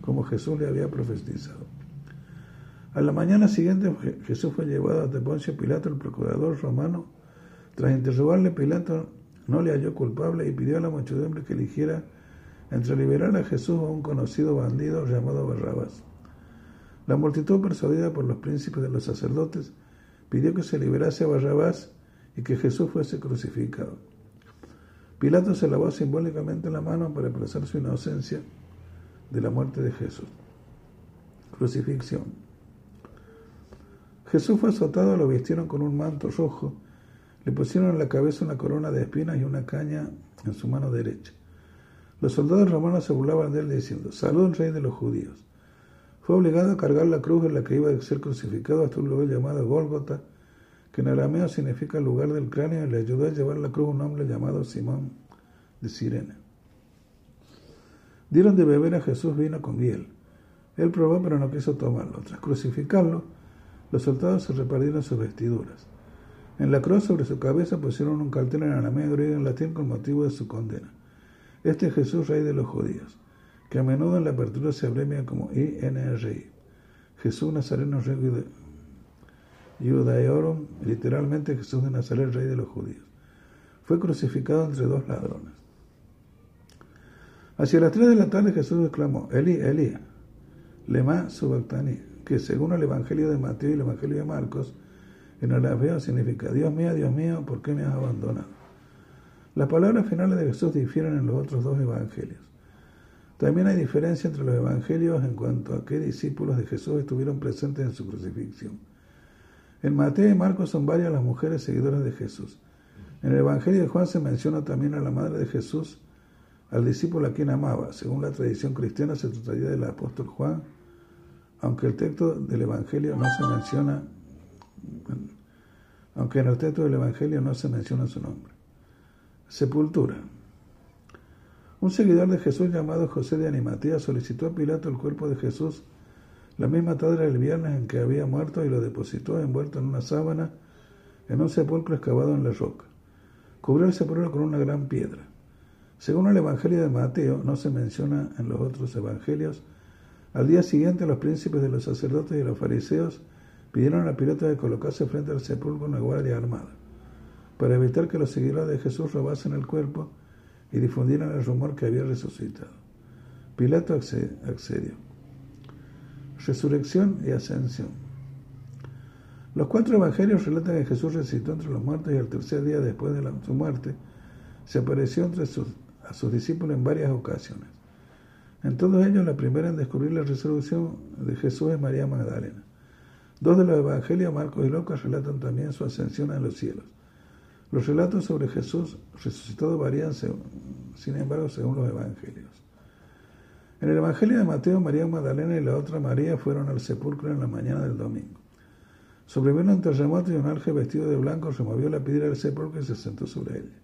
como Jesús le había profetizado. A la mañana siguiente Jesús fue llevado a Poncio Pilato, el procurador romano. Tras interrogarle, Pilato no le halló culpable y pidió a la muchedumbre que eligiera entre liberar a Jesús a un conocido bandido llamado Barrabás. La multitud, persuadida por los príncipes de los sacerdotes, pidió que se liberase a Barrabás y que Jesús fuese crucificado. Pilato se lavó simbólicamente la mano para expresar su inocencia de la muerte de Jesús. Crucifixión. Jesús fue azotado, lo vistieron con un manto rojo, le pusieron en la cabeza una corona de espinas y una caña en su mano derecha. Los soldados romanos se burlaban de él diciendo, salud rey de los judíos. Fue obligado a cargar la cruz en la que iba a ser crucificado hasta un lugar llamado Gólgota, que en arameo significa lugar del cráneo, y le ayudó a llevar la cruz un hombre llamado Simón de Sirene. Dieron de beber a Jesús vino con miel. Él probó, pero no quiso tomarlo. Tras crucificarlo, los soldados se repartieron sus vestiduras. En la cruz sobre su cabeza pusieron un cartel en arameo, griego y en latín con motivo de su condena. Este es Jesús, rey de los judíos, que a menudo en la apertura se abrevia como INRI. Jesús Nazareno, rey de Judaeorum, literalmente Jesús de Nazaret, rey de los judíos. Fue crucificado entre dos ladrones. Hacia las tres de la tarde Jesús exclamó, Eli, Eli, lema subactani, que según el Evangelio de Mateo y el Evangelio de Marcos, en arameo significa, Dios mío, Dios mío, ¿por qué me has abandonado? Las palabras finales de Jesús difieren en los otros dos evangelios. También hay diferencia entre los evangelios en cuanto a qué discípulos de Jesús estuvieron presentes en su crucifixión. En Mateo y Marcos son varias las mujeres seguidoras de Jesús. En el Evangelio de Juan se menciona también a la madre de Jesús, al discípulo a quien amaba. Según la tradición cristiana se trataría del apóstol Juan, aunque el texto del Evangelio no se menciona, aunque en el texto del Evangelio no se menciona su nombre. Sepultura. Un seguidor de Jesús llamado José de Animatía solicitó a Pilato el cuerpo de Jesús la misma tarde del viernes en que había muerto y lo depositó envuelto en una sábana en un sepulcro excavado en la roca. Cubrió el sepulcro con una gran piedra. Según el Evangelio de Mateo, no se menciona en los otros evangelios, al día siguiente los príncipes de los sacerdotes y los fariseos pidieron a Pilato de colocarse frente al sepulcro una guardia armada, para evitar que los seguidores de Jesús robasen el cuerpo y difundieran el rumor que había resucitado. Pilato accedió resurrección y ascensión. Los cuatro evangelios relatan que Jesús resucitó entre los muertos y el tercer día después de su muerte se apareció entre a sus discípulos en varias ocasiones. En todos ellos, la primera en descubrir la resurrección de Jesús es María Magdalena. Dos de los evangelios, Marcos y Lucas, relatan también su ascensión a los cielos. Los relatos sobre Jesús resucitado varían, sin embargo, según los evangelios. En el Evangelio de Mateo, María Magdalena y la otra María fueron al sepulcro en la mañana del domingo. Sobrevino un terremoto y un ángel vestido de blanco removió la piedra del sepulcro y se sentó sobre ella.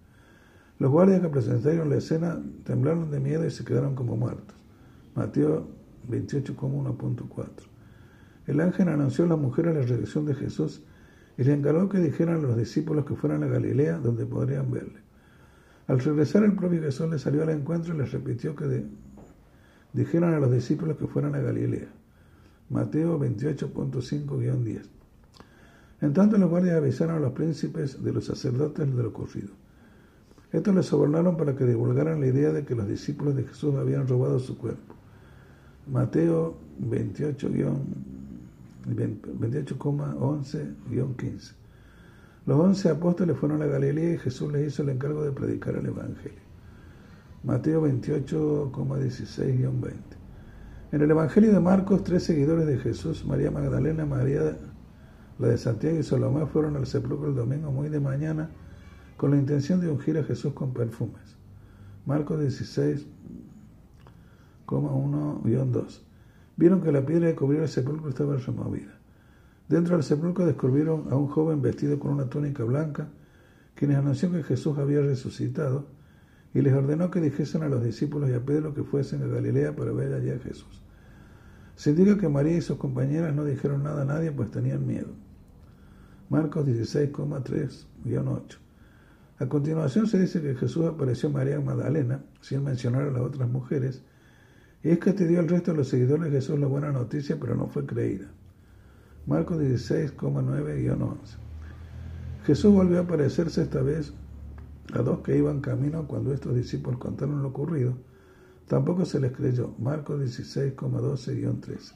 Los guardias que presentaron la escena temblaron de miedo y se quedaron como muertos. Mateo 28,1.4. El ángel anunció a las mujeres la resurrección de Jesús y le encargó que dijeran a los discípulos que fueran a Galilea donde podrían verle. Al regresar el propio Jesús les salió al encuentro y les repitió que dijeron a los discípulos que fueran a Galilea. Mateo 28.5-10. En tanto los guardias avisaron a los príncipes de los sacerdotes de lo ocurrido. Estos les sobornaron para que divulgaran la idea de que los discípulos de Jesús habían robado su cuerpo. Mateo 28,11-15. Los once apóstoles fueron a Galilea y Jesús les hizo el encargo de predicar el Evangelio. Mateo 28,16-20. En el Evangelio de Marcos, tres seguidores de Jesús, María Magdalena, María la de Santiago y Salomé, fueron al sepulcro el domingo muy de mañana con la intención de ungir a Jesús con perfumes. Marcos 16,1-2. Vieron que la piedra que cubría el sepulcro estaba removida. Dentro del sepulcro descubrieron a un joven vestido con una túnica blanca, quienes anunció que Jesús había resucitado y les ordenó que dijesen a los discípulos y a Pedro que fuesen a Galilea para ver allí a Jesús. Se indica que María y sus compañeras no dijeron nada a nadie pues tenían miedo. Marcos 16,3-8. A continuación se dice que Jesús apareció a María Magdalena, sin mencionar a las otras mujeres, y es que te dio al resto de los seguidores de Jesús la buena noticia, pero no fue creída. Marcos 16,9-11. Jesús volvió a aparecerse esta vez a dos que iban camino cuando estos discípulos contaron lo ocurrido, tampoco se les creyó. Marcos 16,12-13.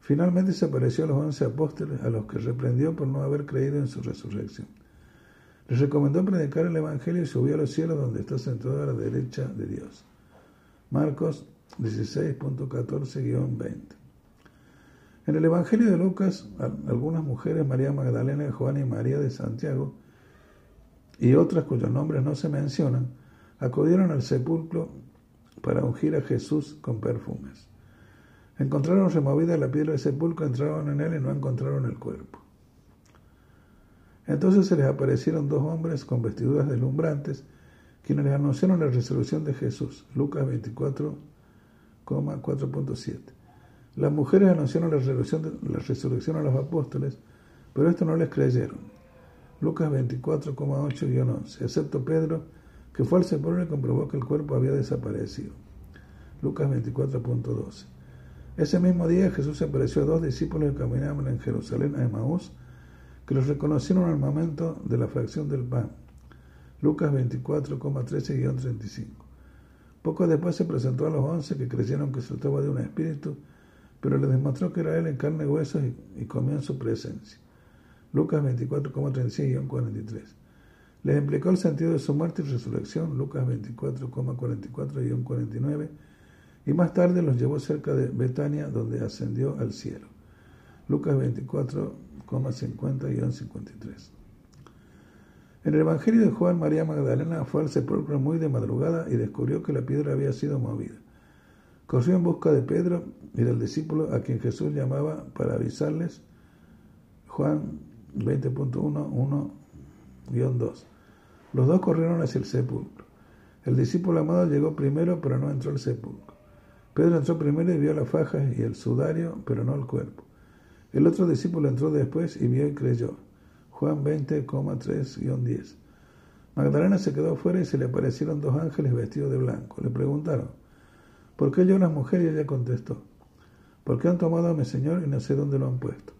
Finalmente se apareció a los once apóstoles, a los que reprendió por no haber creído en su resurrección. Les recomendó predicar el Evangelio y subió a los cielos donde está sentado a la derecha de Dios. Marcos 16.14-20. En el Evangelio de Lucas, algunas mujeres, María Magdalena, Juana y María de Santiago, y otras cuyos nombres no se mencionan, acudieron al sepulcro para ungir a Jesús con perfumes. Encontraron removida la piedra del sepulcro, entraron en él y no encontraron el cuerpo. Entonces se les aparecieron dos hombres con vestiduras deslumbrantes, quienes les anunciaron la resurrección de Jesús. Lucas 24, 4.7. Las mujeres anunciaron la resurrección, la resurrección a los apóstoles, pero esto no les creyeron. Lucas 24,8-11. Excepto Pedro, que fue al sepulcro y comprobó que el cuerpo había desaparecido. Lucas 24.12. Ese mismo día Jesús apareció a dos discípulos que caminaban en Jerusalén a Emaús, que los reconocieron al momento de la fracción del pan. Lucas 24,13-35. Poco después se presentó a los once que creyeron que se trataba de un espíritu, pero les demostró que era él en carne y huesos y, y comió en su presencia. Lucas 24,36-43. Les explicó el sentido de su muerte y resurrección, Lucas 24,44-49, y más tarde los llevó cerca de Betania, donde ascendió al cielo. Lucas 24,50-53. En el Evangelio de Juan, María Magdalena fue al sepulcro muy de madrugada y descubrió que la piedra había sido movida. Corrió en busca de Pedro y del discípulo a quien Jesús llamaba para avisarles. Juan 20.1.1-2. Los dos corrieron hacia el sepulcro. El discípulo amado llegó primero, pero no entró al sepulcro. Pedro entró primero y vio las fajas y el sudario, pero no el cuerpo. El otro discípulo entró después y vio y creyó. Juan 20,3-10. Magdalena se quedó fuera y se le aparecieron dos ángeles vestidos de blanco. Le preguntaron, ¿por qué lloras mujer? Y ella contestó, porque han tomado a mi Señor y no sé dónde lo han puesto.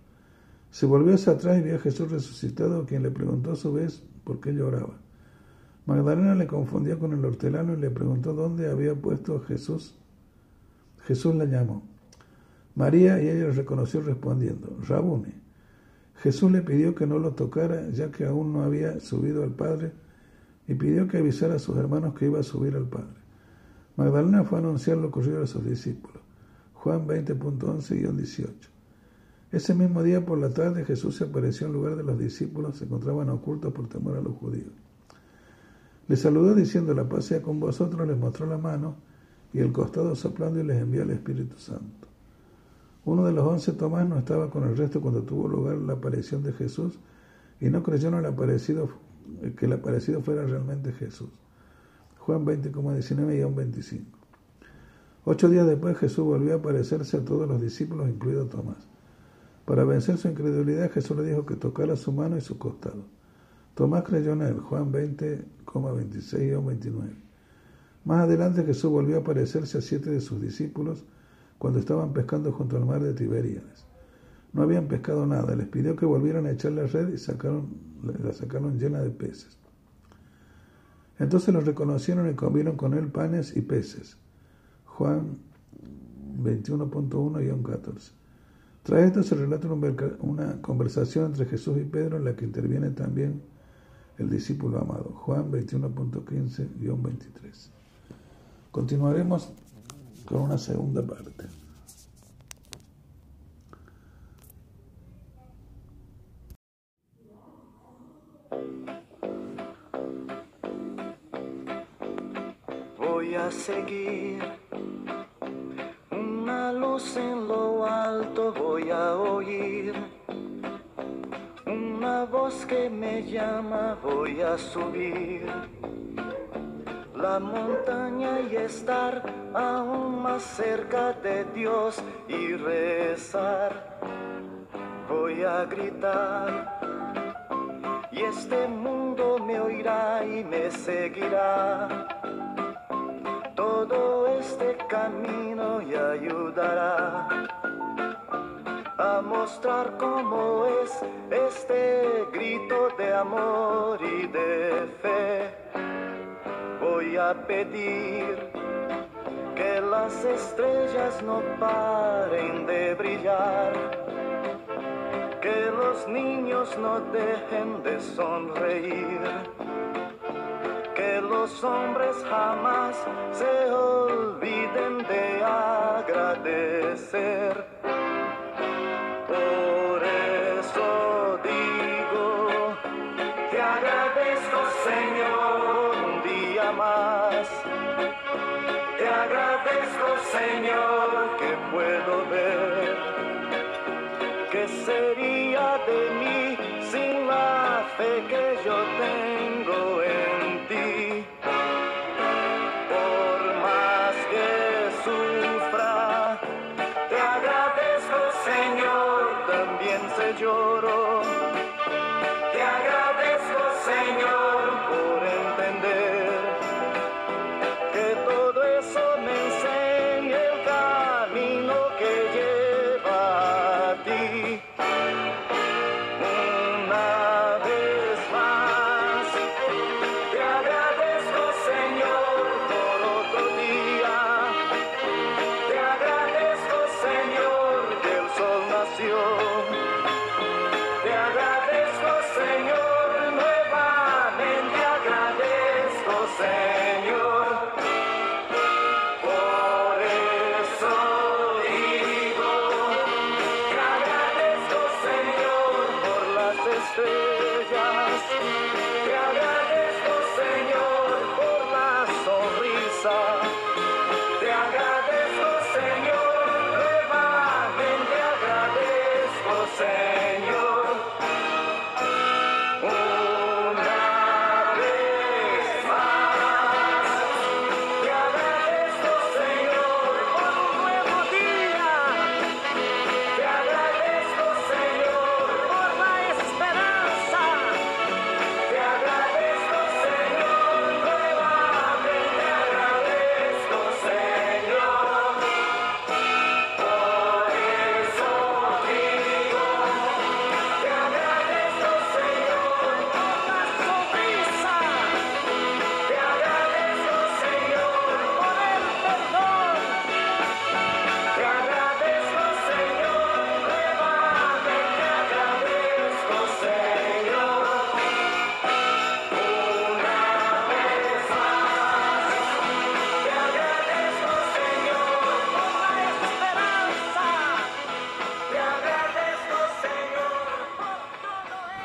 Se volvió hacia atrás y vio a Jesús resucitado, quien le preguntó a su vez por qué lloraba. Magdalena le confundió con el hortelano y le preguntó dónde había puesto a Jesús. Jesús la llamó. María y ella reconoció respondiendo, Rabuni. Jesús le pidió que no lo tocara, ya que aún no había subido al Padre, y pidió que avisara a sus hermanos que iba a subir al Padre. Magdalena fue a anunciar lo ocurrido a sus discípulos. Juan 20.11-18. Ese mismo día por la tarde Jesús se apareció en lugar de los discípulos, se encontraban ocultos por temor a los judíos. Les saludó diciendo, la paz sea con vosotros, les mostró la mano y el costado soplando y les envió el Espíritu Santo. Uno de los once, Tomás, no estaba con el resto cuando tuvo lugar la aparición de Jesús y no creyeron el aparecido, que el aparecido fuera realmente Jesús. Juan 20,19 y 25. Ocho días después Jesús volvió a aparecerse a todos los discípulos, incluido Tomás. Para vencer su incredulidad, Jesús le dijo que tocara su mano y su costado. Tomás creyó en él, Juan 20,26 y 29. Más adelante Jesús volvió a aparecerse a siete de sus discípulos, cuando estaban pescando junto al mar de Tiberíades. No habían pescado nada, les pidió que volvieran a echar la red y sacaron, la sacaron llena de peces. Entonces los reconocieron y comieron con él panes y peces. Juan 21.1-14. Tras esto se relata una conversación entre Jesús y Pedro en la que interviene también el discípulo amado. Juan 21.15-23. Continuaremos con una segunda parte. Voy a seguir una luz en lo alto, voy a oír una voz que me llama, voy a subir la montaña y estar aún más cerca de Dios y rezar. Voy a gritar y este mundo me oirá y me seguirá. Todo este camino y ayudará a mostrar cómo es este grito de amor y de fe. Voy a pedir que las estrellas no paren de brillar, que los niños no dejen de sonreír, que los hombres jamás se olviden de agradecer. Que puedo ver. ¿Qué sería de mí sin la fe que